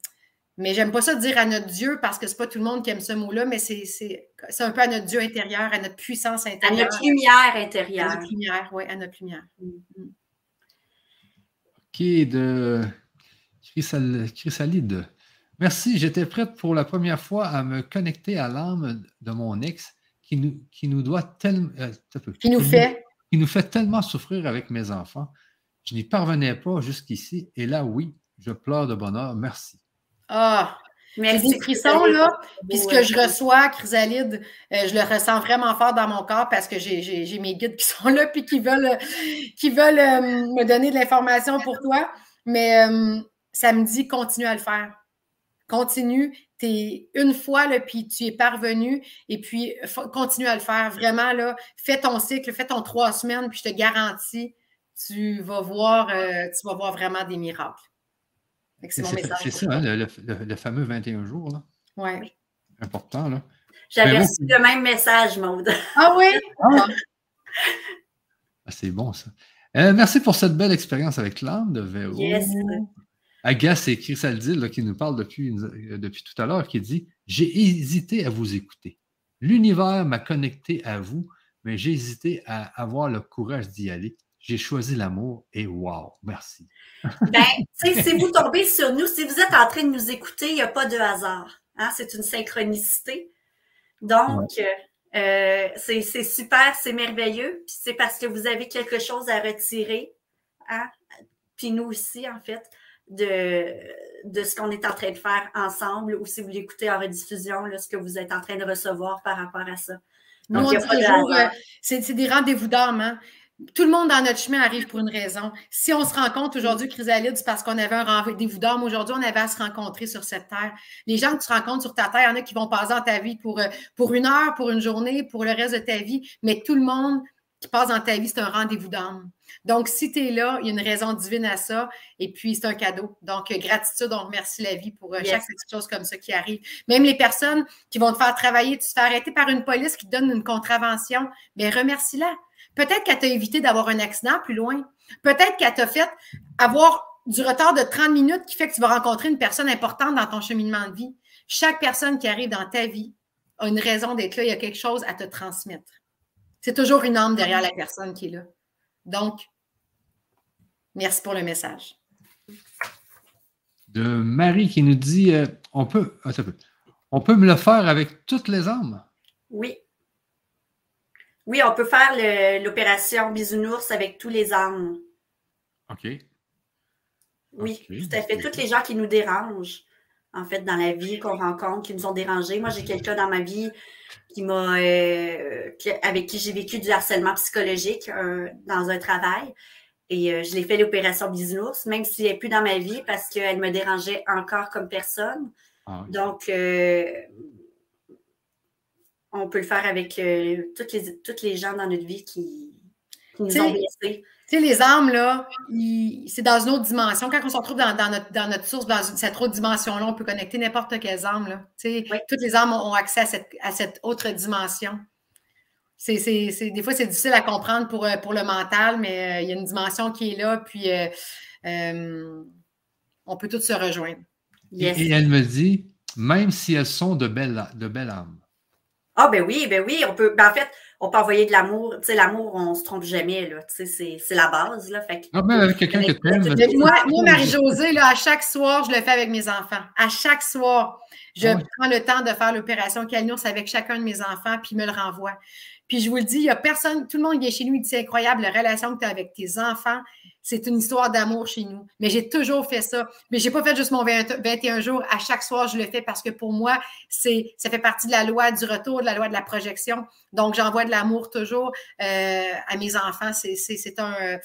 mais j'aime pas ça dire à notre Dieu parce que c'est pas tout le monde qui aime ce mot-là, mais c'est un peu à notre Dieu intérieur, à notre puissance À intérieure. notre lumière À intérieure. notre lumière, oui, à notre lumière. OK, de Chrysal- Chrysalide. Merci, j'étais prête pour la première fois à me connecter à l'âme de mon ex qui nous, qui nous doit tellement. euh. Qui nous fait. qui nous fait tellement souffrir avec mes enfants. Je n'y parvenais pas jusqu'ici. Et là, oui, je pleure de bonheur. Merci. Ah, j'ai Merci. des frissons, là. Puis ce que je reçois, Chrysalide, euh, je le ressens vraiment fort dans mon corps parce que j'ai- mes guides qui sont là puis qui veulent, qui veulent euh, me donner de l'information pour toi. Mais euh, ça me dit continue à le faire. Continue. Es une fois, là, puis tu es parvenu. Et puis, continue à le faire. Vraiment, là, fais ton cycle, fais ton trois semaines, puis je te garantis, tu vas voir, tu vas voir vraiment des miracles. C'est ça, hein, le, le- le fameux 21 jours. Là. Ouais. Important. Là. J'avais reçu le même message, Maude. Ah oui? Ah, c'est bon, ça. Euh, merci pour cette belle expérience avec l'âme de VO. Yes. Agas, c'est Chrysaldine là, qui nous parle depuis, euh, depuis tout à l'heure, qui dit J'ai hésité à vous écouter. L'univers m'a connecté à vous, mais j'ai hésité à avoir le courage d'y aller. J'ai choisi l'amour et wow, merci. ben, si vous tombez sur nous, si vous êtes en train de nous écouter, il n'y a pas de hasard. Hein? C'est une synchronicité. Donc, euh, c'est super, c'est merveilleux. Puis c'est parce que vous avez quelque chose à retirer. Hein? Puis nous aussi, en fait, de, de ce qu'on est en train de faire ensemble ou si vous l'écoutez en rediffusion, là, ce que vous êtes en train de recevoir par rapport à ça. Donc, euh, c'est des rendez-vous d'âme. Hein? Tout le monde dans notre chemin arrive pour une raison. Si on se rencontre aujourd'hui, Chrysalide, c'est parce qu'on avait un rendez-vous d'âme. Aujourd'hui, on avait à se rencontrer sur cette terre. Les gens que tu rencontres sur ta terre, il y en a qui vont passer dans ta vie pour, euh, pour une heure, pour une journée, pour le reste de ta vie. Mais tout le monde qui passe dans ta vie, c'est un rendez-vous d'âme. Donc, si tu es là, il y a une raison divine à ça. Et puis, c'est un cadeau. Donc, euh, gratitude, on remercie la vie pour chaque chose comme ça qui arrive. Même les personnes qui vont te faire travailler, tu te fais arrêter par une police qui te donne une contravention, bien, remercie-la. Peut-être qu'elle t'a évité d'avoir un accident plus loin. Peut-être qu'elle t'a fait avoir du retard de 30 minutes qui fait que tu vas rencontrer une personne importante dans ton cheminement de vie. Chaque personne qui arrive dans ta vie a une raison d'être là. Il y a quelque chose à te transmettre. C'est toujours une âme derrière la personne qui est là. Donc, merci pour le message. De Marie qui nous dit euh, on, peut, on peut me le faire avec toutes les âmes? Oui. Oui, on peut faire l'opération bisounours avec tous les âmes. OK. Oui, tout à fait. Toutes les gens qui nous dérangent, en fait, dans la vie, qu'on rencontre, qui nous ont dérangés. Moi, j'ai quelqu'un dans ma vie qui m'a, euh, avec qui j'ai vécu du harcèlement psychologique euh, dans un travail. Et euh, je l'ai fait l'opération bisounours, même s'il n'est plus dans ma vie parce qu'elle me dérangeait encore comme personne. Ah Donc, on peut le faire avec euh, toutes, les, toutes les gens dans notre vie qui, nous ont blessés. Tu sais, les âmes, là, c'est dans une autre dimension. Quand on se retrouve dans, notre, dans notre source, dans cette autre dimension-là, on peut connecter n'importe quelle âme. Là. Tu sais, Toutes les âmes ont accès à cette, à cette autre dimension. C'est, des fois, c'est difficile à comprendre pour, euh, pour le mental, mais euh, il y a une dimension qui est là, puis on peut toutes se rejoindre. Et, elle me dit, même si elles sont de belles, de belles âmes. Ah, ben oui, ben oui, on peut. Ben en fait, on peut envoyer de l'amour. Tu sais, l'amour, on se trompe jamais, là. Tu sais, c'est la base, là. Fait ah, ben avec quelqu'un que tu Moi, moi Marie-Josée, là, à chaque soir, je le fais avec mes enfants. À chaque soir, je ah prends le temps de faire l'opération Calnours avec chacun de mes enfants, puis me le renvoie. Puis je vous le dis, il n'y a personne, tout le monde vient chez nous, il dit c'est incroyable la relation que tu as avec tes enfants. C'est une histoire d'amour chez nous. Mais j'ai toujours fait ça. Mais je n'ai pas fait juste mon 21 jours. À chaque soir, je le fais parce que pour moi, c'est ça fait partie de la loi du retour, de la loi de la projection. Donc, j'envoie de l'amour toujours euh, à mes enfants. C'est un,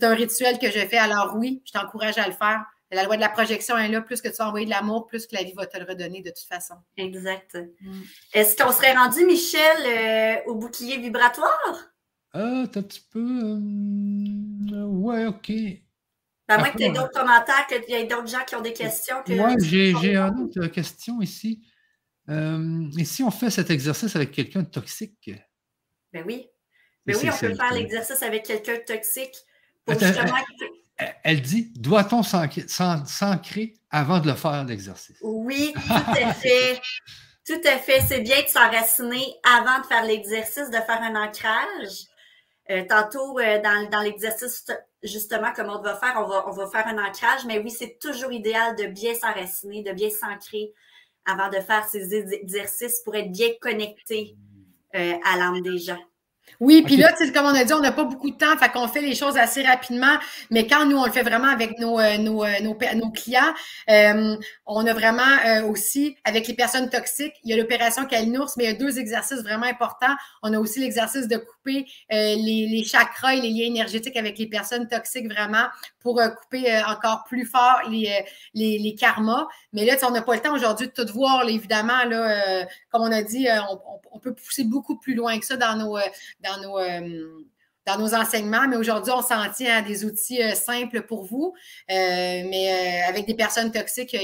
un rituel que je fais. Alors oui, je t'encourage à le faire. La loi de la projection est là. Plus que tu vas envoyer de l'amour, plus que la vie va te le redonner de toute façon. Exact. Mm. Est-ce qu'on serait rendu, Michel, euh, au bouclier vibratoire? Ah, t'as un petit peu. Euh, ouais, OK. À moins que tu aies d'autres commentaires, qu'il y ait d'autres gens qui ont des questions. Moi, j'ai une autre question ici. Euh, et si on fait cet exercice avec quelqu'un de toxique? Ben oui. Ben oui, on peut faire l'exercice avec quelqu'un de toxique pour justement elle dit doit-on s'ancrer avant de le faire, l'exercice? Oui, tout à fait. tout à fait. C'est bien de s'enraciner avant de faire l'exercice, de faire un ancrage. Euh, tantôt, euh, dans, l'exercice, justement, comme on va faire, on va, on va faire un ancrage, mais oui, c'est toujours idéal de bien s'enraciner, de bien s'ancrer avant de faire ces exercices pour être bien connecté euh, à l'âme des gens. Oui, puis là, comme on a dit, on n'a pas beaucoup de temps, fait qu'on fait les choses assez rapidement, mais quand nous, on le fait vraiment avec nos, euh, nos, euh, nos, nos, clients, euh, on a vraiment aussi, avec les personnes toxiques, il y a l'opération Calinours, mais il y a deux exercices vraiment importants. On a aussi l'exercice de couper les, les, chakras et les liens énergétiques avec les personnes toxiques vraiment pour couper encore plus fort les, les, les karmas. Mais là, on n'a pas le temps aujourd'hui de tout voir, évidemment, là, comme on a dit, on, on, peut pousser beaucoup plus loin que ça dans nos dans nos, euh, dans nos enseignements, mais aujourd'hui, on s'en tient à des outils euh, simples pour vous. Euh, mais avec des personnes toxiques,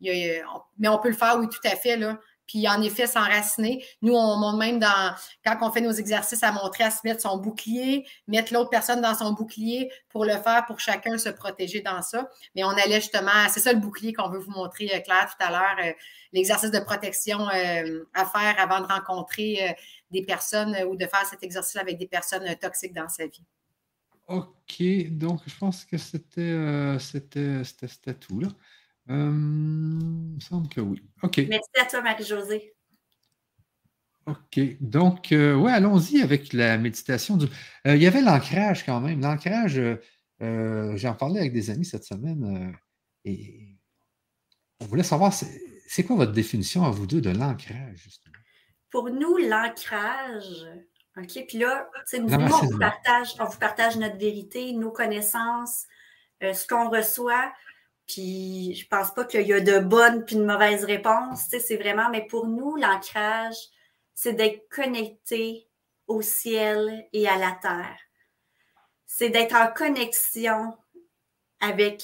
mais on peut le faire, oui, tout à fait. Là. Puis en effet, s'enraciner. Nous, on monte même dans, quand on fait nos exercices, à montrer à se mettre son bouclier, mettre l'autre personne dans son bouclier pour le faire, pour chacun se protéger dans ça. Mais on allait justement, c'est ça le bouclier qu'on veut vous montrer, Claire, tout à l'heure, l'exercice de protection à faire avant de rencontrer des personnes euh, ou de faire cet exercice avec des personnes euh, toxiques dans sa vie. OK, donc je pense que c'était euh, tout là. Euh, il me semble que oui. OK. Merci à toi, Marie-Josée. OK. Donc, euh, ouais, allons-y avec la méditation. Du... il y avait l'ancrage quand même. L'ancrage, j'en parlais avec des amis cette semaine et on voulait savoir, c'est quoi votre définition à vous deux de l'ancrage, justement? Pour nous, l'ancrage, OK? Puis là, nous, on, vous partage, on vous partage notre vérité, nos connaissances, euh, ce qu'on reçoit. Puis je pense pas qu'il y a de bonnes puis de mauvaises réponses. C'est vraiment, mais pour nous, l'ancrage, c'est d'être connecté au ciel et à la terre. C'est d'être en connexion avec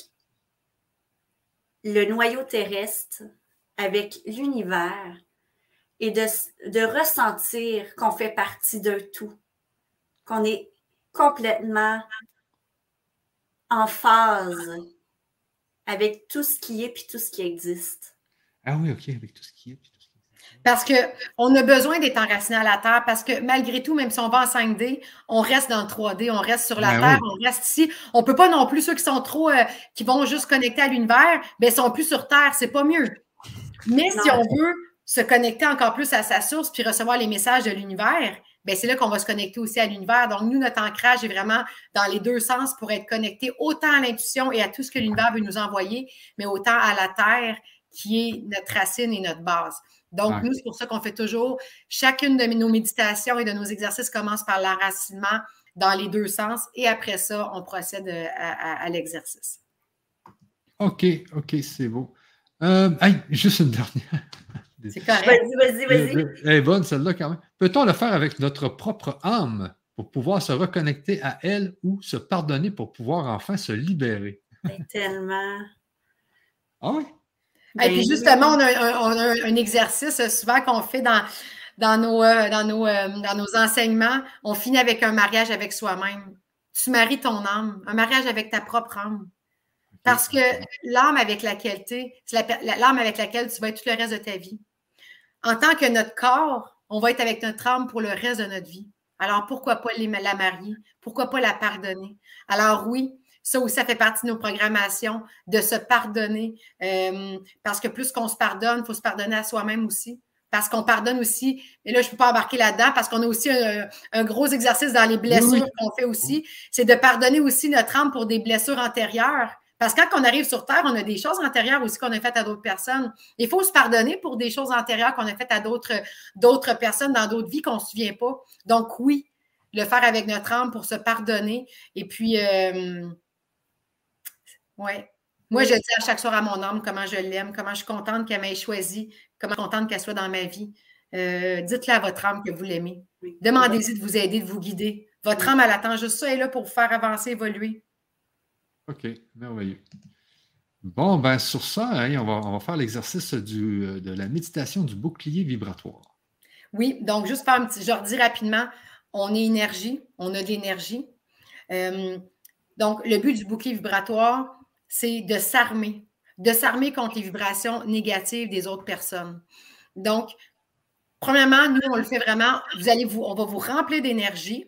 le noyau terrestre, avec l'univers, et de, de ressentir qu'on fait partie d'un tout, qu'on est complètement en phase avec tout ce qui est puis tout ce qui existe. Ah oui, OK, avec tout ce qui est puis tout ce qui existe. Parce qu'on a besoin d'être enraciné à la Terre parce que malgré tout, même si on va en 5D, on reste dans le 3D, on reste sur la ben Terre, on reste ici. On ne peut pas non plus, ceux qui sont trop, euh, qui vont juste connecter à l'univers, ben, ils sont plus sur Terre, c'est pas mieux. Mais si on veut se connecter encore plus à sa source puis recevoir les messages de l'univers, c'est là qu'on va se connecter aussi à l'univers. Donc, nous, notre ancrage est vraiment dans les deux sens pour être connecté autant à l'intuition et à tout ce que l'univers veut nous envoyer, mais autant à la Terre qui est notre racine et notre base. Donc, nous, c'est pour ça qu'on fait toujours, chacune de nos méditations et de nos exercices commence par l'enracinement dans les deux sens et après ça, on procède euh, à, l'exercice. OK, OK, c'est beau. Euh, juste une dernière. C'est correct. Vas-y, vas-y, vas-y. Elle est bonne, celle-là, quand même. Peut-on le faire avec notre propre âme pour pouvoir se reconnecter à elle ou se pardonner pour pouvoir enfin se libérer? Ben, tellement. Ah oui? Et puis ben, justement, on a, un, exercice souvent qu'on fait dans, dans, nos, euh, dans, nos, euh, dans nos enseignements. On finit avec un mariage avec soi-même. Tu maries ton âme, un mariage avec ta propre âme. Parce que l'âme avec laquelle tu es, c'est l'âme avec laquelle tu vas être tout le reste de ta vie en tant que notre corps, on va être avec notre âme pour le reste de notre vie. Alors, pourquoi pas la marier? Pourquoi pas la pardonner? Alors, oui, ça aussi, ça fait partie de nos programmations, de se pardonner. Euh, parce que plus qu'on se pardonne, il faut se pardonner à soi-même aussi. Parce qu'on pardonne aussi, et là, je ne peux pas embarquer là-dedans, parce qu'on a aussi un, gros exercice dans les blessures qu'on fait aussi, c'est de pardonner aussi notre âme pour des blessures antérieures. Parce que quand on arrive sur Terre, on a des choses antérieures aussi qu'on a faites à d'autres personnes. Il faut se pardonner pour des choses antérieures qu'on a faites à d'autres, d'autres personnes dans d'autres vies qu'on ne se souvient pas. Donc, oui, le faire avec notre âme pour se pardonner. Et puis, euh, ouais. Moi, je dis à chaque soir à mon âme comment je l'aime, comment je suis contente qu'elle m'ait choisi, comment je suis contente qu'elle soit dans ma vie. Euh, dites-le à votre âme que vous l'aimez. Demandez-y de vous aider, de vous guider. Votre âme, elle attend juste ça, elle est là pour vous faire avancer, évoluer. OK, merveilleux. Bon, ben sur ça, hein, on, va, faire l'exercice euh, de la méditation du bouclier vibratoire. Oui, donc juste faire un petit, je redis rapidement, on est énergie, on a de l'énergie. Euh, donc, le but du bouclier vibratoire, c'est de s'armer, de s'armer contre les vibrations négatives des autres personnes. Donc, premièrement, nous, on le fait vraiment, vous allez vous, on va vous remplir d'énergie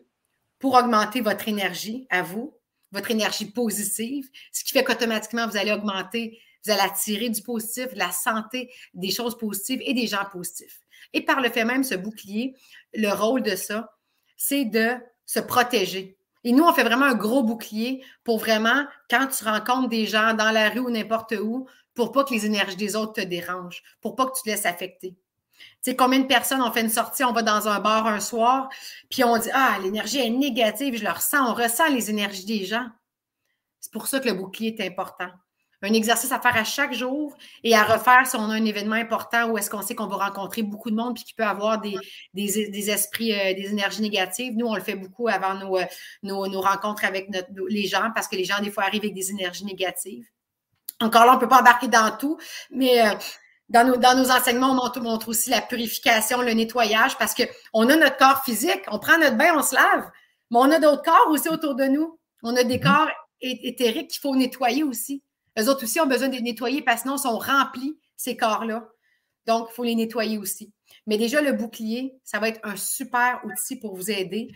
pour augmenter votre énergie à vous, votre énergie positive, ce qui fait qu'automatiquement, vous allez augmenter, vous allez attirer du positif, la santé, des choses positives et des gens positifs. Et par le fait même, ce bouclier, le rôle de ça, c'est de se protéger. Et nous, on fait vraiment un gros bouclier pour vraiment, quand tu rencontres des gens dans la rue ou n'importe où, pour pas que les énergies des autres te dérangent, pour pas que tu te laisses affecter. Tu sais, combien de personnes ont fait une sortie, on va dans un bar un soir, puis on dit Ah, l'énergie est négative, je le ressens, on ressent les énergies des gens. C'est pour ça que le bouclier est important. Un exercice à faire à chaque jour et à refaire si on a un événement important où est-ce qu'on sait qu'on va rencontrer beaucoup de monde puis qu'il peut avoir des, des, esprits, euh, des énergies négatives. Nous, on le fait beaucoup avant nos, euh, nos, rencontres avec les gens parce que les gens, des fois, arrivent avec des énergies négatives. Encore là, on ne peut pas embarquer dans tout, mais euh, dans nos, dans nos enseignements, on montre, aussi la purification, le nettoyage, parce qu'on a notre corps physique, on prend notre bain, on se lave, mais on a d'autres corps aussi autour de nous. On a des mhm. corps éthériques qu'il faut nettoyer aussi. Les autres aussi ont besoin de nettoyer parce que sinon, ils sont remplis, ces corps-là. Donc, il faut les nettoyer aussi. Mais déjà, le bouclier, ça va être un super outil pour vous aider.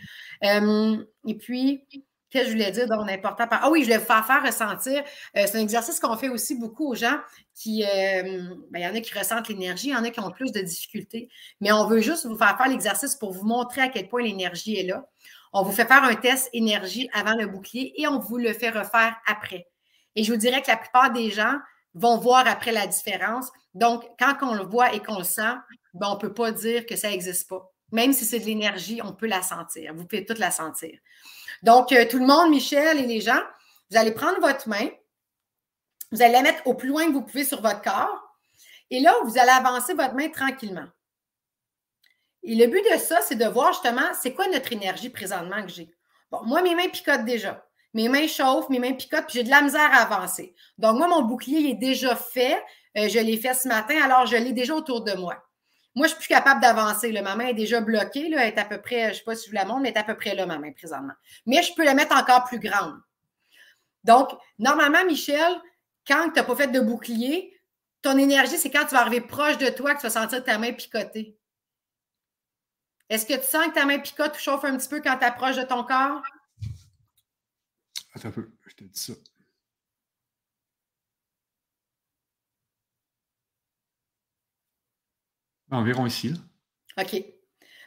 Euh, et puis, Qu'est-ce que je voulais dire donc important? Ah oui, je voulais vous faire faire ressentir. Euh, c'est un exercice qu'on fait aussi beaucoup aux gens qui. Euh, ben, il y en a qui ressentent l'énergie, il y en a qui ont plus de difficultés. Mais on veut juste vous faire faire l'exercice pour vous montrer à quel point l'énergie est là. On vous fait faire un test énergie avant le bouclier et on vous le fait refaire après. Et je vous dirais que la plupart des gens vont voir après la différence. Donc, quand on le voit et qu'on le sent, ben, on ne peut pas dire que ça n'existe pas. Même si c'est de l'énergie, on peut la sentir. Vous pouvez toute la sentir. Donc, euh, tout le monde, Michel et les gens, vous allez prendre votre main, vous allez la mettre au plus loin que vous pouvez sur votre corps, et là, vous allez avancer votre main tranquillement. Et le but de ça, c'est de voir justement, c'est quoi notre énergie présentement que j'ai? Bon, moi, mes mains picotent déjà. Mes mains chauffent, mes mains picotent, puis j'ai de la misère à avancer. Donc, moi, mon bouclier est déjà fait. Euh, je l'ai fait ce matin, alors je l'ai déjà autour de moi. Moi, je suis plus capable d'avancer. Ma main est déjà bloquée. Là, elle est à peu près, je ne sais pas si je vous la montre, mais elle est à peu près là, ma main, présentement. Mais je peux la mettre encore plus grande. Donc, normalement, Michel, quand tu n'as pas fait de bouclier, ton énergie, c'est quand tu vas arriver proche de toi que tu vas sentir ta main picoter. Est-ce que tu sens que ta main picote ou chauffe un petit peu quand tu approches de ton corps? Attends un peu, je te dis ça. Environ ici. OK.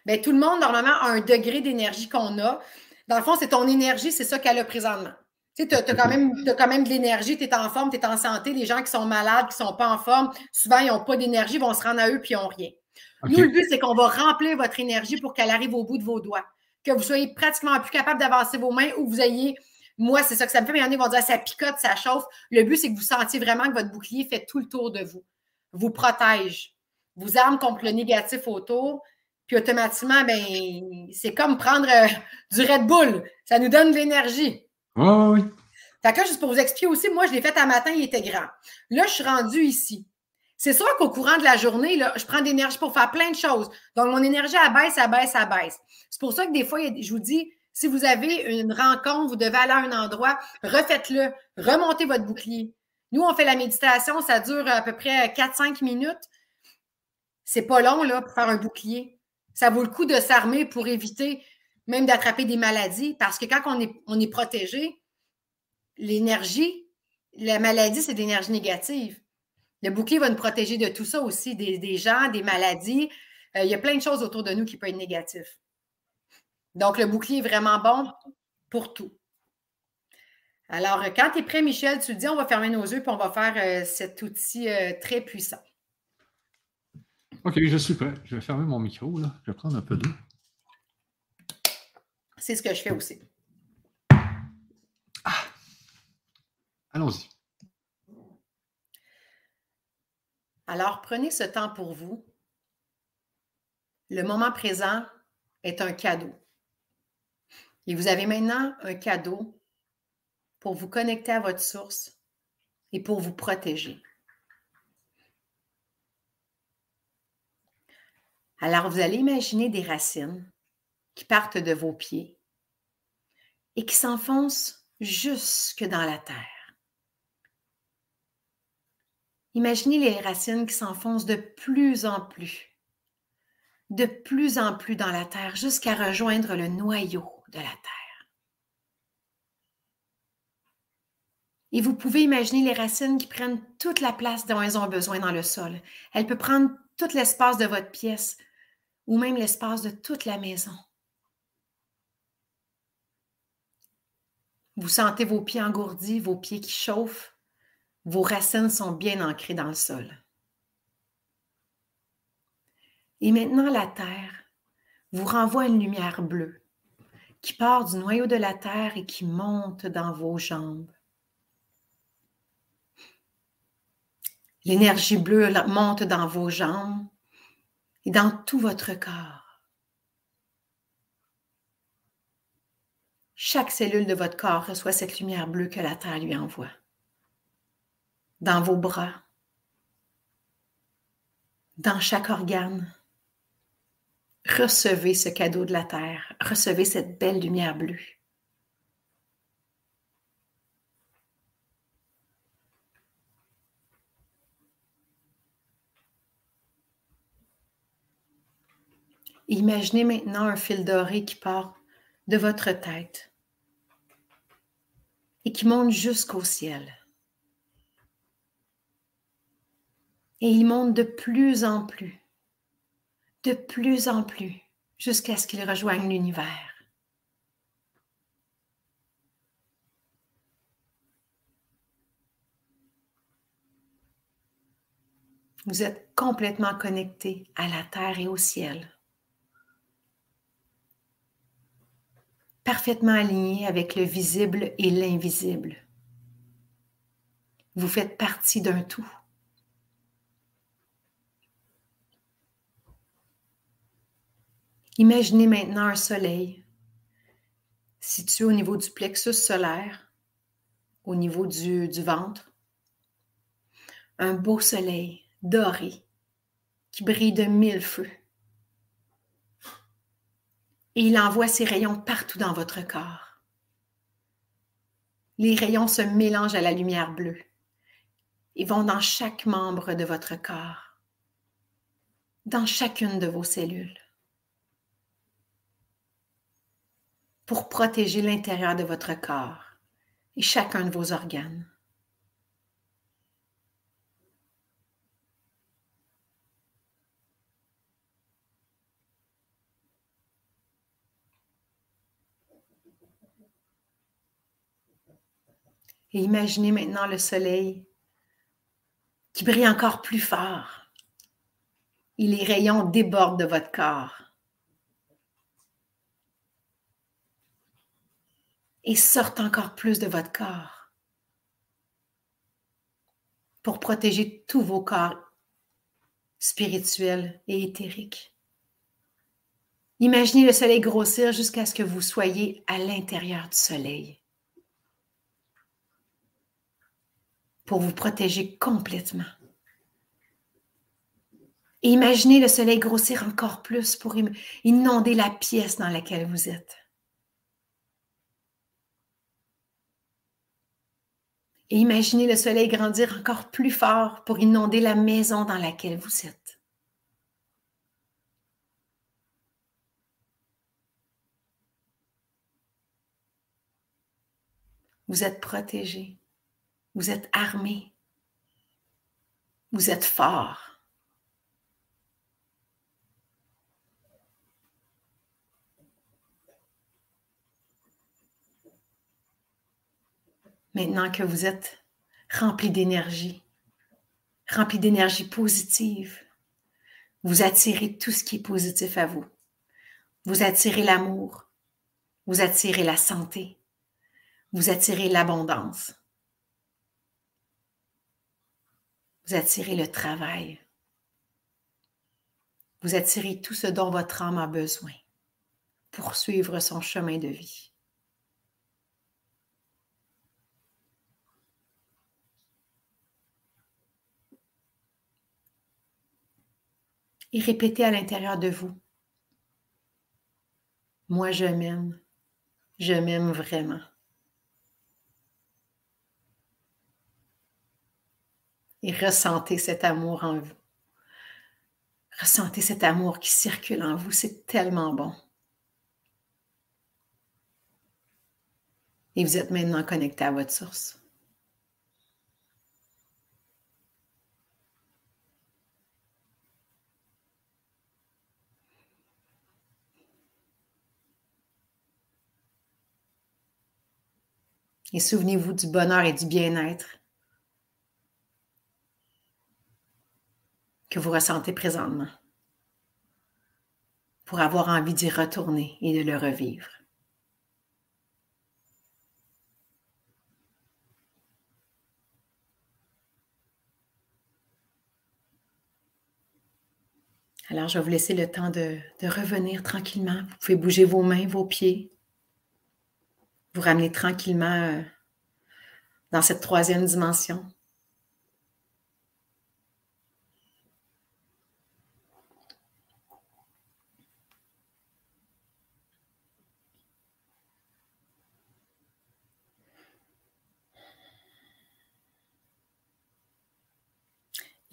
Bien, tout le monde, normalement, a un degré d'énergie qu'on a. Dans le fond, c'est ton énergie, c'est ça qu'elle a présentement. Tu sais, as, quand même, quand même de l'énergie, tu es en forme, tu es en santé. Les gens qui sont malades, qui ne sont pas en forme, souvent, ils n'ont pas d'énergie, vont se rendre à eux puis ils n'ont rien. Nous, le but, c'est qu'on va remplir votre énergie pour qu'elle arrive au bout de vos doigts. Que vous soyez pratiquement plus capable d'avancer vos mains ou vous ayez. Moi, c'est ça que ça me fait, mais il y en a qui vont dire ça picote, ça chauffe. Le but, c'est que vous sentiez vraiment que votre bouclier fait tout le tour de vous, vous protège vous arme contre le négatif autour, puis automatiquement, ben, c'est comme prendre euh, du Red Bull. Ça nous donne de l'énergie. Oui, oui, oui. Fait que juste pour vous expliquer aussi, moi, je l'ai fait un matin, il était grand. Là, je suis rendue ici. C'est sûr qu'au courant de la journée, là, je prends de l'énergie pour faire plein de choses. Donc, mon énergie abaisse, abaisse, abaisse. C'est pour ça que des fois, je vous dis, si vous avez une rencontre, vous devez aller à un endroit, refaites-le, remontez votre bouclier. Nous, on fait la méditation, ça dure à peu près 4-5 minutes. C'est pas long là, pour faire un bouclier. Ça vaut le coup de s'armer pour éviter même d'attraper des maladies parce que quand on est, protégé, l'énergie, la maladie, c'est de l'énergie négative. Le bouclier va nous protéger de tout ça aussi, des, gens, des maladies. Euh, il y a plein de choses autour de nous qui peuvent être négatifs. Donc, le bouclier est vraiment bon pour tout. Alors, quand tu es prêt, Michel, tu dis, on va fermer nos yeux puis on va faire euh, cet outil euh, très puissant. OK, je suis prêt. Je vais fermer mon micro. Là. Je vais prendre un peu d'eau. C'est ce que je fais aussi. Ah. Allons-y. Alors, prenez ce temps pour vous. Le moment présent est un cadeau. Et vous avez maintenant un cadeau pour vous connecter à votre source et pour vous protéger. Alors, vous allez imaginer des racines qui partent de vos pieds et qui s'enfoncent jusque dans la terre. Imaginez les racines qui s'enfoncent de plus en plus, de plus en plus dans la terre jusqu'à rejoindre le noyau de la terre. Et vous pouvez imaginer les racines qui prennent toute la place dont elles ont besoin dans le sol. Elles peuvent prendre tout l'espace de votre pièce, ou même l'espace de toute la maison. Vous sentez vos pieds engourdis, vos pieds qui chauffent, vos racines sont bien ancrées dans le sol. Et maintenant, la Terre vous renvoie une lumière bleue qui part du noyau de la Terre et qui monte dans vos jambes. L'énergie bleue monte dans vos jambes et dans tout votre corps. Chaque cellule de votre corps reçoit cette lumière bleue que la Terre lui envoie. Dans vos bras, dans chaque organe, recevez ce cadeau de la Terre, recevez cette belle lumière bleue. Imaginez maintenant un fil doré qui part de votre tête, et qui monte jusqu'au ciel. Et il monte de plus en plus, de plus en plus, jusqu'à ce qu'il rejoigne l'univers. Vous êtes complètement connecté à la terre et au ciel. Parfaitement aligné avec le visible et l'invisible. Vous faites partie d'un tout. Imaginez maintenant un soleil situé au niveau du plexus solaire, au niveau du, ventre. Un beau soleil doré qui brille de mille feux. Et il envoie ses rayons partout dans votre corps. Les rayons se mélangent à la lumière bleue et vont dans chaque membre de votre corps, dans chacune de vos cellules, pour protéger l'intérieur de votre corps et chacun de vos organes. Et imaginez maintenant le soleil qui brille encore plus fort. Et les rayons débordent de votre corps. Et sortent encore plus de votre corps pour protéger tous vos corps spirituels et éthériques. Imaginez le soleil grossir jusqu'à ce que vous soyez à l'intérieur du soleil. Pour vous protéger complètement. Et imaginez le soleil grossir encore plus pour inonder la pièce dans laquelle vous êtes. Et imaginez le soleil grandir encore plus fort pour inonder la maison dans laquelle vous êtes. Vous êtes protégé. Vous êtes armé. Vous êtes fort. Maintenant que vous êtes rempli d'énergie, rempli d'énergie positive, vous attirez tout ce qui est positif à vous. Vous attirez l'amour, vous attirez la santé, vous attirez l'abondance. Vous attirez le travail. Vous attirez tout ce dont votre âme a besoin pour suivre son chemin de vie. Et répétez à l'intérieur de vous. Moi, je m'aime. Je m'aime vraiment. Et ressentez cet amour en vous. Ressentez cet amour qui circule en vous, c'est tellement bon. Et vous êtes maintenant connecté à votre source. Et souvenez-vous du bonheur et du bien-être que vous ressentez présentement pour avoir envie d'y retourner et de le revivre. Alors, je vais vous laisser le temps de, revenir tranquillement. Vous pouvez bouger vos mains, vos pieds. Vous ramener tranquillement euh, dans cette troisième dimension.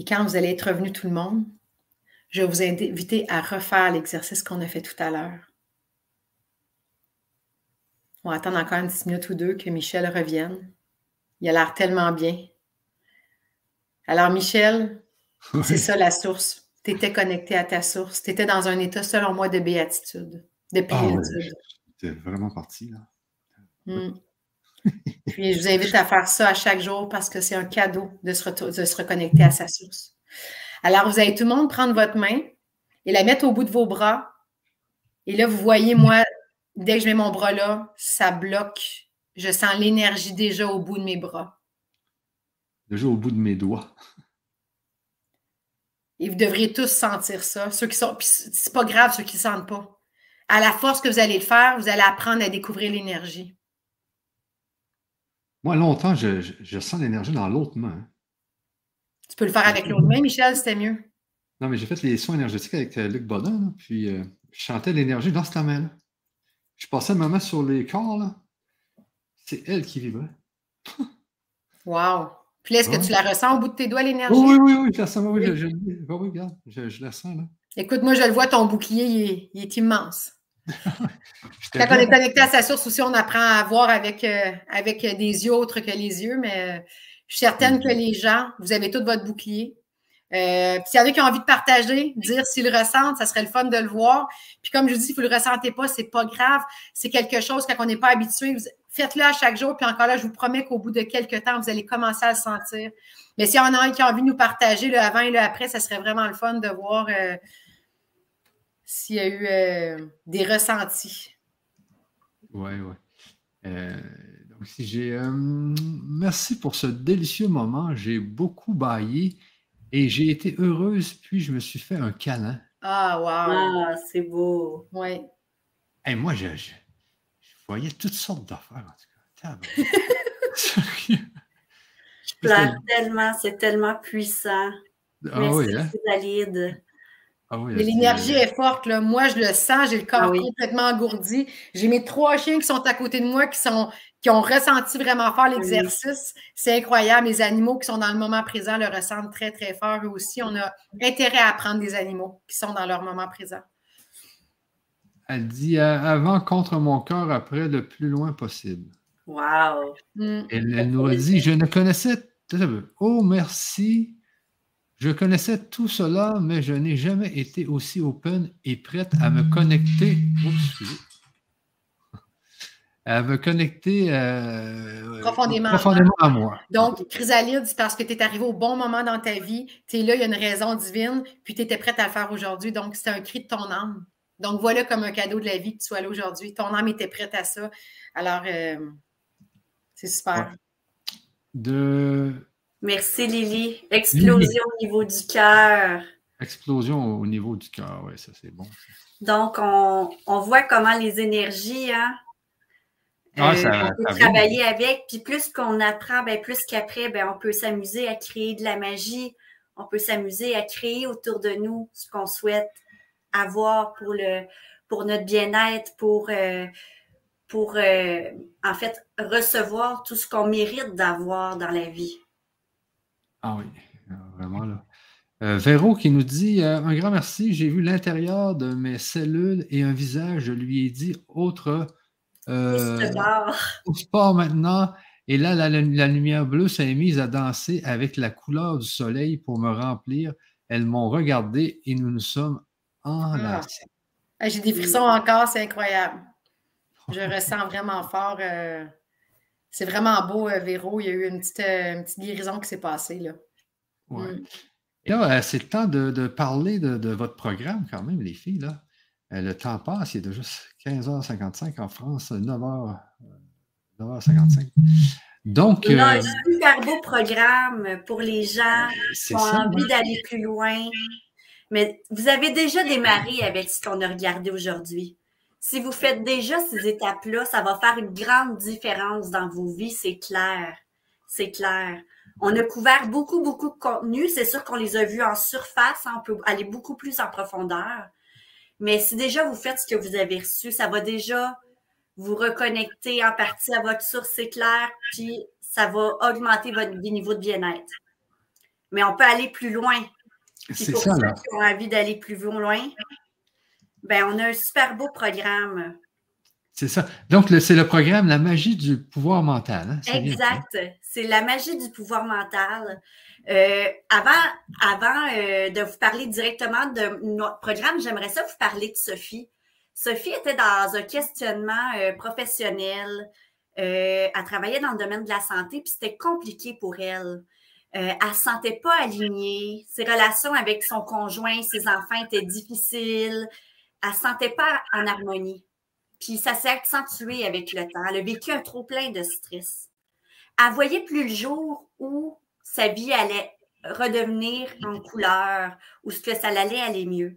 Et quand vous allez être revenu tout le monde, je vais vous inviter à refaire l'exercice qu'on a fait tout à l'heure. On va attendre encore une petite minute ou deux que Michel revienne. Il a l'air tellement bien. Alors, Michel, c'est ça la source. Tu étais connecté à ta source. Tu étais dans un état, selon moi, de béatitude, de Ah ouais, plénitude. j'étais vraiment parti, là. Mm. Puis je vous invite à faire ça à chaque jour parce que c'est un cadeau de se, retou- de se reconnecter à sa source. Alors, vous allez tout le monde prendre votre main et la mettre au bout de vos bras. Et là, vous voyez, moi, dès que je mets mon bras là, ça bloque. Je sens l'énergie déjà au bout de mes bras. Déjà au bout de mes doigts. Et vous devriez tous sentir ça. Ceux qui sont. C'est pas grave, ceux qui ne sentent pas. À la force que vous allez le faire, vous allez apprendre à découvrir l'énergie. Moi, longtemps, je, je- je sens l'énergie dans l'autre main. Tu peux le faire avec l'autre main, Michel, c'était mieux. Non, mais j'ai fait les soins énergétiques avec euh, Luc Bodin, là, puis euh, je chantais l'énergie dans cette main-là. Je passais ma main sur les corps, là. C'est elle qui vibrait. Wow. Puis là, est-ce que tu la ressens au bout de tes doigts, l'énergie? Oh, oui, oui, oui, je la sens, oui, oui, je, je, oui, oui, regarde, je, je la sens, là. Écoute, moi, je le vois, ton bouclier, il est, il est immense. Quand on est connecté à sa source aussi, on apprend à voir avec, euh, avec des yeux autres que les yeux, mais euh, je suis certaine que les gens, vous avez tout votre bouclier. Euh, puis s'il y en a qui ont envie de partager, dire s'ils le ressentent, ça serait le fun de le voir. Puis comme je vous dis, si vous ne le ressentez pas, c'est pas grave. C'est quelque chose quand on n'est pas habitué. vous- Faites-le à chaque jour, puis encore là, je vous promets qu'au bout de quelques temps, vous allez commencer à le sentir. Mais s'il y en a un qui a envie de nous partager le avant et le après, ça serait vraiment le fun de voir euh, s'il y a eu euh, des ressentis. Oui, oui. Euh, donc, si j'ai. euh, merci pour ce délicieux moment. J'ai beaucoup baillé et j'ai été heureuse, puis je me suis fait un câlin. Ah, wow. Ah, c'est beau. Oui. Et moi, je, je, je voyais toutes sortes d'affaires, en tout cas. Je pleure tellement, c'est tellement puissant. ah Merci, oui, hein? Valide. Ah oui, l'énergie est forte. Là. Moi, je le sens. J'ai le corps Ah oui. complètement engourdi. J'ai mes trois chiens qui sont à côté de moi qui, sont, qui ont ressenti vraiment fort l'exercice. C'est incroyable. Les animaux qui sont dans le moment présent le ressentent très, très fort. Eux aussi, on a intérêt à apprendre des animaux qui sont dans leur moment présent. Elle dit euh, avant contre mon cœur, après le plus loin possible. Wow. Mm. Elle, elle nous a dit Je ne connaissais. Oh, merci. Je connaissais tout cela, mais je n'ai jamais été aussi open et prête à me connecter. Excusez. À me connecter euh, Profondément. profondément à moi. Donc, Chrysalide, c'est parce que tu es arrivé au bon moment dans ta vie. Tu es là, il y a une raison divine, puis tu étais prête à le faire aujourd'hui. Donc, c'est un cri de ton âme. Donc, voilà comme un cadeau de la vie que tu sois là aujourd'hui. Ton âme était prête à ça. Alors, euh, c'est super. De Merci, Lily. Explosion au niveau du cœur. explosion au niveau du cœur. Oui, ça c'est bon. Donc, on, on voit comment les énergies, hein, Ah, euh, ça- on peut ça travailler avec. Puis plus qu'on apprend, ben, plus qu'après, ben, on peut s'amuser à créer de la magie. On peut s'amuser à créer autour de nous ce qu'on souhaite avoir pour, le, pour notre bien-être, pour, euh, pour euh, en fait recevoir tout ce qu'on mérite d'avoir dans la vie. Ah oui, vraiment là. Euh, Véro qui nous dit euh, un grand merci. J'ai vu l'intérieur de mes cellules et un visage. Je lui ai dit autre euh, au sport maintenant. Et là, la, la lumière bleue s'est mise à danser avec la couleur du soleil pour me remplir. Elles m'ont regardé et nous nous sommes enlacés. Ah, J'ai des frissons encore, c'est incroyable. Je ressens vraiment fort. euh, c'est vraiment beau, euh, Véro. Il y a eu une petite, euh, une petite guérison qui s'est passée. Là. Ouais. Mm. Et là, euh, c'est le temps de, de parler de, de votre programme quand même, les filles. Là. Euh, le temps passe, il est déjà 15h55 en France, 9h, 9h55. Donc, On a euh, un super beau programme pour les gens qui ont ça. envie ouais. d'aller plus loin. Mais vous avez déjà démarré avec ce qu'on a regardé aujourd'hui. Si vous faites déjà ces étapes-là, ça va faire une grande différence dans vos vies, c'est clair. C'est clair. On a couvert beaucoup, beaucoup de contenu. C'est sûr qu'on les a vus en surface. hein, On peut aller beaucoup plus en profondeur. Mais si déjà vous faites ce que vous avez reçu, ça va déjà vous reconnecter en partie à votre source, c'est clair, puis ça va augmenter votre niveau de bien-être. Mais on peut aller plus loin. C'est pour ça, ceux qui ont envie d'aller plus loin, ben on a un super beau programme C'est ça. Donc, c'est le programme La magie du pouvoir mental. Hein? Exact. C'est la magie du pouvoir mental. Euh, avant avant euh, de vous parler directement de notre programme, j'aimerais ça vous parler de Sophie. Sophie était dans un questionnement euh, professionnel. elle travaillait dans le domaine de la santé, puis c'était compliqué pour elle. elle ne se sentait pas alignée. Ses relations avec son conjoint, ses enfants étaient difficiles. Elle ne se sentait pas en harmonie. Puis ça s'est accentué avec le temps. Elle a vécu un trop plein de stress. Elle voyait plus le jour où sa vie allait redevenir en couleur, ou ce que ça allait aller mieux.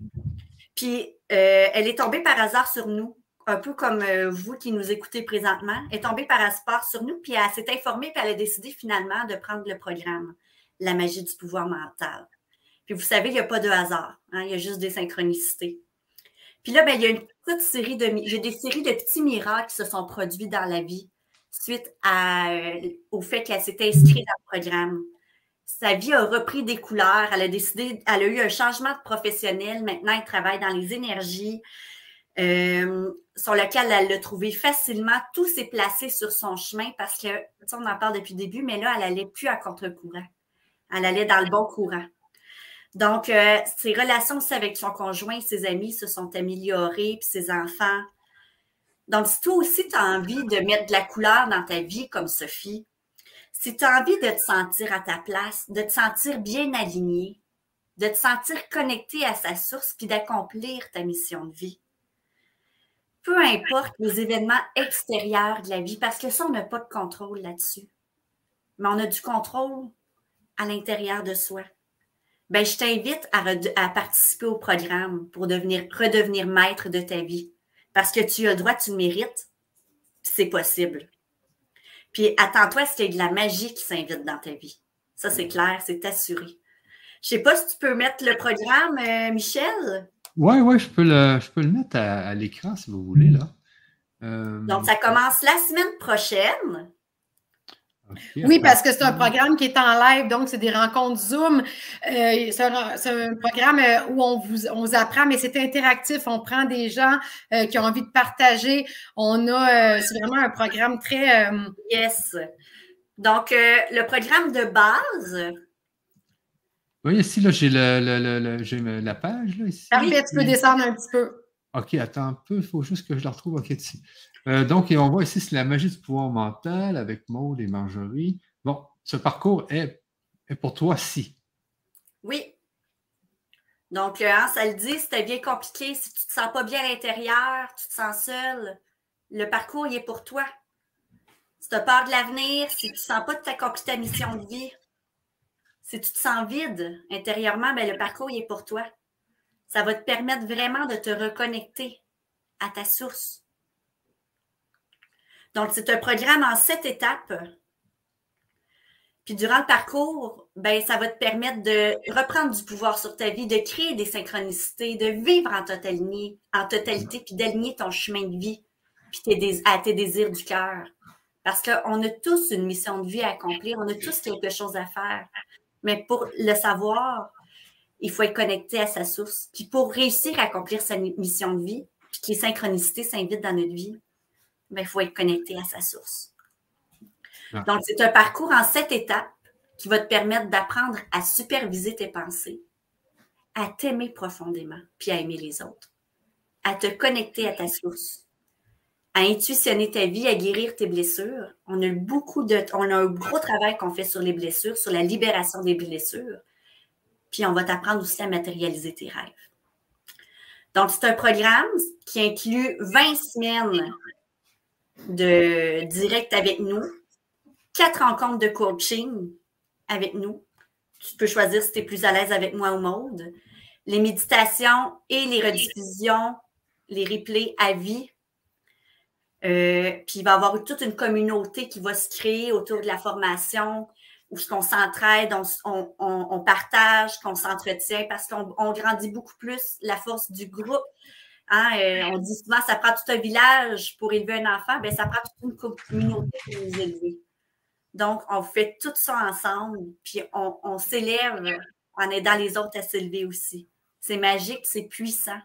Puis euh, elle est tombée par hasard sur nous, un peu comme euh, vous qui nous écoutez présentement. Elle est tombée par hasard sur nous, puis elle s'est informée, puis elle a décidé finalement de prendre le programme La magie du pouvoir mental. Puis vous savez, il n'y a pas de hasard, hein, il y a juste des synchronicités. Puis là, ben, il y a une petite série de, j'ai des séries de petits miracles qui se sont produits dans la vie suite euh, au fait qu'elle s'est inscrite dans le programme. Sa vie a repris des couleurs. Elle a décidé, elle a eu un changement de professionnel. Maintenant, elle travaille dans les énergies. Euh, sur lequel elle l'a trouvé facilement. Tout s'est placé sur son chemin parce que, on en parle depuis le début, mais là, elle n'allait plus à contre-courant. Elle allait dans le bon courant. Donc, euh, ses relations aussi avec son conjoint, ses amis se sont améliorées, puis ses enfants. Donc, si toi aussi, tu as envie de mettre de la couleur dans ta vie comme Sophie, si tu as envie de te sentir à ta place, de te sentir bien aligné, de te sentir connecté à sa source, puis d'accomplir ta mission de vie, peu importe les événements extérieurs de la vie, parce que ça, on n'a pas de contrôle là-dessus. Mais on a du contrôle à l'intérieur de soi ben, je t'invite à, participer au programme pour devenir, redevenir maître de ta vie. Parce que tu as le droit, tu le mérites, c'est possible. Puis attends-toi à ce qu'il y ait de la magie qui s'invite dans ta vie? Ça, c'est clair, c'est assuré. Je ne sais pas si tu peux mettre le programme, euh, Michel? Oui, oui, je peux le, je peux le mettre à, l'écran si vous voulez. Là. Euh, Donc, ça commence la semaine prochaine. Oui, parce que c'est un programme qui est en live, donc c'est des rencontres Zoom. Euh, c'est un, programme euh, où on vous, apprend, mais c'est interactif. On prend des gens euh, qui ont envie de partager. On a, c'est vraiment un programme très. yes. Donc, le programme de base? Oui, ici, là, j'ai, le, la page. Là, ici. Parfait, tu peux descendre un petit peu. OK, attends un peu, il faut juste que je la retrouve. OK, ici. Euh, donc, on voit ici, c'est la magie du pouvoir mental avec Maud et Marjorie. Bon, ce parcours est, pour toi si. Oui. Donc, euh, hein, ça le dit, c'était bien compliqué. Si tu ne te sens pas bien à l'intérieur, tu te sens seul, le parcours, il est pour toi. Si tu as peur de l'avenir, si tu ne sens pas de t'accomplir ta mission de vie, si tu te sens vide intérieurement, ben, le parcours, il est pour toi. Ça va te permettre vraiment de te reconnecter à ta source. Donc, c'est un programme en sept étapes. Puis durant le parcours, ben, ça va te permettre de reprendre du pouvoir sur ta vie, de créer des synchronicités, de vivre en totalité, en totalité puis d'aligner ton chemin de vie puis tes, à tes désirs du cœur. Parce qu'on a tous une mission de vie à accomplir, on a tous quelque chose à faire. Mais pour le savoir, il faut être connecté à sa source. Puis pour réussir à accomplir sa mission de vie, puis que les synchronicités s'invitent dans notre vie, il faut être connecté à sa source. Ah. Donc, c'est un parcours en sept étapes qui va te permettre d'apprendre à superviser tes pensées, à t'aimer profondément, puis à aimer les autres, à te connecter à ta source, à intuitionner ta vie, à guérir tes blessures. On a beaucoup de, on a un gros travail qu'on fait sur les blessures, sur la libération des blessures. Puis on va t'apprendre aussi à matérialiser tes rêves. Donc, c'est un programme qui inclut 20 semaines de direct avec nous, quatre rencontres de coaching avec nous. Tu peux choisir si tu es plus à l'aise avec moi ou Maude. Les méditations et les rediffusions, les replays à vie. Euh, puis il va y avoir toute une communauté qui va se créer autour de la formation, où qu'on s'entraide, on, on, partage, qu'on s'entretient, parce qu'on grandit beaucoup plus la force du groupe Hein, euh, on dit souvent ça prend tout un village pour élever un enfant, bien, ça prend toute une communauté pour nous élever. Donc, on fait tout ça ensemble, puis on, s'élève en aidant les autres à s'élever aussi. C'est magique, c'est puissant.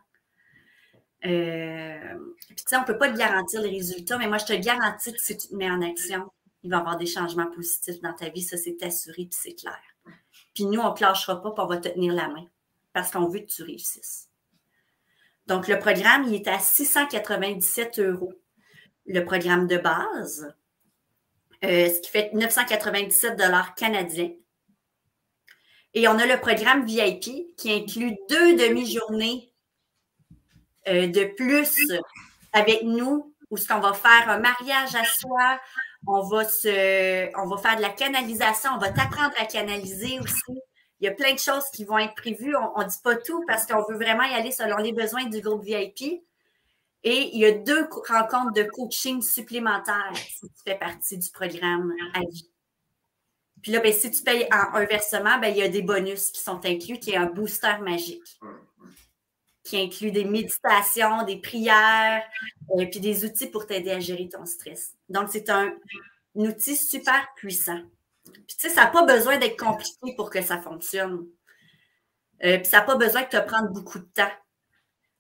Euh, puis, tu sais, on ne peut pas te garantir les résultats, mais moi, je te garantis que si tu te mets en action, il va y avoir des changements positifs dans ta vie. Ça, c'est assuré, puis c'est clair. Puis nous, on ne te pas, puis on va te tenir la main parce qu'on veut que tu réussisses. Donc, le programme, il est à 697 euros. Le programme de base, euh, ce qui fait 997 dollars canadiens. Et on a le programme VIP qui inclut deux demi-journées euh, de plus avec nous, où ce qu'on va faire un mariage à soi, on va on va faire de la canalisation, on va t'apprendre à canaliser aussi. Il y a plein de choses qui vont être prévues. On ne dit pas tout parce qu'on veut vraiment y aller selon les besoins du groupe VIP. Et il y a deux rencontres de coaching supplémentaires si tu fais partie du programme. Puis là, ben, si tu payes un versement, ben, il y a des bonus qui sont inclus, qui est un booster magique, qui inclut des méditations, des prières, et euh, puis des outils pour t'aider à gérer ton stress. Donc, c'est un, outil super puissant. Puis, tu sais, ça n'a pas besoin d'être compliqué pour que ça fonctionne. Euh, puis, ça n'a pas besoin de te prendre beaucoup de temps.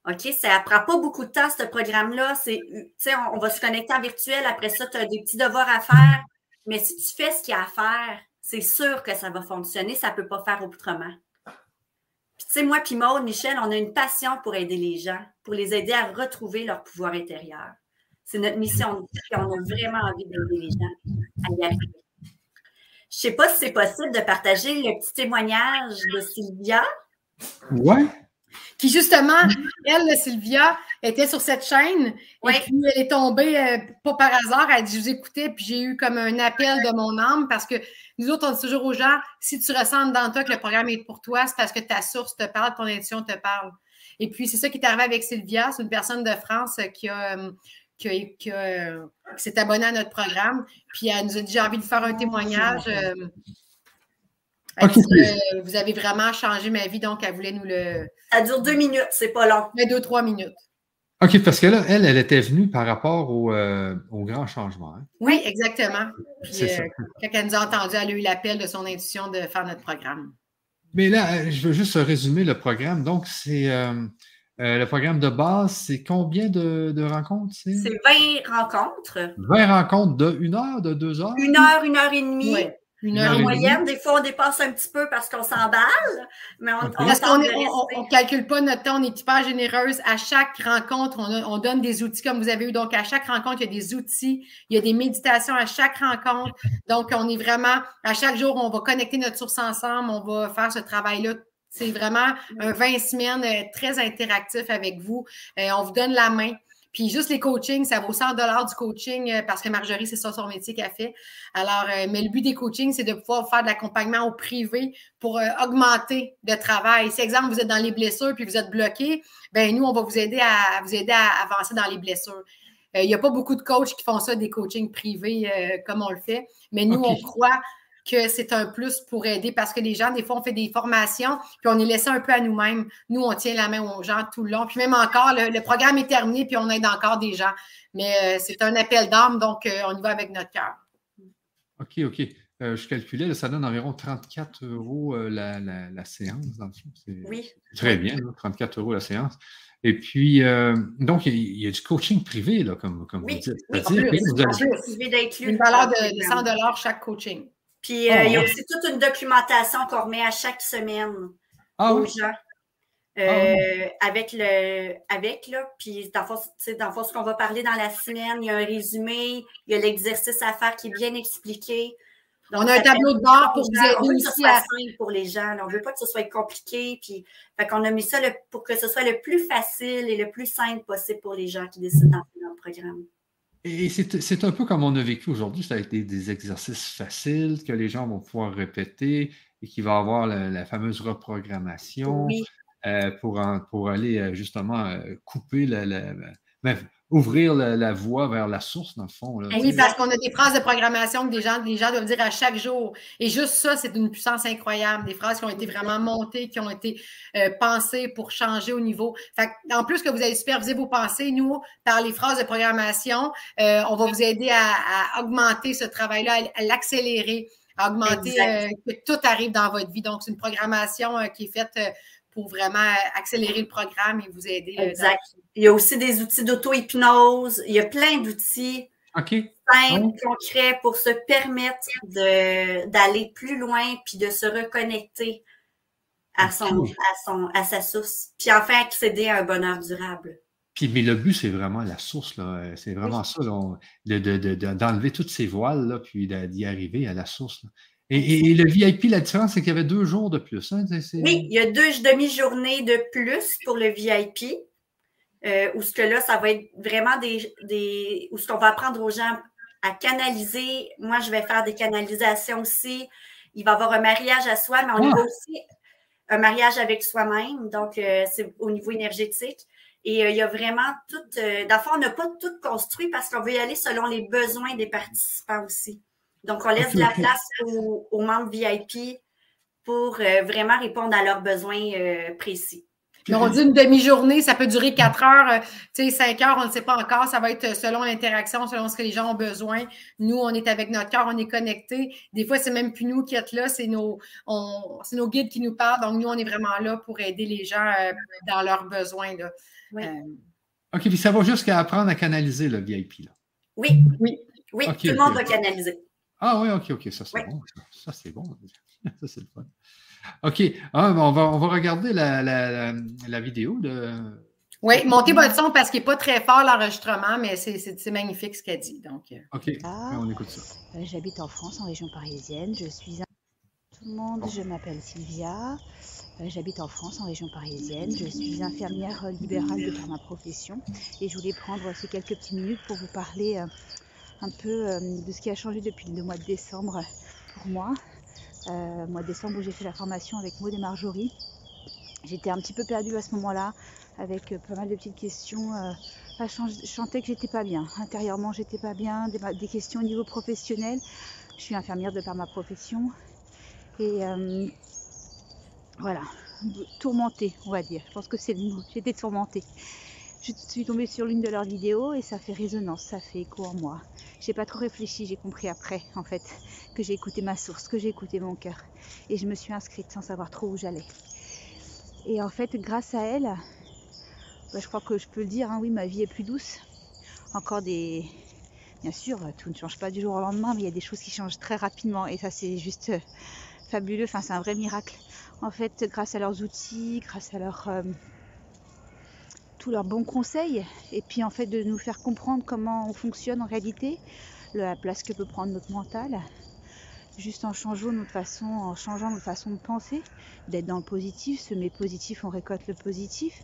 OK? Ça ne prend pas beaucoup de temps, ce programme-là. C'est, tu sais, on, va se connecter en virtuel. Après ça, tu as des petits devoirs à faire. Mais si tu fais ce qu'il y a à faire, c'est sûr que ça va fonctionner. Ça ne peut pas faire autrement. Puis, tu sais, moi puis Maud, Michel, on a une passion pour aider les gens, pour les aider à retrouver leur pouvoir intérieur. C'est notre mission. On a vraiment envie d'aider les gens à y arriver. Je ne sais pas si c'est possible de partager le petit témoignage de Sylvia. Oui, qui justement, elle, Sylvia, était sur cette chaîne. Et puis, elle est tombée, euh, pas par hasard, elle a dit Je vous écoutais, puis j'ai eu comme un appel de mon âme parce que nous autres, on dit toujours aux gens si tu ressens dans toi que le programme est pour toi, c'est parce que ta source te parle, ton intuition te parle. Et puis, c'est ça qui est arrivé avec Sylvia. C'est une personne de France qui a. Euh, qui, s'est abonnée à notre programme. Puis elle nous a dit J'ai envie de faire un témoignage. Euh, vous avez vraiment changé ma vie, donc elle voulait nous le. Ça dure deux minutes, c'est pas long. Mais deux, trois minutes. OK, parce que là, elle, elle était venue par rapport au, euh, grand changement. Hein. Oui, exactement. Puis, euh, quand elle nous a entendu, elle a eu l'appel de son intuition de faire notre programme. Mais là, je veux juste résumer le programme. Donc, c'est euh, le programme de base, c'est combien de, rencontres? C'est? 20 rencontres. 20 rencontres de une heure, de deux heures? Une heure, une heure et demie. Une heure en moyenne, des fois, on dépasse un petit peu parce qu'on s'emballe, mais on, Parce qu'on ne calcule pas notre temps, on est hyper généreuse. À chaque rencontre, on, donne des outils comme vous avez eu. Donc, à chaque rencontre, il y a des outils, il y a des méditations à chaque rencontre. Donc, on est vraiment, à chaque jour, on va connecter notre source ensemble, on va faire ce travail-là c'est vraiment un 20 semaines euh, très interactif avec vous. Euh, on vous donne la main. Puis juste les coachings, ça vaut 100 dollars du coaching euh, parce que Marjorie, c'est ça son métier qu'elle fait. Alors, mais le but des coachings, c'est de pouvoir faire de l'accompagnement au privé pour augmenter le travail. Si, exemple, vous êtes dans les blessures puis vous êtes bloqué, ben nous, on va vous aider à vous aider à avancer dans les blessures. Il n'y a pas beaucoup de coachs qui font ça, des coachings privés comme on le fait, mais nous, on croit que c'est un plus pour aider parce que les gens, des fois, on fait des formations, puis on est laissé un peu à nous-mêmes. Nous, on tient la main aux gens tout le long. Puis même encore, le, programme est terminé, puis on aide encore des gens. Mais euh, c'est un appel d'âme, donc euh, on y va avec notre cœur. OK, OK. Euh, je calculais, ça donne environ 34 euros la, séance, dans le fond. Oui. Très bien, 34 euros la séance. Et puis, donc, il y, a du coaching privé, là, comme, comme vous dites. Oui, plus, Une valeur de 100 chaque coaching. Puis euh, il y a aussi toute une documentation qu'on remet à chaque semaine ah aux gens. Euh, ah avec le avec là, puis dans le dans ce qu'on va parler dans la semaine, il y a un résumé, il y a l'exercice à faire qui est bien expliqué. on a un tableau de bord pour vous aider on aussi à... simple pour les gens. On ne veut pas que ce soit compliqué. Puis, fait qu'on a mis ça pour que ce soit le plus facile et le plus simple possible pour les gens qui décident d'entrer dans le programme. Et c'est un peu comme on a vécu aujourd'hui. Ça a été des exercices faciles que les gens vont pouvoir répéter et qui va avoir la, fameuse reprogrammation euh, pour, pour aller euh, justement euh, couper la, ben, ouvrir la, voie vers la source, dans le fond. Eh oui, parce qu'on a des phrases de programmation que des gens, les gens doivent dire à chaque jour. Et juste ça, c'est une puissance incroyable. Des phrases qui ont été vraiment montées, qui ont été euh, pensées pour changer au niveau. en plus que vous allez superviser vos pensées, nous, par les phrases de programmation, euh, on va vous aider à, augmenter ce travail-là, à, l'accélérer, à augmenter, euh, que tout arrive dans votre vie. Donc, c'est une programmation qui est faite pour vraiment accélérer le programme et vous aider. Exact. Il y a aussi des outils d'auto-hypnose. Il y a plein d'outils simples, concrets pour se permettre d'aller plus loin puis de se reconnecter à, son, à, son, à sa source. Puis enfin accéder à un bonheur durable. Puis, mais le but, c'est vraiment la source. là. C'est vraiment ça, d'enlever toutes ces voiles, là, puis d'y arriver à la source. Et, le VIP, la différence, c'est qu'il y avait deux jours de plus. Hein, oui, il y a deux demi-journées de plus pour le VIP. Euh, où ce que là, ça va être vraiment des, des où ce qu'on va apprendre aux gens à canaliser. Moi, je vais faire des canalisations aussi. Il va y avoir un mariage à soi, mais on ah! a aussi un mariage avec soi-même. Donc, euh, c'est au niveau énergétique. Et euh, il y a vraiment tout. Euh, D'abord, on n'a pas tout construit parce qu'on veut y aller selon les besoins des participants aussi. Donc, on laisse de la place aux, membres VIP pour euh, vraiment répondre à leurs besoins précis. on dit une demi-journée, ça peut durer quatre heures, tu sais, cinq heures, on ne sait pas encore. Ça va être selon l'interaction, selon ce que les gens ont besoin. Nous, on est avec notre cœur, on est connecté. Des fois, c'est même plus nous qui êtes là, c'est nos, nos guides qui nous parlent. Donc, nous, on est vraiment là pour aider les gens dans leurs besoins. Là. Oui. Euh, OK, puis ça va jusqu'à apprendre à canaliser le VIP. Là. Oui, oui, oui. tout le monde va canaliser. Ah oui, OK, OK, ça c'est bon. Ça, c'est bon. ça c'est le fun. OK, ah, on, va, on va regarder la, la, la, vidéo de. Oui, montez votre son parce qu'il n'est pas très fort l'enregistrement, mais c'est magnifique ce qu'elle dit. Donc... Euh. OK, ah, on écoute ça. Euh, j'habite en France, en région parisienne. Je suis un... tout le monde. Je m'appelle Sylvia. Euh, j'habite en France, en région parisienne. Je suis infirmière libérale de par ma profession et je voulais prendre ces quelques petites minutes pour vous parler euh, un peu euh, de ce qui a changé depuis le mois de décembre pour moi. Euh, mois de décembre où j'ai fait la formation avec Maud et Marjorie. J'étais un petit peu perdue à ce moment-là avec pas mal de petites questions. je chantais que j'étais pas bien. Intérieurement, j'étais pas bien. Des, questions au niveau professionnel. Je suis infirmière de par ma profession. Et voilà, tourmentée, on va dire. Je pense que c'est le mot. J'étais tourmentée. Je suis tombée sur l'une de leurs vidéos et ça fait résonance, ça fait écho en moi. J'ai pas trop réfléchi, j'ai compris après, en fait, que j'ai écouté ma source, que j'ai écouté mon cœur. Et je me suis inscrite sans savoir trop où j'allais. Et en fait, grâce à elle, bah, je crois que je peux le dire, hein, oui, ma vie est plus douce. Encore des. Bien sûr, tout ne change pas du jour au lendemain, mais il y a des choses qui changent très rapidement et ça, c'est juste euh, fabuleux. Enfin, c'est un vrai miracle en fait, grâce à leurs outils, grâce à leur, euh, tous leurs bons conseils, et puis en fait de nous faire comprendre comment on fonctionne en réalité, la place que peut prendre notre mental, juste en changeant notre façon, en changeant notre façon de penser, d'être dans le positif, semer positif, on récolte le positif,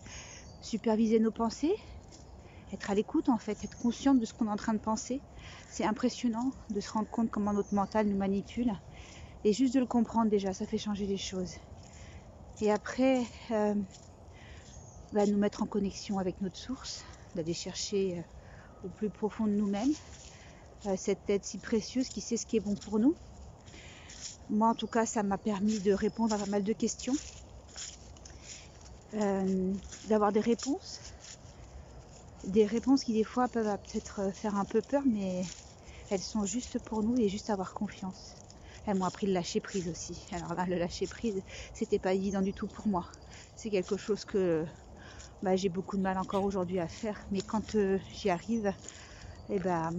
superviser nos pensées, être à l'écoute en fait, être consciente de ce qu'on est en train de penser. C'est impressionnant de se rendre compte comment notre mental nous manipule. Et juste de le comprendre déjà, ça fait changer les choses. Et après, euh, va nous mettre en connexion avec notre source, d'aller chercher euh, au plus profond de nous-mêmes euh, cette tête si précieuse qui sait ce qui est bon pour nous. Moi, en tout cas, ça m'a permis de répondre à pas mal de questions, d'avoir des réponses, des réponses qui des fois peuvent peut-être faire un peu peur, mais elles sont justes pour nous et juste avoir confiance. Elles m'ont appris le lâcher prise aussi. Alors là, le lâcher prise, c'était pas évident du tout pour moi. C'est quelque chose que bah, j'ai beaucoup de mal encore aujourd'hui à faire. Mais quand euh, j'y arrive, eh ben,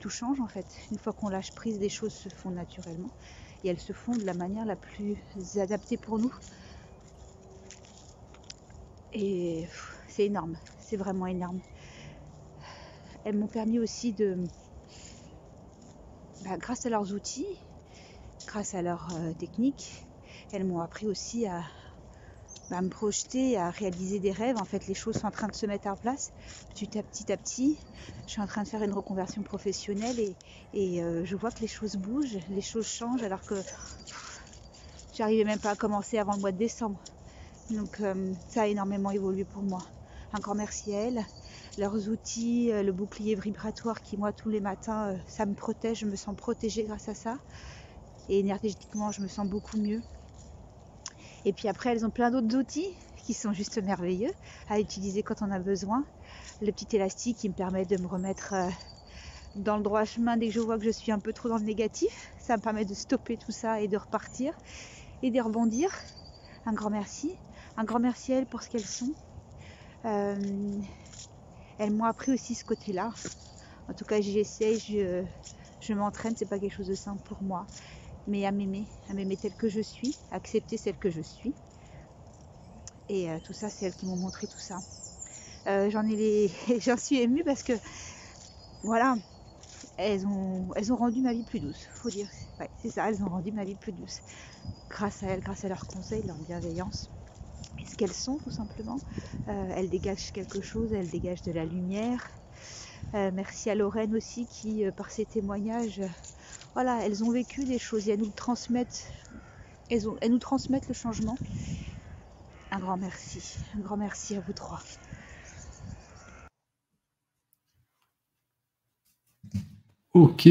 tout change en fait. Une fois qu'on lâche prise, des choses se font naturellement. Et elles se font de la manière la plus adaptée pour nous. Et c'est énorme. C'est vraiment énorme. Elles m'ont permis aussi de, bah, grâce à leurs outils, grâce à leur euh, technique, elles m'ont appris aussi à, bah, me projeter, à réaliser des rêves. En fait, les choses sont en train de se mettre en place petit à petit à petit. Je suis en train de faire une reconversion professionnelle et, euh, je vois que les choses bougent, les choses changent alors que j'arrivais même pas à commencer avant le mois de décembre. Donc euh, ça a énormément évolué pour moi. Encore merci à elles. Leurs outils, le bouclier vibratoire qui moi tous les matins, ça me protège, je me sens protégée grâce à ça et énergétiquement je me sens beaucoup mieux. Et puis après elles ont plein d'autres outils qui sont juste merveilleux à utiliser quand on a besoin. Le petit élastique qui me permet de me remettre euh, dans le droit chemin dès que je vois que je suis un peu trop dans le négatif. Ça me permet de stopper tout ça et de repartir et de rebondir. Un grand merci. Un grand merci à elles pour ce qu'elles sont. Euh, elles m'ont appris aussi ce côté-là. En tout cas, j'essaie, je, je m'entraîne, c'est pas quelque chose de simple pour moi. Mais à m'aimer, à m'aimer telle que je suis, à accepter celle que je suis. Et euh, tout ça, c'est elles qui m'ont montré tout ça. Euh, j'en suis émue parce que voilà, elles ont, elles ont rendu ma vie plus douce, faut dire. C'est ça, elles ont rendu ma vie plus douce. Grâce à elles, grâce à leurs conseils, leur bienveillance. Et ce qu'elles sont, tout simplement. Euh, elles dégagent quelque chose, elles dégagent de la lumière. Merci à Lorraine aussi qui, par ses témoignages, voilà, elles ont vécu des choses et elles nous transmettent, elles, ont, elles nous transmettent le changement. Un grand merci, un grand merci à vous trois. OK.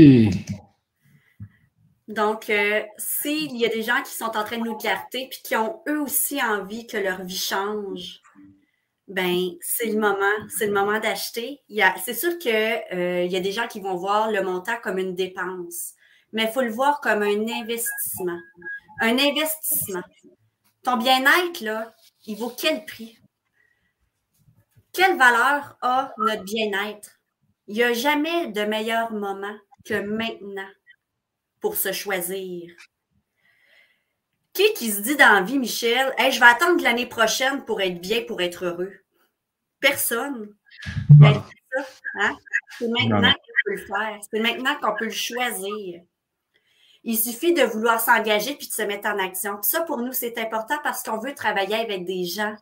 Donc, euh, s'il y a des gens qui sont en train de nous clarter puis qui ont eux aussi envie que leur vie change, ben c'est le moment, c'est le moment d'acheter. C'est sûr qu'il euh, y a des gens qui vont voir le montant comme une dépense, mais il faut le voir comme un investissement. Un investissement. Ton bien-être, là, il vaut quel prix? Quelle valeur a notre bien-être? Il n'y a jamais de meilleur moment que maintenant pour se choisir. Qui qui se dit dans la vie, Michel, je vais attendre l'année prochaine pour être bien, pour être heureux? Personne. Ben, hein? C'est maintenant qu'on peut le faire. C'est maintenant qu'on peut le choisir. Il suffit de vouloir s'engager puis de se mettre en action. ça, pour nous, c'est important parce qu'on veut travailler avec des gens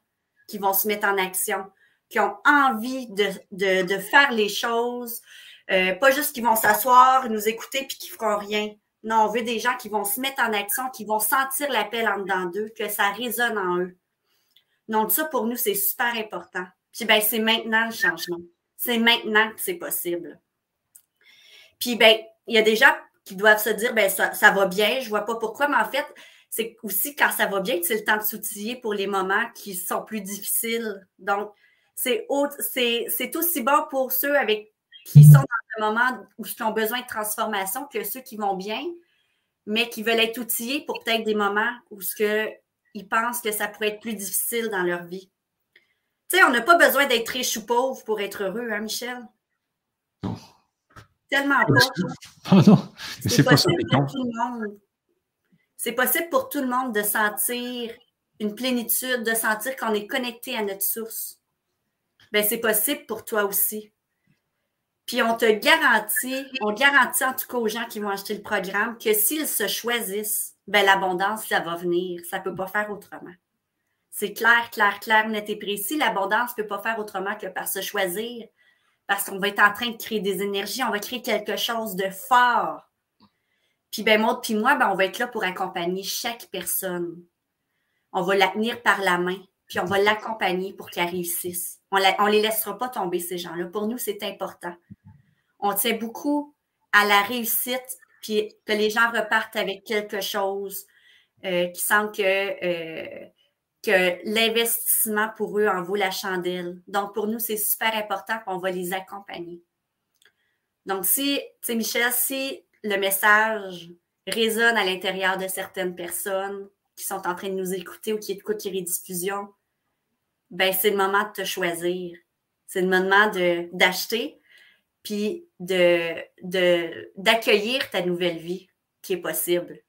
qui vont se mettre en action, qui ont envie de, faire les choses, euh, pas juste qui vont s'asseoir, nous écouter puis qui feront rien. Non, on veut des gens qui vont se mettre en action, qui vont sentir l'appel en dedans d'eux, que ça résonne en eux. Donc, ça, pour nous, c'est super important. Puis, ben, c'est maintenant le changement. C'est maintenant que c'est possible. Puis, ben, il y a gens qui doivent se dire, ben, ça, ça va bien, je vois pas pourquoi, mais en fait, c'est aussi quand ça va bien que c'est le temps de s'outiller pour les moments qui sont plus difficiles. Donc, c'est aussi bon pour ceux avec qui sont dans un moment où ils ont besoin de transformation que ceux qui vont bien, mais qui veulent être outillés pour peut-être des moments où ce que ils pensent que ça pourrait être plus difficile dans leur vie. Tu sais, on n'a pas besoin d'être riche ou pauvre pour être heureux, hein, Michel? Non. Tellement pas. Oh non, c'est possible pour tout le monde. C'est possible pour tout le monde de sentir une plénitude, de sentir qu'on est connecté à notre source. Ben, c'est possible pour toi aussi. Puis on te garantit, on garantit en tout cas aux gens qui vont acheter le programme que s'ils se choisissent, ben l'abondance, ça va venir. Ça ne peut pas faire autrement. C'est clair, clair, clair, net et précis. L'abondance ne peut pas faire autrement que par se choisir. Parce qu'on va être en train de créer des énergies, on va créer quelque chose de fort. Puis ben Maud puis moi, ben, on va être là pour accompagner chaque personne. On va la tenir par la main, puis on va l'accompagner pour qu'elle réussisse. On ne les laissera pas tomber, ces gens-là. Pour nous, c'est important. On tient beaucoup à la réussite, puis que les gens repartent avec quelque chose euh, qui sent que, euh, que l'investissement pour eux en vaut la chandelle. Donc, pour nous, c'est super important qu'on va les accompagner. Donc, si, tu sais, Michel, si le message résonne à l'intérieur de certaines personnes qui sont en train de nous écouter ou qui écoutent les rediffusions, ben c'est le moment de te choisir. C'est le moment d'acheter, puis de, d'accueillir ta nouvelle vie qui est possible,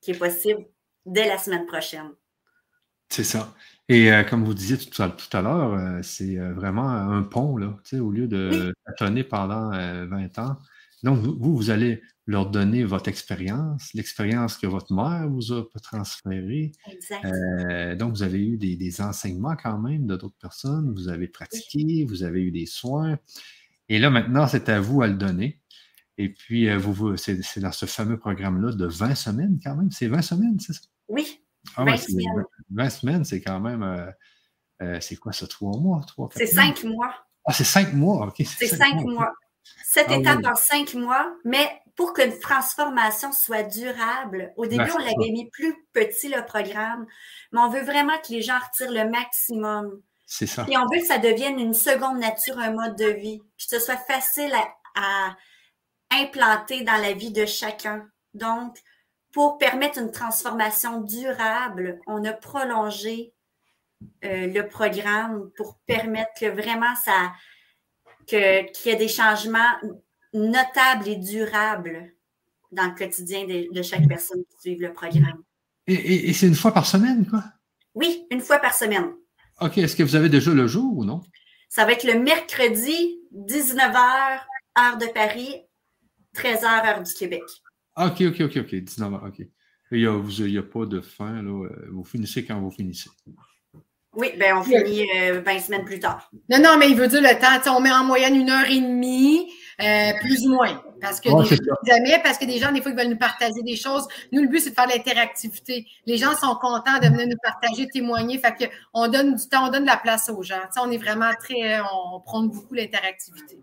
qui est possible dès la semaine prochaine. C'est ça. Et euh, comme vous disiez tout à, l'heure, euh, c'est euh, vraiment un pont, là, au lieu de tâtonner pendant 20 ans. Donc, vous, vous allez leur donner votre expérience, l'expérience que votre mère vous a transférée. Euh, donc, vous avez eu des, enseignements quand même de d'autres personnes, vous avez pratiqué, vous avez eu des soins. Et là, maintenant, c'est à vous à le donner. Et puis, euh, vous, c'est dans ce fameux programme-là de 20 semaines quand même. C'est 20 semaines, c'est ça? Oui. 20, semaines. 20 semaines, c'est quand même. Euh, c'est quoi ça, trois mois? C'est cinq mois. Ah, c'est cinq mois, OK. C'est cinq mois. Cette ah étape en cinq mois, mais pour qu'une transformation soit durable, au début, on l'avait mis plus petit, le programme, mais on veut vraiment que les gens retirent le maximum. C'est ça. Et on veut que ça devienne une seconde nature, un mode de vie, puis que ce soit facile à, implanter dans la vie de chacun. Donc, pour permettre une transformation durable, on a prolongé le programme pour permettre que vraiment ça, que, qu'il y ait des changements notables et durables dans le quotidien de, chaque personne qui suit le programme. Et, c'est une fois par semaine, quoi? Oui, une fois par semaine. OK. Est-ce que vous avez déjà le jour ou non? Ça va être le mercredi, 19h, heure de Paris, 13h, heure du Québec. OK, OK, OK, OK. 19h, OK. Il n'y a, a, pas de fin, là. Vous finissez quand vous finissez. Oui, ben on finit 20 euh, semaines plus tard. Non, non, mais il veut dire le temps. On met en moyenne une heure et demie, euh, plus ou moins. Parce que, des gens, parce que des gens, des fois, ils veulent nous partager des choses. Nous, le but, c'est de faire l'interactivité. Les gens sont contents de venir nous partager, témoigner. Fait que on donne du temps, on donne de la place aux gens. on est vraiment très, on prend beaucoup l'interactivité.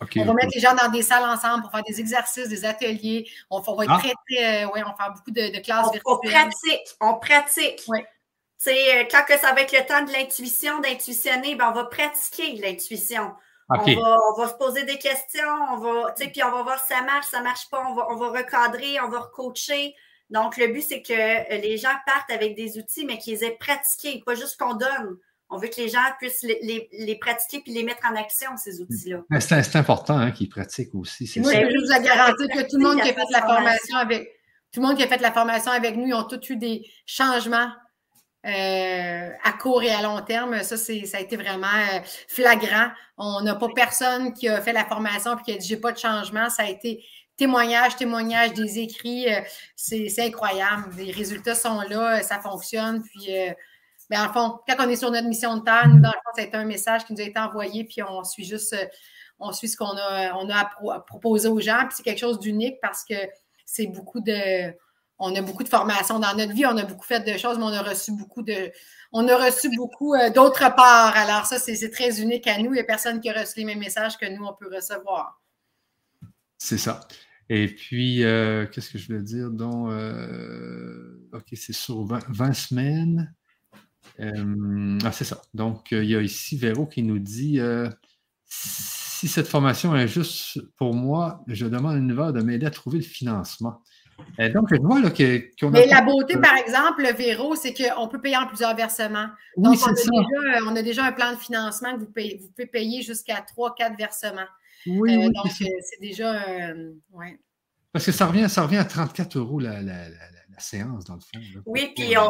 On va mettre les gens dans des salles ensemble pour faire des exercices, des ateliers. On, va être ah. très, très, euh, ouais, on va faire beaucoup de, classes on, virtuelles. On pratique, on pratique. Ouais. Euh, quand que ça va être le temps de l'intuition, d'intuitionner, ben, on va pratiquer l'intuition. On, va, se poser des questions, on va, puis on va voir si ça marche, ça marche pas, on va, on va recadrer, on va recoacher. Donc, le but, c'est que les gens partent avec des outils, mais qu'ils aient pratiqué, pas juste qu'on donne. On veut que les gens puissent les, pratiquer puis les mettre en action, ces outils-là. C'est important hein, qu'ils pratiquent aussi. Moi, je vous garantir que tout le monde qui a fait la formation avec tout le monde qui a fait la formation avec nous, ils ont tous eu des changements euh, à court et à long terme. Ça, c'est, ça a été vraiment euh, flagrant. On n'a pas personne qui a fait la formation et qui a dit j'ai pas de changement. Ça a été témoignage, témoignage, des écrits. Euh, c'est, incroyable. Les résultats sont là, ça fonctionne. Puis, ben, en fond, quand on est sur notre mission de terre, nous, dans le fond, été un message qui nous a été envoyé, puis on suit juste, on suit ce qu'on a, on a proposé aux gens. Puis c'est quelque chose d'unique parce que c'est beaucoup de on a beaucoup de formations dans notre vie, on a beaucoup fait de choses, mais on a reçu beaucoup de. On a reçu beaucoup euh, d'autres parts. Alors, ça, c'est très unique à nous. Il n'y a personne qui a reçu les mêmes messages que nous, on peut recevoir. C'est ça. Et puis, euh, qu'est-ce que je veux dire? Donc, euh, OK, c'est sur 20, semaines. Ah, c'est ça. Donc, il y a ici Véro qui nous dit si cette formation est juste pour moi, je demande à l'univers de m'aider à trouver le financement. Euh, donc, je vois là, qu'on Mais la beauté, par exemple, le Véro, c'est qu'on peut payer en plusieurs versements. Donc, on, a Déjà, euh, on a déjà un plan de financement que vous, payez, vous pouvez payer jusqu'à 3-4 versements. Oui, euh, donc, c'est déjà. ouais. Parce que ça revient, ça revient à 34 euros la, la, la, séance, dans le fond. Oui, puis, on,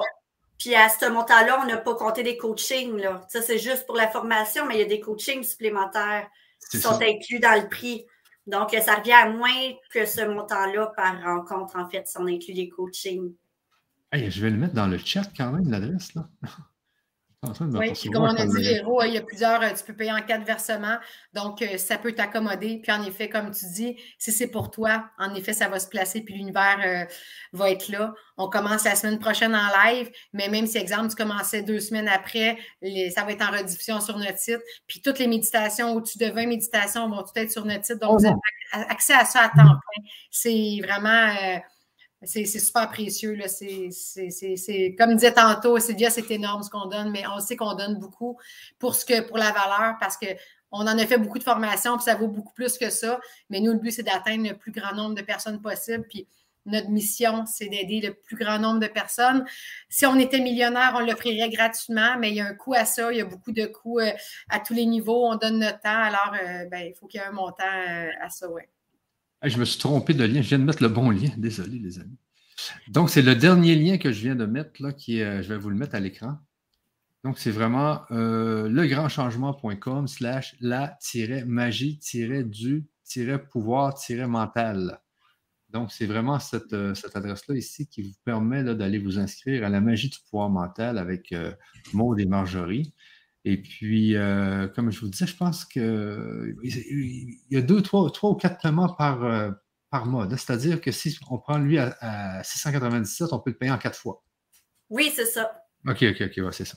puis à ce montant-là, on n'a pas compté des coachings. Là. Ça, c'est juste pour la formation, mais il y a des coachings supplémentaires qui sont inclus dans le prix. Donc, ça revient à moins que ce montant-là par rencontre, en fait, si on inclut les coachings. je vais le mettre dans le chat quand même, l'adresse, là. Oui, puis comme on a dit, Véro, il y a plusieurs, euh, tu peux payer en quatre versements, donc euh, ça peut t'accommoder. Puis en effet, comme tu dis, si c'est pour toi, en effet, ça va se placer, puis l'univers euh, va être là. On commence la semaine prochaine en live, mais même si, exemple, tu commençais deux semaines après, ça va être en rediffusion sur notre site. Puis toutes les méditations, au-dessus de 20 méditations vont tout être sur notre site. Donc, oh vous avez accès à ça à temps plein. C'est vraiment c'est super précieux. Là. C'est, comme disait tantôt, Sylvia, c'est énorme ce qu'on donne, mais on sait qu'on donne beaucoup pour, ce que, pour la valeur parce qu'on en a fait beaucoup de formations, puis ça vaut beaucoup plus que ça. Mais nous, le but, c'est d'atteindre le plus grand nombre de personnes possible. Puis notre mission, c'est d'aider le plus grand nombre de personnes. Si on était millionnaire, on l'offrirait gratuitement, mais il y a un coût à ça. Il y a beaucoup de coûts euh, à tous les niveaux. On donne notre temps. Alors, euh, ben, il faut qu'il y ait un montant euh, à ça, oui je me suis trompé de lien. Je viens de mettre le bon lien. Désolé, les amis. Donc, c'est le dernier lien que je viens de mettre, là, qui est, euh, je vais vous le mettre à l'écran. Donc, c'est vraiment euh, legrandchangement.com slash la-magie-du-pouvoir-mental. Donc, c'est vraiment cette, euh, cette adresse-là ici qui vous permet d'aller vous inscrire à la magie du pouvoir mental avec Maud et Marjorie. Et puis, euh, comme je vous disais, je pense qu'il y a deux, trois, trois ou quatre paiements par, euh, par mois. C'est-à-dire que si on prend lui à, 697, on peut le payer en quatre fois. Oui, c'est ça. OK, OK, OK, c'est ça.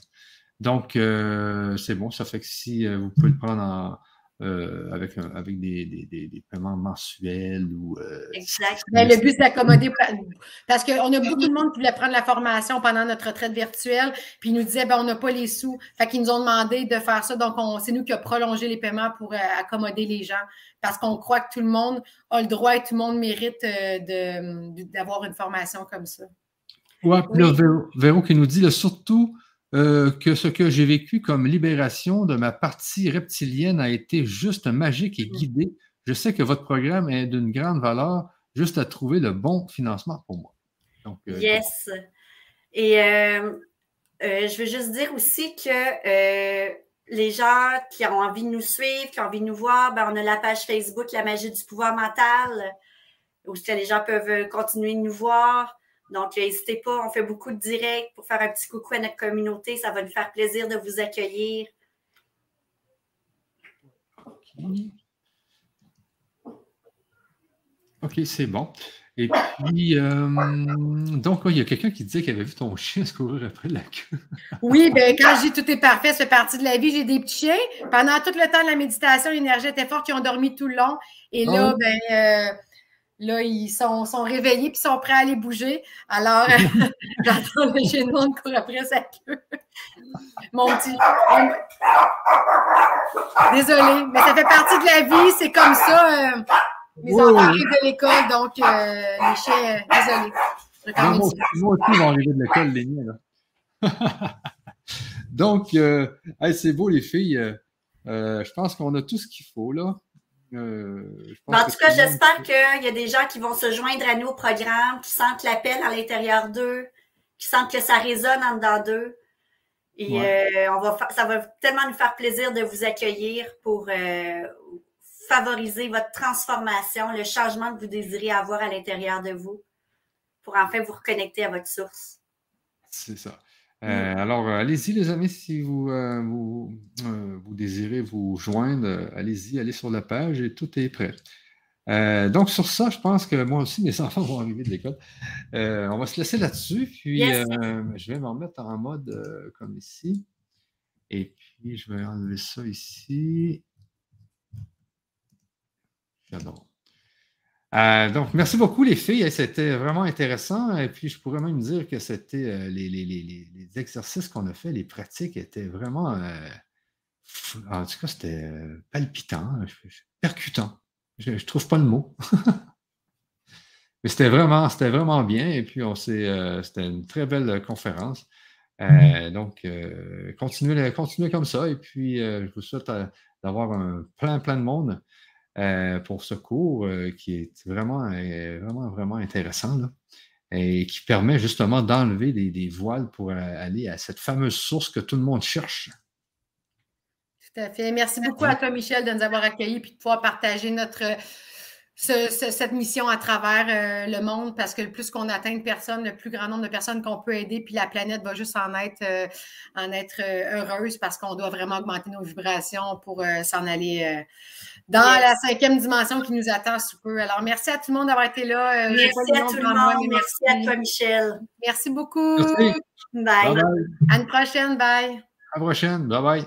Donc, euh, c'est bon. Ça fait que si vous pouvez le prendre en, euh, avec, avec des, des, des, paiements mensuels ou. Euh, exact. Mais le but, c'est d'accommoder. Parce qu'on a beaucoup de monde qui voulait prendre la formation pendant notre retraite virtuelle, puis ils nous disaient, ben, on n'a pas les sous. Fait qu'ils nous ont demandé de faire ça. Donc, c'est nous qui avons prolongé les paiements pour euh, accommoder les gens. Parce qu'on croit que tout le monde a le droit et tout le monde mérite d'avoir une formation comme ça. Ouais, puis Véro, qui nous dit, là, surtout euh, que ce que j'ai vécu comme libération de ma partie reptilienne a été juste magique et guidé. Je sais que votre programme est d'une grande valeur, juste à trouver le bon financement pour moi. Euh, yes. Et euh, je veux juste dire aussi que les gens qui ont envie de nous suivre, qui ont envie de nous voir, ben, on a la page Facebook La magie du pouvoir mental, où les gens peuvent continuer de nous voir. Donc, n'hésitez pas, on fait beaucoup de directs pour faire un petit coucou à notre communauté. Ça va nous faire plaisir de vous accueillir. OK, c'est bon. Et puis, euh, donc, il y a quelqu'un qui disait qu'il avait vu ton chien se courir après la queue. oui, bien, quand je dis tout est parfait, c'est partie de la vie, j'ai des petits chiens. Pendant tout le temps de la méditation, l'énergie était forte, ils ont dormi tout le long. Et là, oh. ben, euh, Là, ils sont, sont réveillés puis sont prêts à aller bouger. Alors, j'entends le chien noir courir après sa queue. Mon petit. Désolée, mais ça fait partie de la vie. C'est comme ça. Euh, mes enfants arrivent de l'école, donc euh, les chiens. Euh, désolée. moi, moi, aussi, ils vont arriver de l'école, les miens. Là. donc, c'est beau, les filles. je pense qu'on a tout ce qu'il faut, là. Euh, en tout cas, j'espère qu'il y a des gens qui vont se joindre à nous au programme, qui sentent l'appel à l'intérieur d'eux, qui sentent que ça résonne en dedans d'eux. Et euh, on va ça va tellement nous faire plaisir de vous accueillir pour euh, favoriser votre transformation, le changement que vous désirez avoir à l'intérieur de vous, pour enfin vous reconnecter à votre source. C'est ça. Euh, alors, euh, allez-y, les amis, si vous, euh, vous, désirez vous joindre, allez-y, allez sur la page et tout est prêt. donc, sur ça, je pense que moi aussi, mes enfants vont arriver de l'école. on va se laisser là-dessus, puis je vais me remettre en mode comme ici. Et puis, je vais enlever ça ici. J'adore. Euh, donc, merci beaucoup, les filles. C'était vraiment intéressant. Et puis, je pourrais même dire que c'était euh, les, exercices qu'on a fait, les pratiques étaient vraiment. Euh, en tout cas, c'était palpitant, percutant. Je ne trouve pas le mot. Mais c'était vraiment, c'était vraiment bien. Et puis, on c'était une très belle conférence. donc, continuez, continuez comme ça. Et puis, je vous souhaite d'avoir un plein, plein de monde. Euh, pour ce cours euh, qui est vraiment, euh, vraiment, vraiment intéressant et qui permet justement d'enlever des, voiles pour aller à cette fameuse source que tout le monde cherche. Tout à fait. Merci beaucoup à toi, Michel, de nous avoir accueillis et de pouvoir partager notre cette mission à travers le monde parce que le plus qu'on atteint de personnes, le plus grand nombre de personnes qu'on peut aider, puis la planète va juste en être, en être heureuse parce qu'on doit vraiment augmenter nos vibrations pour s'en aller dans la cinquième dimension qui nous attend sous peu. Alors, merci à tout le monde d'avoir été là. merci à tout le monde. merci. à toi, Michel. Merci beaucoup. Bye. À une prochaine. Bye. À la prochaine. Bye bye.